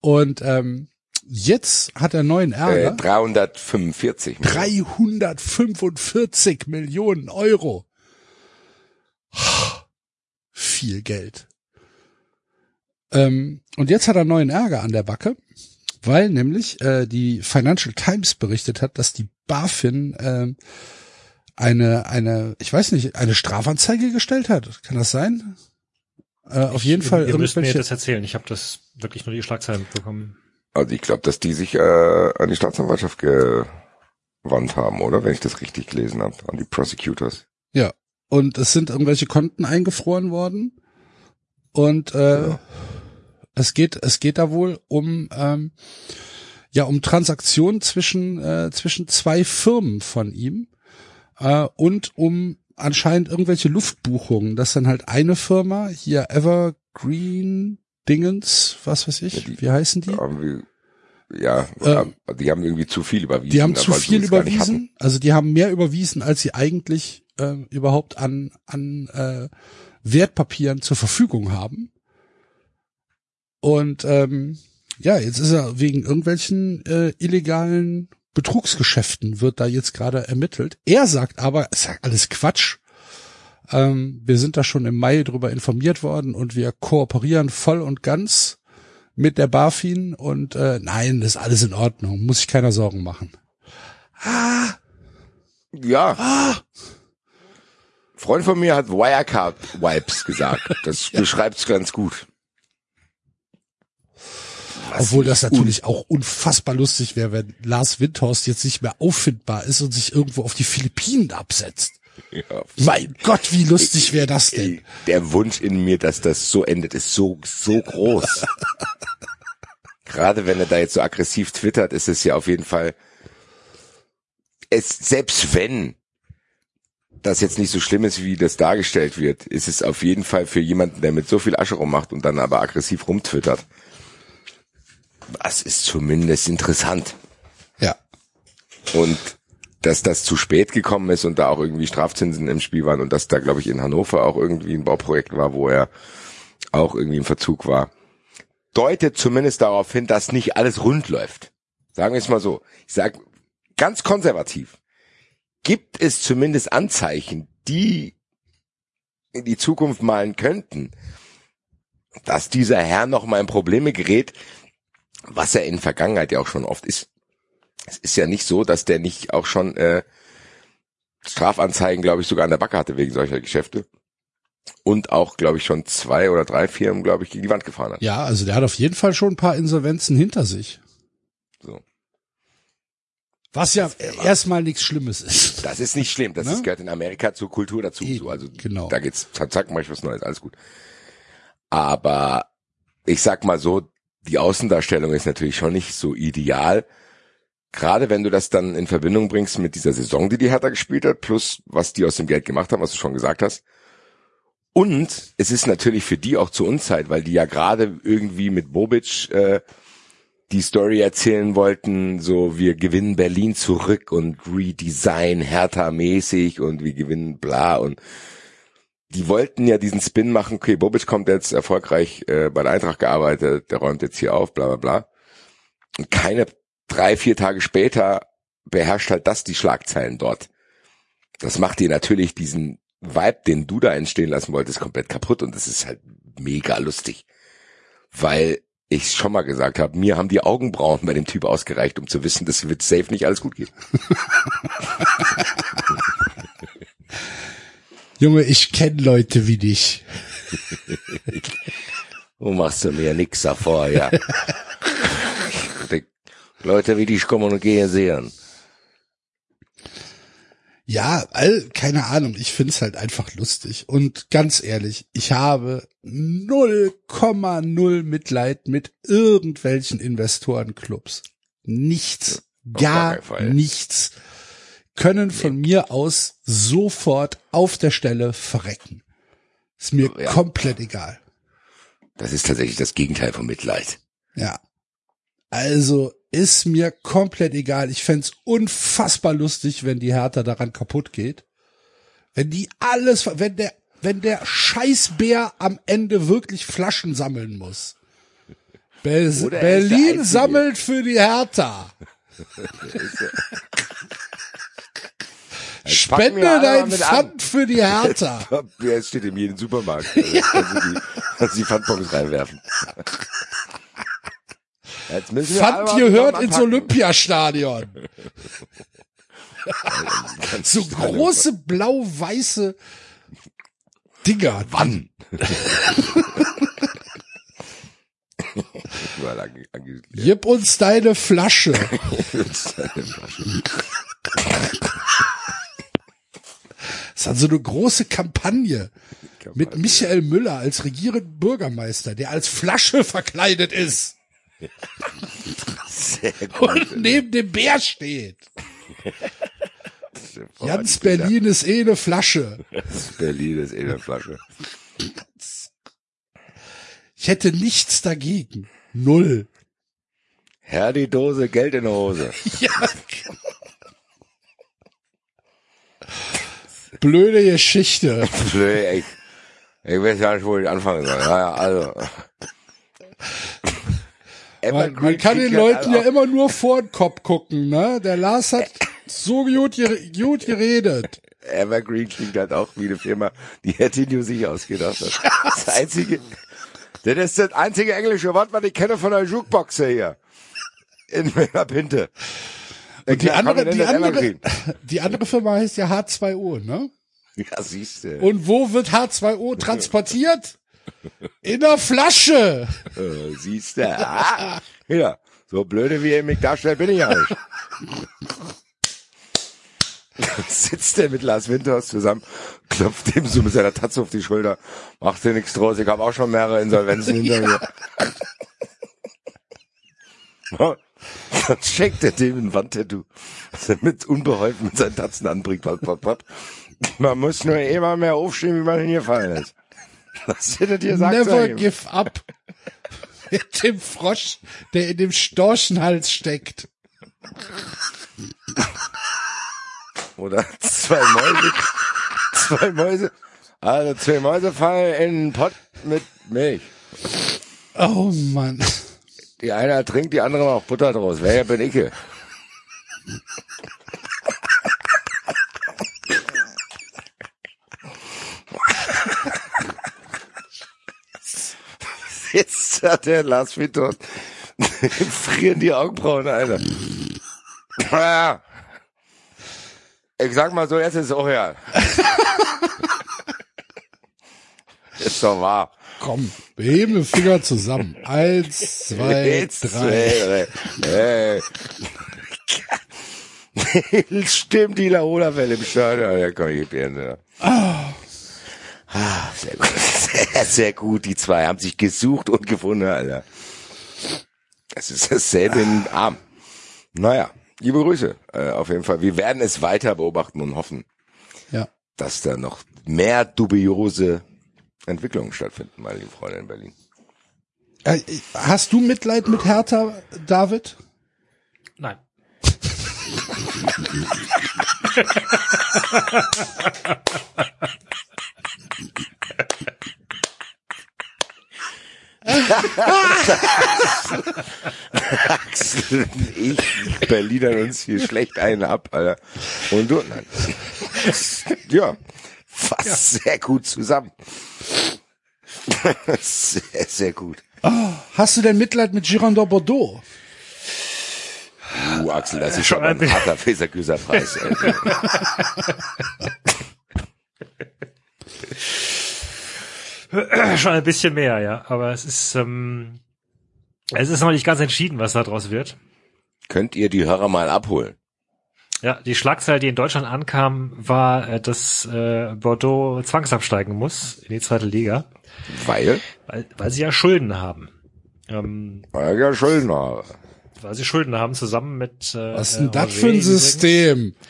Und ähm, jetzt hat er neuen Äh, Ärger. 345. 345 Millionen Euro. Viel Geld. Ähm, und jetzt hat er neuen Ärger an der Backe, weil nämlich äh, die Financial Times berichtet hat, dass die BaFin ähm, eine, eine, ich weiß nicht, eine Strafanzeige gestellt hat. Kann das sein? Äh, auf jeden Fall Ihr müsst mir irgendwelche. das erzählen. Ich habe das wirklich nur die Schlagzeilen bekommen. Also ich glaube, dass die sich äh, an die Staatsanwaltschaft gewandt haben, oder? Wenn ich das richtig gelesen habe, an die Prosecutors. Ja. Und es sind irgendwelche Konten eingefroren worden. Und äh, Ja. es geht, es geht da wohl um ähm, ja um Transaktionen zwischen äh, zwischen zwei Firmen von ihm äh, und um anscheinend irgendwelche Luftbuchungen, dass dann halt eine Firma hier Evergreen Dingens, was weiß ich, Ja, die- wie heißen die? Ja, Ähm, die haben irgendwie zu viel überwiesen. Die haben zu viel überwiesen. Also die haben mehr überwiesen, als sie eigentlich äh, überhaupt an, an äh, Wertpapieren zur Verfügung haben. Und ähm, ja, jetzt ist er wegen irgendwelchen äh, illegalen Betrugsgeschäften wird da jetzt gerade ermittelt. Er sagt aber, es ist ja alles Quatsch. Ähm, wir sind da schon im Mai drüber informiert worden und wir kooperieren voll und ganz mit der BaFin und äh, nein, das ist alles in Ordnung, muss sich keiner Sorgen machen. Ah. Ja, ah, Freund von mir hat Wirecard-Wipes gesagt. Das beschreibt's ganz gut. Was obwohl das ich natürlich auch unfassbar lustig wäre, wenn Lars Windhorst jetzt nicht mehr auffindbar ist und sich irgendwo auf die Philippinen absetzt. ja, Mein Gott, wie lustig wäre das denn? Der Wunsch in mir, dass das so endet, ist so, so groß. Gerade wenn er da jetzt so aggressiv twittert, ist es ja auf jeden Fall, es, selbst wenn das jetzt nicht so schlimm ist, wie das dargestellt wird, ist es auf jeden Fall für jemanden, der mit so viel Asche rummacht und dann aber aggressiv rumtwittert. Das ist zumindest interessant. Ja, Und dass das zu spät gekommen ist und da auch irgendwie Strafzinsen im Spiel waren und dass da, glaube ich, in Hannover auch irgendwie ein Bauprojekt war, wo er auch irgendwie im Verzug war, deutet zumindest darauf hin, dass nicht alles rund läuft. Sagen wir es mal so. Ich sag ganz konservativ. Gibt es zumindest Anzeichen, die in die Zukunft malen könnten, dass dieser Herr noch mal in Probleme gerät, was er in Vergangenheit ja auch schon oft ist. Es ist ja nicht so, dass der nicht auch schon äh, Strafanzeigen, glaube ich, sogar an der Backe hatte wegen solcher Geschäfte. Und auch, glaube ich, schon zwei oder drei Firmen, glaube ich, gegen die Wand gefahren hat. ja, also der hat auf jeden Fall schon ein paar Insolvenzen hinter sich. So. Was ja erstmal nichts Schlimmes ist. Das ist nicht schlimm. Das Ne? ist, gehört in Amerika zur Kultur dazu. Eben, so. Also genau. da geht's, zack, zack, mach ich was Neues, alles gut. Aber ich sag mal so, die Außendarstellung ist natürlich schon nicht so ideal. Gerade wenn du das dann in Verbindung bringst mit dieser Saison, die die Hertha gespielt hat, plus was die aus dem Geld gemacht haben, was du schon gesagt hast. Und es ist natürlich für die auch zur Unzeit, weil die ja gerade irgendwie mit Bobic äh, die Story erzählen wollten, so wir gewinnen Berlin zurück und Redesign Hertha mäßig und wir gewinnen bla und die wollten ja diesen Spin machen, okay, Bobic kommt jetzt erfolgreich äh, bei der Eintracht gearbeitet, der räumt jetzt hier auf, bla bla bla. Und keine drei, vier Tage später beherrscht halt das die Schlagzeilen dort. Das macht dir natürlich diesen Vibe, den du da entstehen lassen wolltest, komplett kaputt und das ist halt mega lustig. Weil ich schon mal gesagt habe, mir haben die Augenbrauen bei dem Typ ausgereicht, um zu wissen, das wird safe nicht alles gut gehen. Junge, ich kenne Leute wie dich. Du machst du mir nix davor, ja. Leute wie dich kommen und gehen sehen. Ja, all, keine Ahnung, ich find's halt einfach lustig. Und ganz ehrlich, ich habe 0,0 Mitleid mit irgendwelchen Investorenclubs. Nichts, gar nichts können von mir aus sofort auf der Stelle verrecken. Ist mir Ja. komplett egal. Das ist tatsächlich das Gegenteil von Mitleid. Ja. Also ist mir komplett egal. Ich fänd's unfassbar lustig, wenn die Hertha daran kaputt geht. Wenn die alles, wenn der, wenn der Scheißbär am Ende wirklich Flaschen sammeln muss. Be Oder er Berlin sammelt für die Hertha. Spende dein Pfand für die Hertha. Ja, es steht in jedem Supermarkt. Also ja. kannst, du die, die Pfandbons reinwerfen. Jetzt müssen Pfand gehört ins. Olympiastadion. So steil. große blau-weiße Dinger. Wann? Überall ange- ange- Gib uns deine Flasche. Das hat so eine große Kampagne mit Michael Müller als regierenden Bürgermeister, der als Flasche verkleidet ist Sehr gut. und neben dem Bär steht. Ganz Berlin ist eh eine Flasche. Berlin ist eh eine Flasche. Ich hätte nichts dagegen. Null. Herr die Dose, Geld in der Hose. Ja. Blöde Geschichte. Blöd, ich, ich weiß gar nicht, wo ich anfangen soll. Naja, also. Man, man kann den Leuten ja auch- immer nur vor den Kopf gucken, ne? Der Lars hat so gut, gut geredet. Evergreen klingt halt auch wie eine Firma, die hätte nur sich ausgedacht hat. Das einzige, das ist das einzige englische Wort, was ich kenne von der Jukebox hier. In meiner Pinte. Und die andere, die andere, die andere Firma heißt ja H2O, ne? Ja, siehst du. Und wo wird H2O transportiert? In der Flasche. Äh, siehst du. Ah, ja, so blöde wie ihr mich darstellt, bin ich ja nicht. Sitzt der mit Lars Winters zusammen, klopft ihm so mit seiner Tatze auf die Schulter, macht dir nichts draus, ich habe auch schon mehrere Insolvenzen hinter mir. Dann schenkt er dem ein Wandtattoo, das er mit unbeholfen mit seinen Tatzen anbringt. Pop, pop, pop. Man muss nur immer mehr aufstehen, wie man hingefallen ist. Was hättet ihr sagt? Never give up. Mit dem Frosch, der in dem Storchenhals steckt. Oder zwei Mäuse. zwei Mäuse. Also zwei Mäuse fallen in einen Pott mit Milch. Oh Mann. Die eine ertrinkt, die andere macht Butter draus. Wer bin ich? hier? Jetzt hat der Lars Wittot frieren die Augenbrauen, Alter. Ich sag mal so, jetzt ist es auch real. ist doch wahr. Komm, wir heben den Finger zusammen. Eins, zwei, drei. Hey. Stimmt, die Laola-Welle im Stadion. Ja, komm, ich bin ja. Ah, sehr gut. Sehr, sehr gut. Die zwei haben sich gesucht und gefunden, Alter. Es ist dasselbe im Arm. Naja, liebe Grüße. Äh, auf jeden Fall. Wir werden es weiter beobachten und hoffen, Ja. dass da noch mehr dubiose Entwicklungen stattfinden, meine lieben Freunde in Berlin. Äh, hast du Mitleid mit Hertha, David? Nein. Axel und ich Berliner uns hier schlecht einen ab, Alter. Und du, nein. ja, fast sehr gut zusammen. Sehr, sehr gut. Hast du denn Mitleid mit Girondin Bordeaux? Uh, Axel, das ist schon ein harter Fesergüserpreis. Schon ein bisschen mehr, ja. Aber es ist, ähm, es ist noch nicht ganz entschieden, was da draus wird. Könnt ihr die Hörer mal abholen? Ja, die Schlagzeile, die in Deutschland ankam, war, äh, dass äh, Bordeaux zwangsabsteigen muss in die zweite Liga, Weil? weil, weil sie ja Schulden haben. Ähm, Weil ich ja Schulden habe. weil sie Schulden haben, zusammen mit äh, Was ist äh, denn das Hervé für ein. System?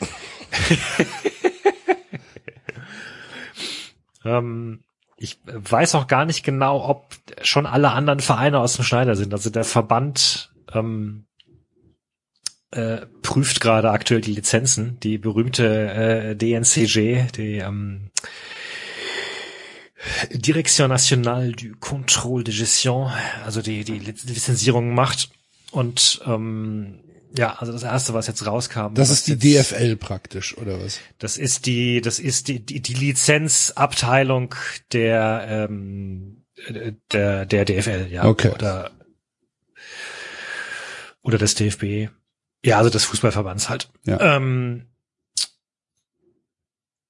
Ähm, ich weiß auch gar nicht genau, ob schon alle anderen Vereine aus dem Schneider sind. Also der Verband ähm, äh, prüft gerade aktuell die Lizenzen. Die berühmte äh, DNCG, die ähm, Direction Nationale du Contrôle de Gestion, also die die Liz- Lizenzierung macht. Und ähm, ja, also das erste, was jetzt rauskam. Das ist die jetzt- DFL praktisch, oder was? das ist die, das ist die, die, die Lizenzabteilung der, ähm, äh, der, der DFL, ja. Okay. Oder, oder des DFB. Ja, also des Fußballverbands halt. Ja. Ähm,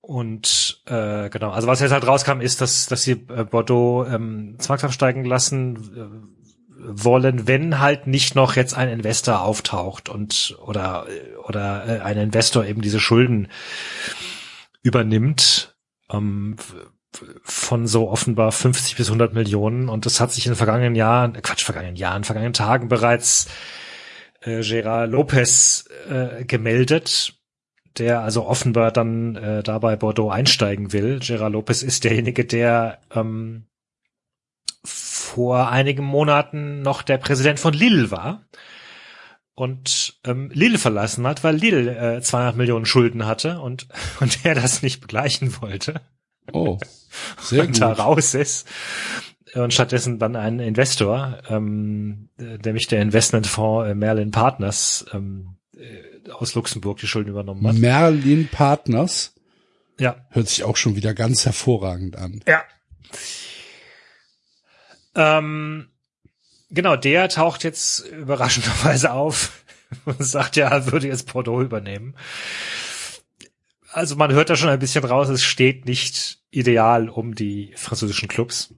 und äh, genau, also was jetzt halt rauskam, ist, dass, dass sie äh, Bordeaux ähm, zwangsabsteigen lassen äh, wollen, wenn halt nicht noch jetzt ein Investor auftaucht und oder oder äh, ein Investor eben diese Schulden übernimmt ähm, von so offenbar 50 bis 100 Millionen und das hat sich in den vergangenen Jahren, äh, Quatsch, vergangenen Jahren, vergangenen Tagen bereits äh, Gerard Lopez äh, gemeldet, der also offenbar dann äh, dabei Bordeaux einsteigen will. Gerard Lopez ist derjenige, der ähm, vor einigen Monaten noch der Präsident von Lille war und ähm, Lille verlassen hat, weil Lille äh, 200 Millionen Schulden hatte und und er das nicht begleichen wollte Oh, sehr und gut. da raus ist und stattdessen dann ein Investor, ähm, äh, nämlich der Investmentfonds äh, Merlin Partners ähm, äh, aus Luxemburg die Schulden übernommen hat. Merlin Partners Ja, hört sich auch schon wieder ganz hervorragend an. Ja. Ähm, genau, der taucht jetzt überraschenderweise auf und sagt, ja, er würde jetzt Bordeaux übernehmen. Also man hört da schon ein bisschen raus, es steht nicht ideal um die französischen Clubs.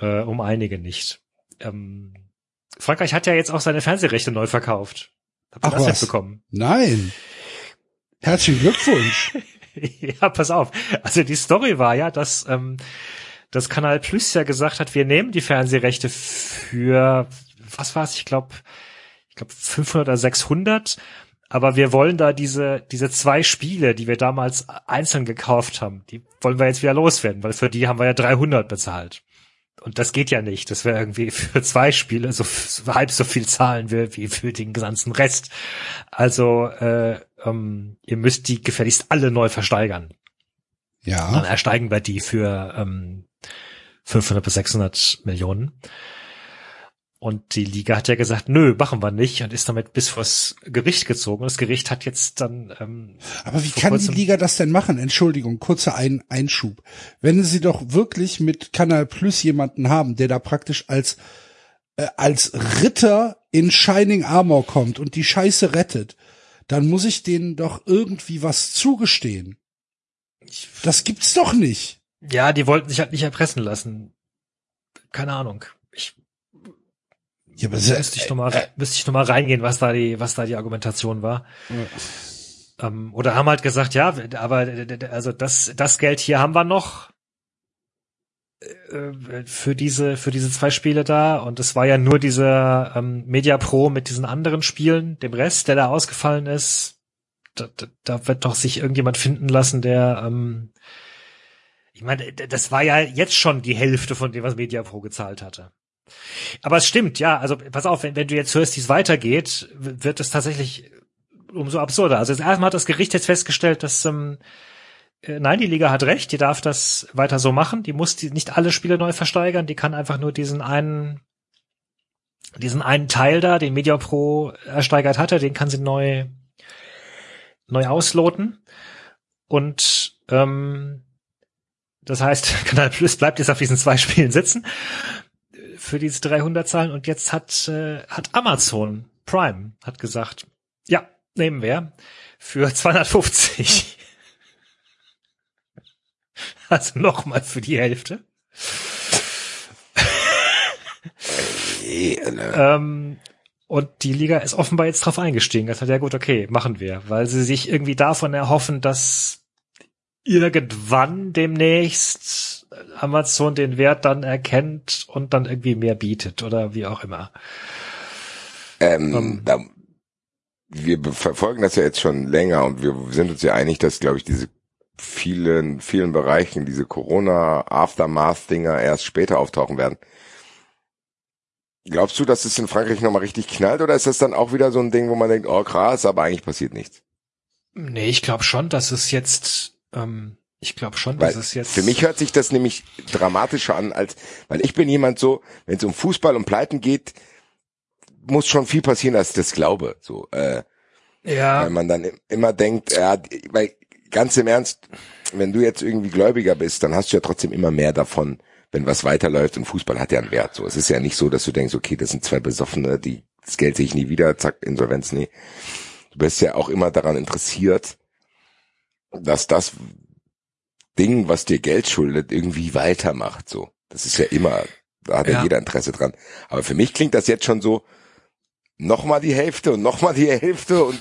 Äh, um einige nicht. Ähm, Frankreich hat ja jetzt auch seine Fernsehrechte neu verkauft. Habt ihr Ach das was. mitbekommen? Nein. Herzlichen Glückwunsch. ja, pass auf. Also die Story war ja, dass ähm, das Kanal Plus ja gesagt hat, wir nehmen die Fernsehrechte für was war's? Ich glaube, ich glaube 500 oder 600. Aber wir wollen da diese diese zwei Spiele, die wir damals einzeln gekauft haben, die wollen wir jetzt wieder loswerden, weil für die haben wir ja 300 bezahlt. Und das geht ja nicht, dass wir irgendwie für zwei Spiele so, so halb so viel zahlen wir wie für den ganzen Rest. Also äh, ähm, ihr müsst die gefälligst alle neu versteigern. Dann Ja. ersteigen wir die für ähm, 500 bis 600 Millionen. Und die Liga hat ja gesagt, nö, machen wir nicht und ist damit bis vors Gericht gezogen. Das Gericht hat jetzt dann ähm, Aber wie kann die Liga das denn machen? Entschuldigung, kurzer Ein Einschub. Wenn sie doch wirklich mit Kanal Plus jemanden haben, der da praktisch als äh, als Ritter in Shining Armor kommt und die Scheiße rettet, dann muss ich denen doch irgendwie was zugestehen. Das gibt's doch nicht. Ja, die wollten sich halt nicht erpressen lassen. Keine Ahnung. Ja, aber müsste ich noch mal, müsste ich noch mal reingehen, was da die, was da die Argumentation war. Ähm, oder haben halt gesagt, ja, aber also das, das Geld hier haben wir noch äh, für diese, für diese zwei Spiele da. Und es war ja nur dieser ähm, Media Pro mit diesen anderen Spielen, dem Rest, der da ausgefallen ist. Da, da, da wird doch sich irgendjemand finden lassen, der ähm, ich meine, das war ja jetzt schon die Hälfte von dem, was MediaPro gezahlt hatte. Aber es stimmt, ja, also pass auf, wenn, wenn du jetzt hörst, wie es weitergeht, wird es tatsächlich umso absurder. Also das erste Mal hat das Gericht jetzt festgestellt, dass, ähm, äh, nein, die Liga hat recht, die darf das weiter so machen. Die muss die nicht alle Spiele neu versteigern, die kann einfach nur diesen einen, diesen einen Teil da, den Media Pro ersteigert hatte, den kann sie neu, neu ausloten. Und ähm, das heißt, Kanal Plus bleibt jetzt auf diesen zwei Spielen sitzen für diese 300 Zahlen und jetzt hat äh, hat Amazon Prime hat gesagt, ja, nehmen wir für 250. Also nochmal für die Hälfte. ähm, und die Liga ist offenbar jetzt drauf eingestiegen. Das hat ja gut, okay, machen wir, weil sie sich irgendwie davon erhoffen, dass irgendwann demnächst Amazon den Wert dann erkennt und dann irgendwie mehr bietet oder wie auch immer. Ähm, um, da, wir verfolgen das ja jetzt schon länger und wir sind uns ja einig, dass, glaube ich, diese vielen, vielen Bereichen diese Corona-Aftermath-Dinger erst später auftauchen werden. Glaubst du, dass es in Frankreich nochmal richtig knallt oder ist das dann auch wieder so ein Ding, wo man denkt, oh krass, aber eigentlich passiert nichts? Nee, ich glaube schon, dass es jetzt, ähm, ich glaube schon, weil dass es jetzt. Für mich hört sich das nämlich dramatischer an, als, weil ich bin jemand so, wenn es um Fußball und Pleiten geht, muss schon viel passieren, dass ich das glaube. So, äh, ja. Weil man dann immer denkt, ja, weil ganz im Ernst, wenn du jetzt irgendwie Gläubiger bist, dann hast du ja trotzdem immer mehr davon, wenn was weiterläuft und Fußball hat ja einen Wert. So, es ist ja nicht so, dass du denkst, okay, das sind zwei Besoffene, die das Geld sehe ich nie wieder, zack, Insolvenz, nee. Du bist ja auch immer daran interessiert, dass das Ding, was dir Geld schuldet, irgendwie weitermacht. So, das ist ja immer, da hat ja, ja jeder Interesse dran. Aber für mich klingt das jetzt schon so, nochmal die Hälfte und nochmal die Hälfte und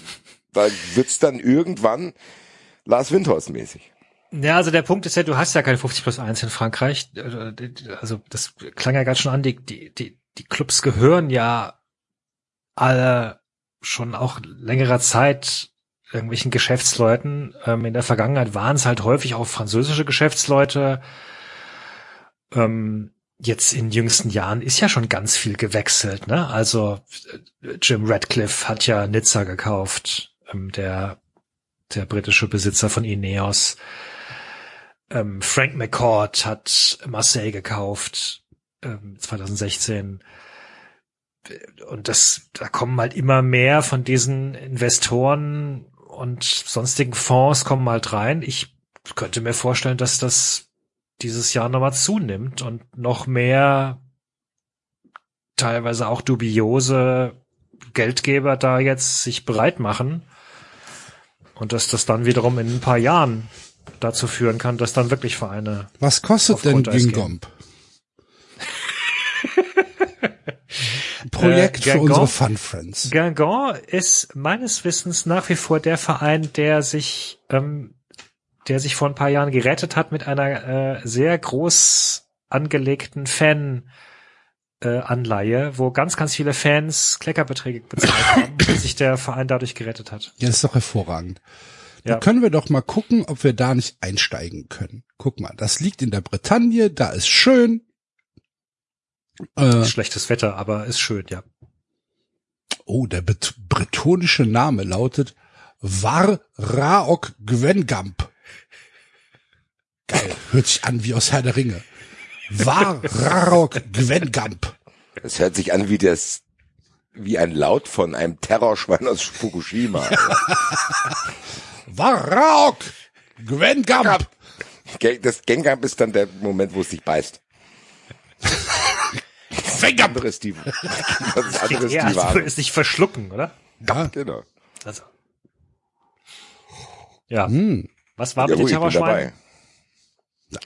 da wird's dann irgendwann Lars Windhorst mäßig. Ja, also der Punkt ist ja, du hast ja keine 50 plus 1 in Frankreich. Also das klang ja gerade schon an, die, die, die, die Clubs gehören ja alle schon auch längerer Zeit irgendwelchen Geschäftsleuten. Ähm, in der Vergangenheit waren es halt häufig auch französische Geschäftsleute. Ähm, jetzt in jüngsten Jahren ist ja schon ganz viel gewechselt. Ne? Also äh, Jim Radcliffe hat ja Nizza gekauft, ähm, der der britische Besitzer von Ineos. Ähm, Frank McCord hat Marseille gekauft, ähm, 2016. Und das, da kommen halt immer mehr von diesen Investoren und sonstigen Fonds kommen halt rein. Ich könnte mir vorstellen, dass das dieses Jahr nochmal zunimmt und noch mehr teilweise auch dubiose Geldgeber da jetzt sich bereit machen, und dass das dann wiederum in ein paar Jahren dazu führen kann, dass dann wirklich Vereine. Was kostet denn Gingomp? Projekt äh, für unsere Fun Friends. Guingamp ist meines Wissens nach wie vor der Verein, der sich, ähm, der sich vor ein paar Jahren gerettet hat mit einer äh, sehr groß angelegten Fan äh, Anleihe, wo ganz, ganz viele Fans Kleckerbeträge bezahlt haben und sich der Verein dadurch gerettet hat. Ja, das ist doch hervorragend. Ja. Da können wir doch mal gucken, ob wir da nicht einsteigen können. Guck mal, das liegt in der Bretagne, da ist schön. Äh, Schlechtes Wetter, aber ist schön, ja. Oh, der Bet bretonische Name lautet War Raok Gwengamp. Geil, hört sich an wie aus Herr der Ringe. Wararok Gwengamp. Das hört sich an wie das, wie ein Laut von einem Terrorschwein aus Fukushima. Wararok Gwengamp. Das Gengamp ist dann der Moment, wo es sich beißt. Gengamp. Anderes die, das ist anderes ja, die also, ist sich verschlucken, oder? Ja, genau. Also. Ja. Hm. Was war ja, mit dem Terrorschwein?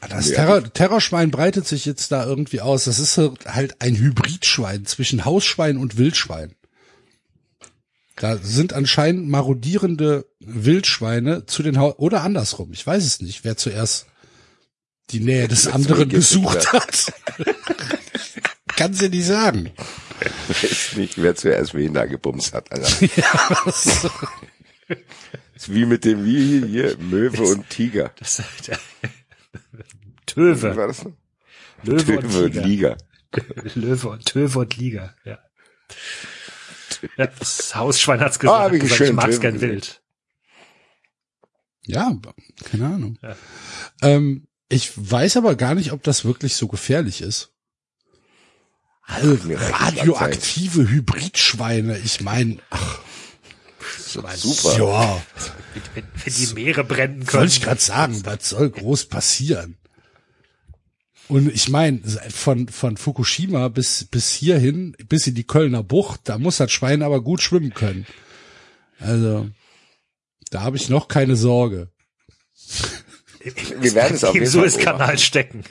Das Terror, Terrorschwein breitet sich jetzt da irgendwie aus. Das ist halt ein Hybridschwein zwischen Hausschwein und Wildschwein. Da sind anscheinend marodierende Wildschweine zu den Haus oder andersrum. Ich weiß es nicht, wer zuerst die Nähe des anderen gesucht hat. Kannst du nicht sagen. Ich weiß nicht, wer zuerst wen da gebumst hat. Alter. Ja, so. ist wie mit dem wie hier Möwe und Tiger. Das, der, Töwe. Wie war das noch? Löwe Töwe und, und Liga. Löwe und Töwe und Liga, ja. ja das Hausschwein hat's gesagt, ah, gesagt schön, ich mag's gern wild. Ja, keine Ahnung. Ähm, ich weiß aber gar nicht, ob das wirklich so gefährlich ist. Also, mir reicht die radioaktive Hybridschweine, ich meine, ach, So, super. ja, Wenn, wenn die Meere brennen wollte können. ich gerade sagen, was soll groß passieren? Und ich meine, von, von Fukushima bis, bis hierhin, bis in die Kölner Bucht, da muss das Schwein aber gut schwimmen können. Also, da habe ich noch keine Sorge. Wir werden es auf Im jeden Fall Suezkanal stecken.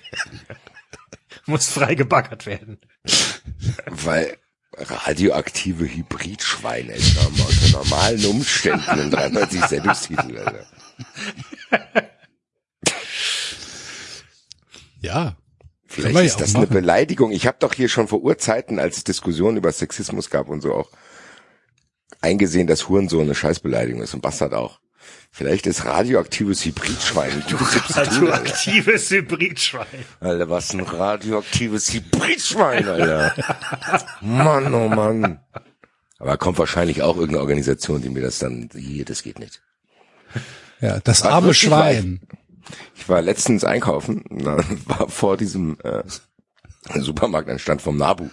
Muss frei gebaggert werden. Weil radioaktive Hybridschweine unter normalen Umständen ein 93 Sendungstitel. Alter. Ja. Vielleicht ja ist das eine machen. Beleidigung. Ich habe doch hier schon vor Urzeiten, als es Diskussionen über Sexismus gab und so auch eingesehen, dass Hurensohn eine Scheißbeleidigung ist und Bastard auch. Vielleicht ist radioaktives Hybridschwein. Alter. Radioaktives Hybridschwein. Alter, was ein radioaktives Hybridschwein, Alter. Mann, oh Mann. Aber kommt wahrscheinlich auch irgendeine Organisation, die mir das dann, hier, das geht nicht. Ja, das Was arme Schwein. Ich war letztens einkaufen, war vor diesem äh, Supermarkt ein Stand vom Nabu.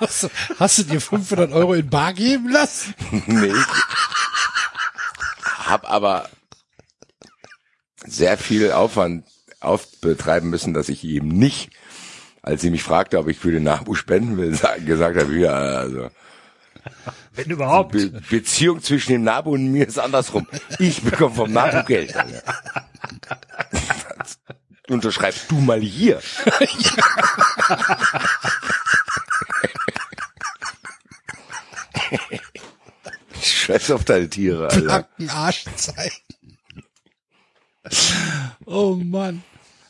Hast, du- hast du dir 500 Euro in Bar geben lassen? Nee, hab aber sehr viel Aufwand aufbetreiben müssen, dass ich ihm nicht, als sie mich fragte, ob ich für den Nabu spenden will, gesagt habe, ja, also Wenn überhaupt. Be Beziehung zwischen dem Nabu und mir ist andersrum. Ich bekomme vom Nabu Geld. Unterschreibst du mal hier. Scheiß auf deine Tiere, Alter. Nacken Arschzeichen. Oh Mann.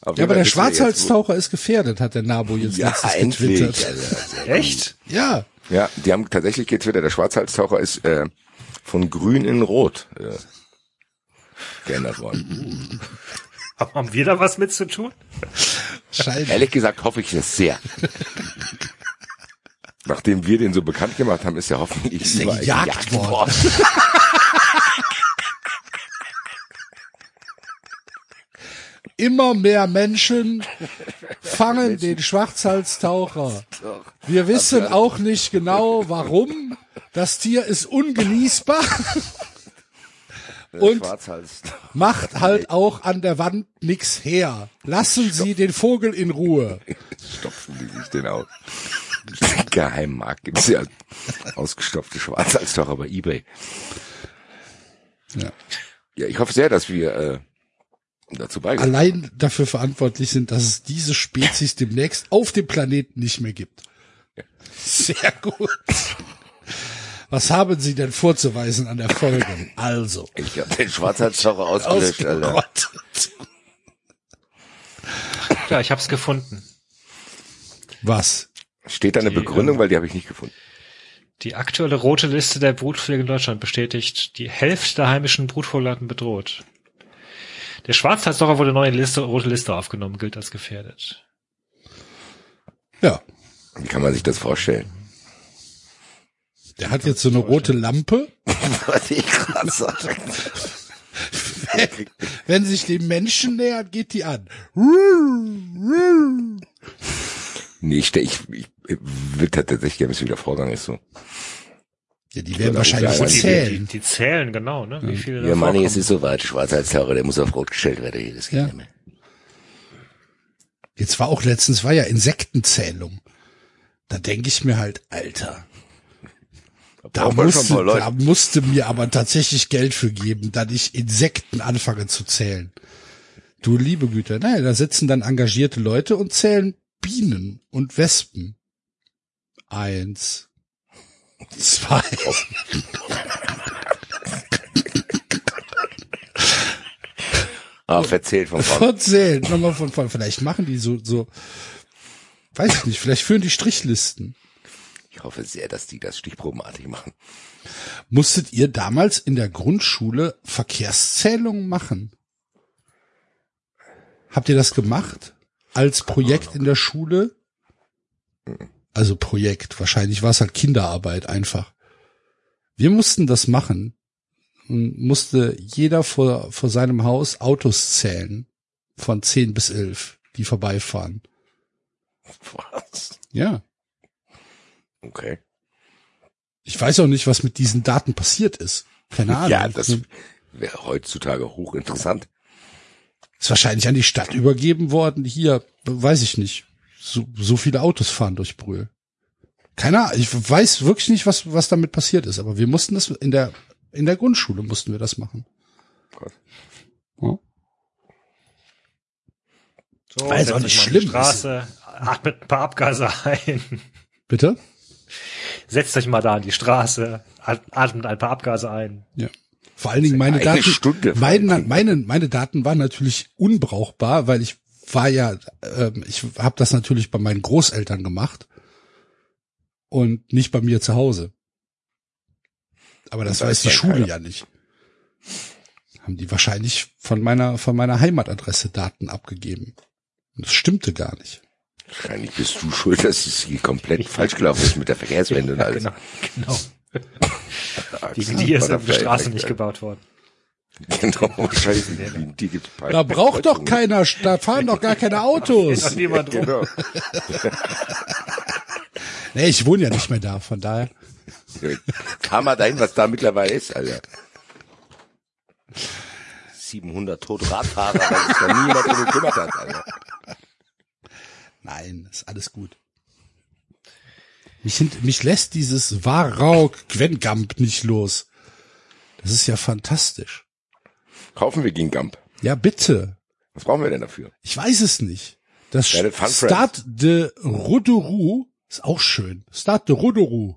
Auf Ja, aber der Schwarzhalstaucher ist gefährdet, hat der Nabo jetzt Ja, letztens endlich. getwittert. Echt? Ja, Ja, die haben tatsächlich getwittert, der Schwarzhalstaucher ist äh, von grün in rot äh, geändert worden. Haben wir da was mit zu tun? scheiße. Ehrlich gesagt hoffe ich es sehr. Nachdem wir den so bekannt gemacht haben, ist er hoffentlich Ist er überall gejagt worden. Immer mehr Menschen fangen den Schwarzhalstaucher. Wir wissen auch nicht genau, warum. Das Tier ist ungenießbar Und- macht halt auch an der Wand nix her. Lassen Sie den Vogel in Ruhe. Stopfen die sich den aus. Geheimmarkt gibt's ja ausgestopfte Schwarzhalstaucher bei Ebay. Ja. Ja, ich hoffe sehr, dass wir äh, dazu beigetragen Allein dafür verantwortlich sind, dass es diese Spezies demnächst auf dem Planeten nicht mehr gibt. Sehr gut. Was haben Sie denn vorzuweisen an der Folge? Also, Ich habe den Schwarzhalstaucher ausgelöscht, Alter. Ja, ich hab's gefunden. Was? Steht da eine Die, Begründung, ähm, weil die habe ich nicht gefunden. Die aktuelle rote Liste der Brutpflege in Deutschland bestätigt, die Hälfte der heimischen Brutvogelarten bedroht. Der Schwarzhalsdocher wurde neu in die Liste, rote Liste aufgenommen, gilt als gefährdet. Ja, Wie kann man sich das vorstellen? der hat jetzt so eine rote Lampe. Was ich gerade sage. Wenn sich dem Menschen nähert, geht die an. Nee, ich, ich, ich wird tatsächlich gerne wissen, wie der Vorgang ist so. Ja, die werden wahrscheinlich Uga- Die, die, zählen. die zählen, genau, ne? Wie viele Ja, Manni, es ist soweit. Schwarzhalstaucher, der muss auf Rot gestellt werden. hier, Das geht Ja. nicht mehr. Jetzt war auch letztens, war ja Insektenzählung. Da denke ich mir halt, Alter, da musste, da musste mir aber tatsächlich Geld für geben, dass ich Insekten anfange zu zählen. Du liebe Güte, naja, da sitzen dann engagierte Leute und zählen Bienen und Wespen. Eins, zwei. Ah, verzählt vom Vorgang. Verzählen, nochmal von vorne. Vielleicht machen die so, so, weiß ich nicht, vielleicht führen die Strichlisten. Ich hoffe sehr, dass die das stichprobenartig machen. Musstet ihr damals in der Grundschule Verkehrszählungen machen? Habt ihr das gemacht? Als Projekt in der Schule? Also Projekt, wahrscheinlich war es halt Kinderarbeit einfach. Wir mussten das machen. und musste jeder vor, vor seinem Haus Autos zählen. Von 10 bis 11, die vorbeifahren. Was? Ja. Okay. Ich weiß auch nicht, was mit diesen Daten passiert ist. Keine Ahnung. Ja, das wäre heutzutage hochinteressant. Ist wahrscheinlich an die Stadt übergeben worden. Hier, weiß ich nicht. So, so viele Autos fahren durch Brühl. Keine Ahnung. Ich weiß wirklich nicht, was, was damit passiert ist, aber wir mussten das in der, in der Grundschule mussten wir das machen. Gott. Ja. So, Weil es auch nicht schlimm die Straße, atmet ein paar Abgase ein. Bitte? Setzt euch mal da an die Straße, at- atmet ein paar Abgase ein. Ja. Vor allen Dingen meine eine Daten, Stunde meine, meine, meine Daten waren natürlich unbrauchbar, weil ich war ja, ähm, ich habe das natürlich bei meinen Großeltern gemacht und nicht bei mir zu Hause. Aber das Und da weiß die Schule keiner. ja nicht. Haben die wahrscheinlich von meiner von meiner Heimatadresse Daten abgegeben. Und das stimmte gar nicht. Wahrscheinlich bist du schuld, dass es hier komplett falsch gelaufen ist mit der Verkehrswende und alles. genau, genau. Das dir ist die der Straße nicht gebaut worden. Genau, wegen dir gibt's paar Da braucht doch keiner, da fahren doch gar keine Autos. Ist niemand rum. Genau. Nee, ich wohne ja nicht mehr da, von daher. Kam mal dahin, was da mittlerweile ist, Alter. 700 tote Radfahrer, weil sich da niemand drum gekümmert hat, Alter. Nein, ist alles gut. Mich, hint- mich lässt dieses Warau Gwengamp nicht los. Das ist ja fantastisch. Kaufen wir gegen Gump. Ja, bitte. Was brauchen wir denn dafür? Ich weiß es nicht. Das Start de Rodourou ist auch schön. Start de Rodourou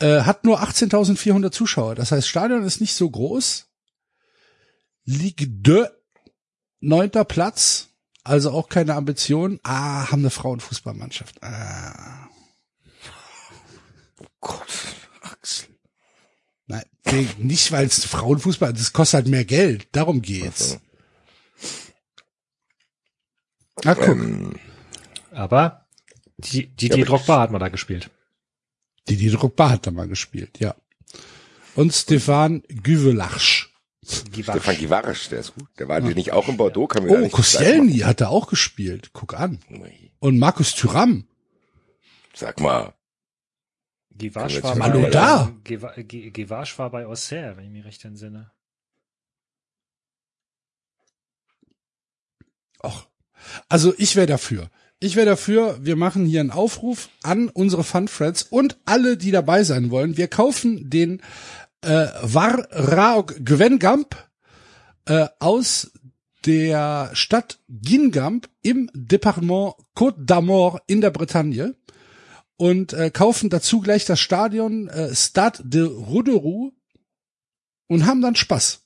äh, hat nur 18.400 Zuschauer. Das heißt, Stadion ist nicht so groß. Ligue de neunter Platz. Also auch keine Ambition. Ah, haben eine Frauenfußballmannschaft. Ah. Gott, Axel. Nein, nicht weil es Frauenfußball, das kostet halt mehr Geld. Darum geht's. Ah, guck. Ähm, Aber die, die, die aber- Drogba hat man da gespielt. Die, die Drogba hat da mal gespielt, ja. Und Stefan Güvelach. Stefan Givarisch, der ist gut. Der war nicht auch in Bordeaux, kann mir Oh, nicht Koscielny hat da auch gespielt. Guck an. Und Markus Thuram. Sag mal, Wir war, mal da? Giva- Gi- Givasch war bei Auxerre, wenn ich mich recht entsinne. Och. Also ich wäre dafür. Ich wäre dafür, wir machen hier einen Aufruf an unsere Fun Friends und alle, die dabei sein wollen. Wir kaufen den äh, War Raok Gwengamp äh, aus der Stadt Guingamp im Departement Côte d'Amour in der Bretagne und äh, kaufen dazu gleich das Stadion äh, Stade de Roederou und haben dann Spaß.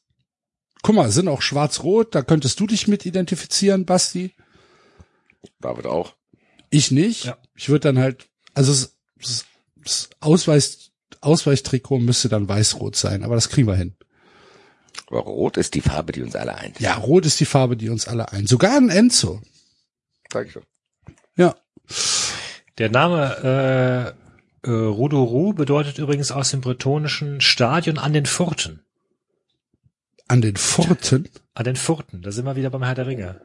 Guck mal, sind auch schwarz-rot, da könntest du dich mit identifizieren, Basti. David auch. Ich nicht. Ja. Ich würde dann halt, also das, das, Ausweis, Ausweichtrikot müsste dann weiß-rot sein, aber das kriegen wir hin. Aber rot ist die Farbe, die uns alle eint. Ja, rot ist die Farbe, die uns alle ein. Sogar ein Enzo. Sag ich doch. Ja. Der Name äh, äh, Rodourou bedeutet übrigens aus dem bretonischen Stadion an den Furten. An den Forten. An den Furten, da sind wir wieder beim Herr der Ringe.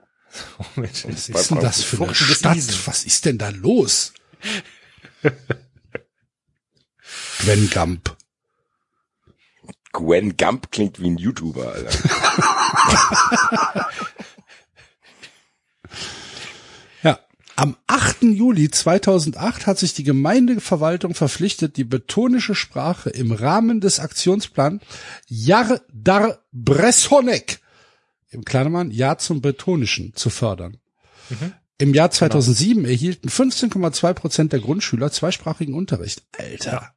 Mit- Was ist denn das für eine Furten Stadt? Was ist denn da los? Gwen Gump. Gwen Gump klingt wie ein YouTuber, Alter. Ja. Am 8. Juli 2008 hat sich die Gemeindeverwaltung verpflichtet, die betonische Sprache im Rahmen des Aktionsplans Jar dar Bressonek im Kleinermann Ja zum Bretonischen zu fördern. Im Jahr 2007 erhielten 15,2 Prozent der Grundschüler zweisprachigen Unterricht. Alter,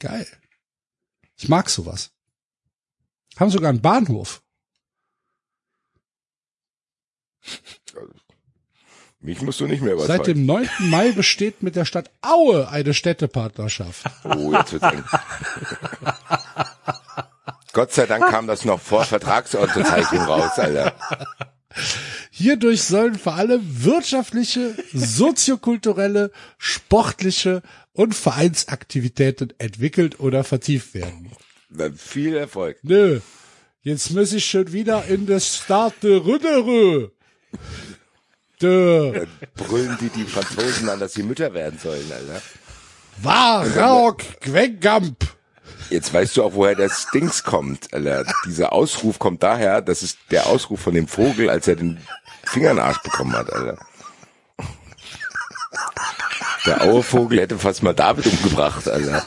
geil. Ich mag sowas. Haben sogar einen Bahnhof. Mich musst du nicht mehr Seit überzeugen. dem 9. Mai besteht mit der Stadt Aue eine Städtepartnerschaft. Oh, jetzt wird's eng. Gott sei Dank kam das noch vor Vertragsunterzeichnung raus, Alter. Hierdurch sollen vor allem wirtschaftliche, soziokulturelle, sportliche und Vereinsaktivitäten entwickelt oder vertieft werden. Na, viel Erfolg. Nö. Jetzt muss ich schon wieder in das Start de Dann brüllen die die Franzosen an, dass sie Mütter werden sollen, Alter. Warok Gwengamp. Jetzt weißt du auch, woher das Dings kommt, Alter. Dieser Ausruf kommt daher, das ist der Ausruf von dem Vogel, als er den Finger in den Arsch bekommen hat, Alter. Der Auervogel hätte fast mal David umgebracht, Alter.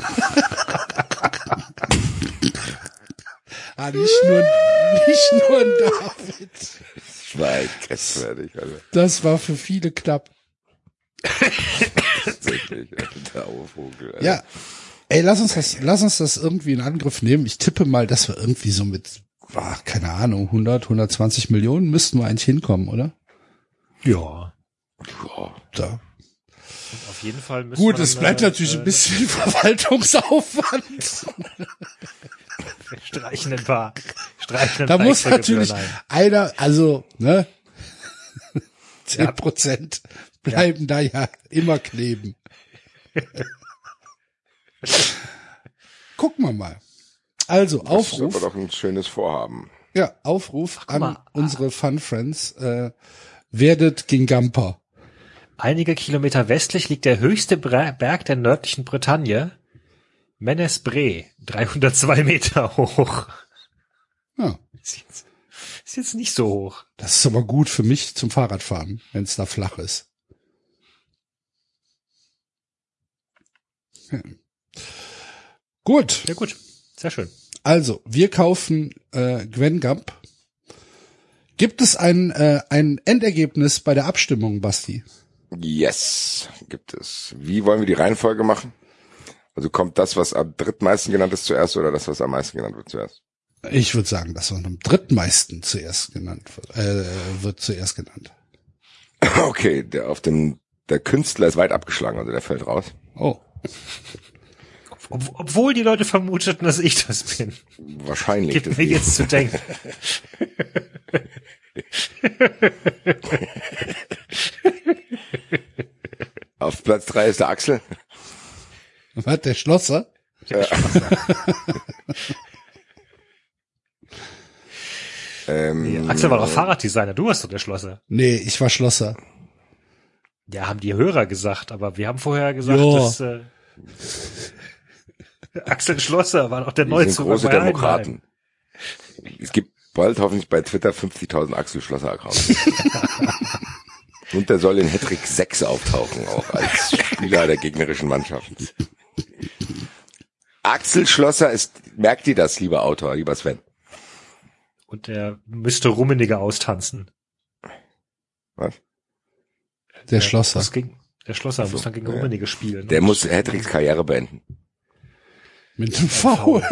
Ah, nicht nur, nicht nur ein David. Das war echt grenzwertig, Alter. Das war für viele knapp. Tatsächlich, Alter. Auervogel, Alter. Ja. Ey, lass uns das, lass uns das irgendwie in Angriff nehmen. Ich tippe mal, dass wir irgendwie so mit, ah, keine Ahnung, 100, 120 Millionen müssten wir eigentlich hinkommen, oder? Ja. Ja. Da. Auf jeden Fall müssen Gut, es bleibt äh, natürlich ein bisschen Verwaltungsaufwand. Wir streichen ein paar, streichen ein Da paar muss natürlich ein. einer, also, ne? Zehn Prozent bleiben da ja immer kleben. Gucken wir mal. Also, Das ist aber Aufruf, doch ein schönes Vorhaben. ja, Aufruf an mal. unsere Fun Friends, äh, werdet Gingamper. Einige Kilometer westlich liegt der höchste Berg der nördlichen Bretagne, Menesbre, 302 Meter hoch. Ja, Ist jetzt, ist jetzt nicht so hoch. das ist aber gut für mich zum Fahrradfahren, wenn es da flach ist. Hm. Gut, Ja gut, sehr schön. also wir kaufen äh, Gwen Gump. Gibt es ein, äh, ein Endergebnis bei der Abstimmung, Basti? Yes, gibt es. Wie wollen wir die Reihenfolge machen? Also kommt das, was am drittmeisten genannt ist zuerst oder das, was am meisten genannt wird zuerst? Ich würde sagen, das was am drittmeisten zuerst genannt wird, äh, wird zuerst genannt. Okay, der auf dem, der Künstler ist weit abgeschlagen, also der fällt raus. Oh, Ob, obwohl die Leute vermuteten, dass ich das bin. Wahrscheinlich. Gibt mir jetzt zu denken. Auf Platz drei ist der Axel. Was, der Schlosser? Ähm, Axel war doch Fahrraddesigner, du warst doch der Schlosser. Nee, ich war Schlosser. Ja, haben die Hörer gesagt, aber wir haben vorher gesagt, Ja. dass äh, Axel Schlosser war doch der wir sind Neuzugang große. Demokraten. Es gibt bald hoffentlich bei Twitter 50.000 Axel Schlosser Accounts. Und der soll in Hattrick 6 auftauchen, auch als Spieler der gegnerischen Mannschaften. Axel Schlosser ist, merkt ihr das, lieber Autor, lieber Sven? Und der müsste Rummeniger austanzen. Was? Der Schlosser. muss gegen, der Schlosser muss dann gegen ja. Rummenigge spielen. Der Und- muss Hattricks Karriere beenden. Mit dem Foul.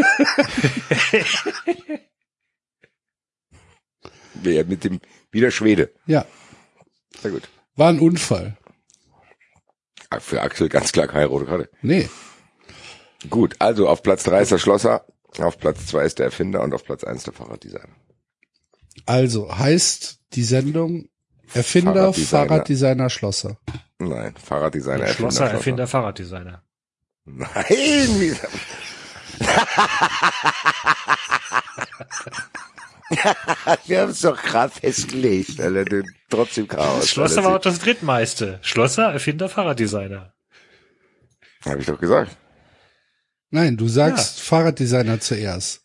Wer Mit dem, wieder Schwede. Ja, Sehr gut. war ein Unfall. Für Axel ganz klar keine rote Karte. Nee, Gut, also auf Platz drei ist der Schlosser, auf Platz zwei ist der Erfinder und auf Platz eins der Fahrraddesigner. also heißt die Sendung Erfinder, Fahrraddesigner. Fahrraddesigner, Schlosser. Nein, Fahrraddesigner, Der Schlosser, Erfinder. Erfinder, Fahrraddesigner. Nein, wie, wir haben es doch gerade festgelegt, Alter, du, trotzdem Chaos. Schlosser war auch das drittmeiste. Schlosser, Erfinder, Fahrraddesigner. Habe ich doch gesagt. Nein, du sagst Fahrraddesigner zuerst.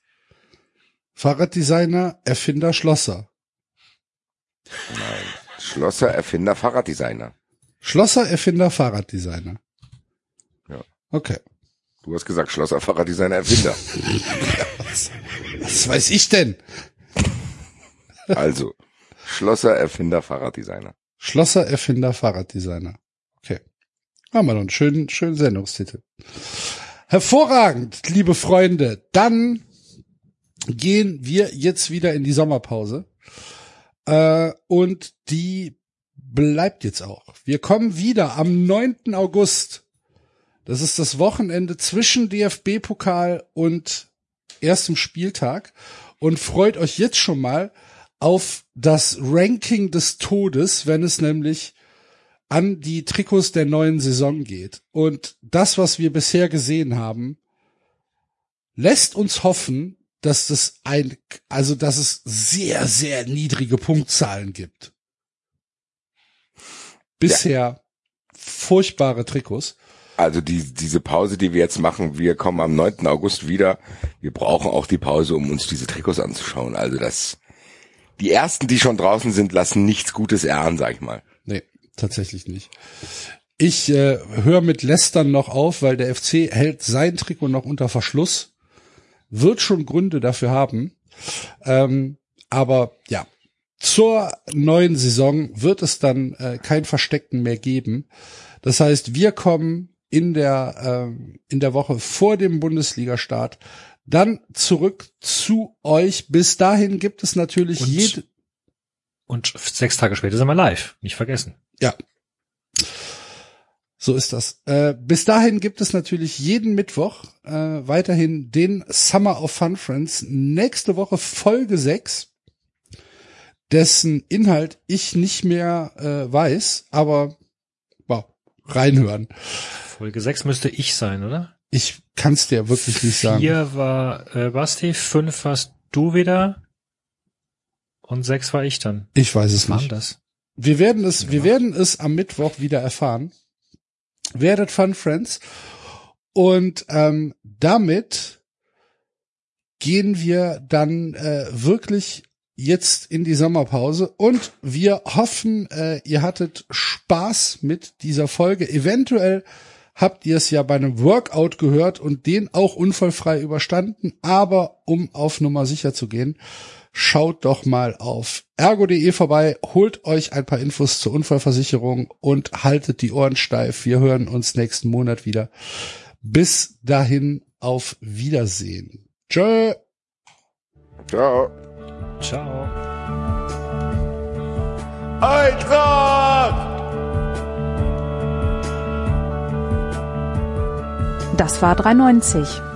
Fahrraddesigner, Erfinder, Schlosser. Schlosser, Erfinder, Fahrraddesigner. Schlosser, Erfinder, Fahrraddesigner. Ja. Okay. Du hast gesagt Schlosser, Fahrraddesigner, Erfinder. Was weiß ich denn? Also, Schlosser, Erfinder, Fahrraddesigner. Schlosser, Erfinder, Fahrraddesigner. Okay. Haben wir noch einen schönen, schönen Sendungstitel. Hervorragend, liebe Freunde. Dann gehen wir jetzt wieder in die Sommerpause. Äh, und die bleibt jetzt auch. Wir kommen wieder am 9. August. Das ist das Wochenende zwischen DFB-Pokal und erstem Spieltag. Und freut euch jetzt schon mal auf das Ranking des Todes, wenn es nämlich an die Trikots der neuen Saison geht. Und das, was wir bisher gesehen haben, lässt uns hoffen, dass das ein, also dass es sehr, sehr niedrige Punktzahlen gibt. Bisher furchtbare Trikots. Also die, diese Pause, die wir jetzt machen, wir kommen am 9. August wieder. Wir brauchen auch die Pause, um uns diese Trikots anzuschauen. Also das, die ersten, die schon draußen sind, lassen nichts Gutes erahnen, sag ich mal. Tatsächlich nicht. Ich äh, höre mit Lästern noch auf, weil der FC hält sein Trikot noch unter Verschluss. Wird schon Gründe dafür haben. Ähm, aber ja, zur neuen Saison wird es dann äh, kein Verstecken mehr geben. Das heißt, wir kommen in der äh, in der Woche vor dem Bundesliga-Start dann zurück zu euch. Bis dahin gibt es natürlich Und- jede Und sechs Tage später sind wir live. Nicht vergessen. Ja. So ist das. Äh, bis dahin gibt es natürlich jeden Mittwoch äh, weiterhin den Summer of Fun Friends. Nächste Woche Folge 6, dessen Inhalt ich nicht mehr äh, weiß, aber wow, reinhören. Folge sechs müsste ich sein, oder? Ich kann es dir wirklich nicht sagen. Vier war äh, Basti, fünf warst du wieder und sechs war ich dann. Ich weiß es war nicht. das? Wir werden es, wir werden es am Mittwoch wieder erfahren. Werdet Fun Friends. Und ähm, damit gehen wir dann äh, wirklich jetzt in die Sommerpause und wir hoffen, äh, ihr hattet Spaß mit dieser Folge. Eventuell habt ihr es ja bei einem Workout gehört und den auch unfallfrei überstanden, aber um auf Nummer sicher zu gehen, schaut doch mal auf ergo.de vorbei, holt euch ein paar Infos zur Unfallversicherung und haltet die Ohren steif. Wir hören uns nächsten Monat wieder. Bis dahin auf Wiedersehen. Tschö. Ciao. Ciao. Eintracht! Das war 390.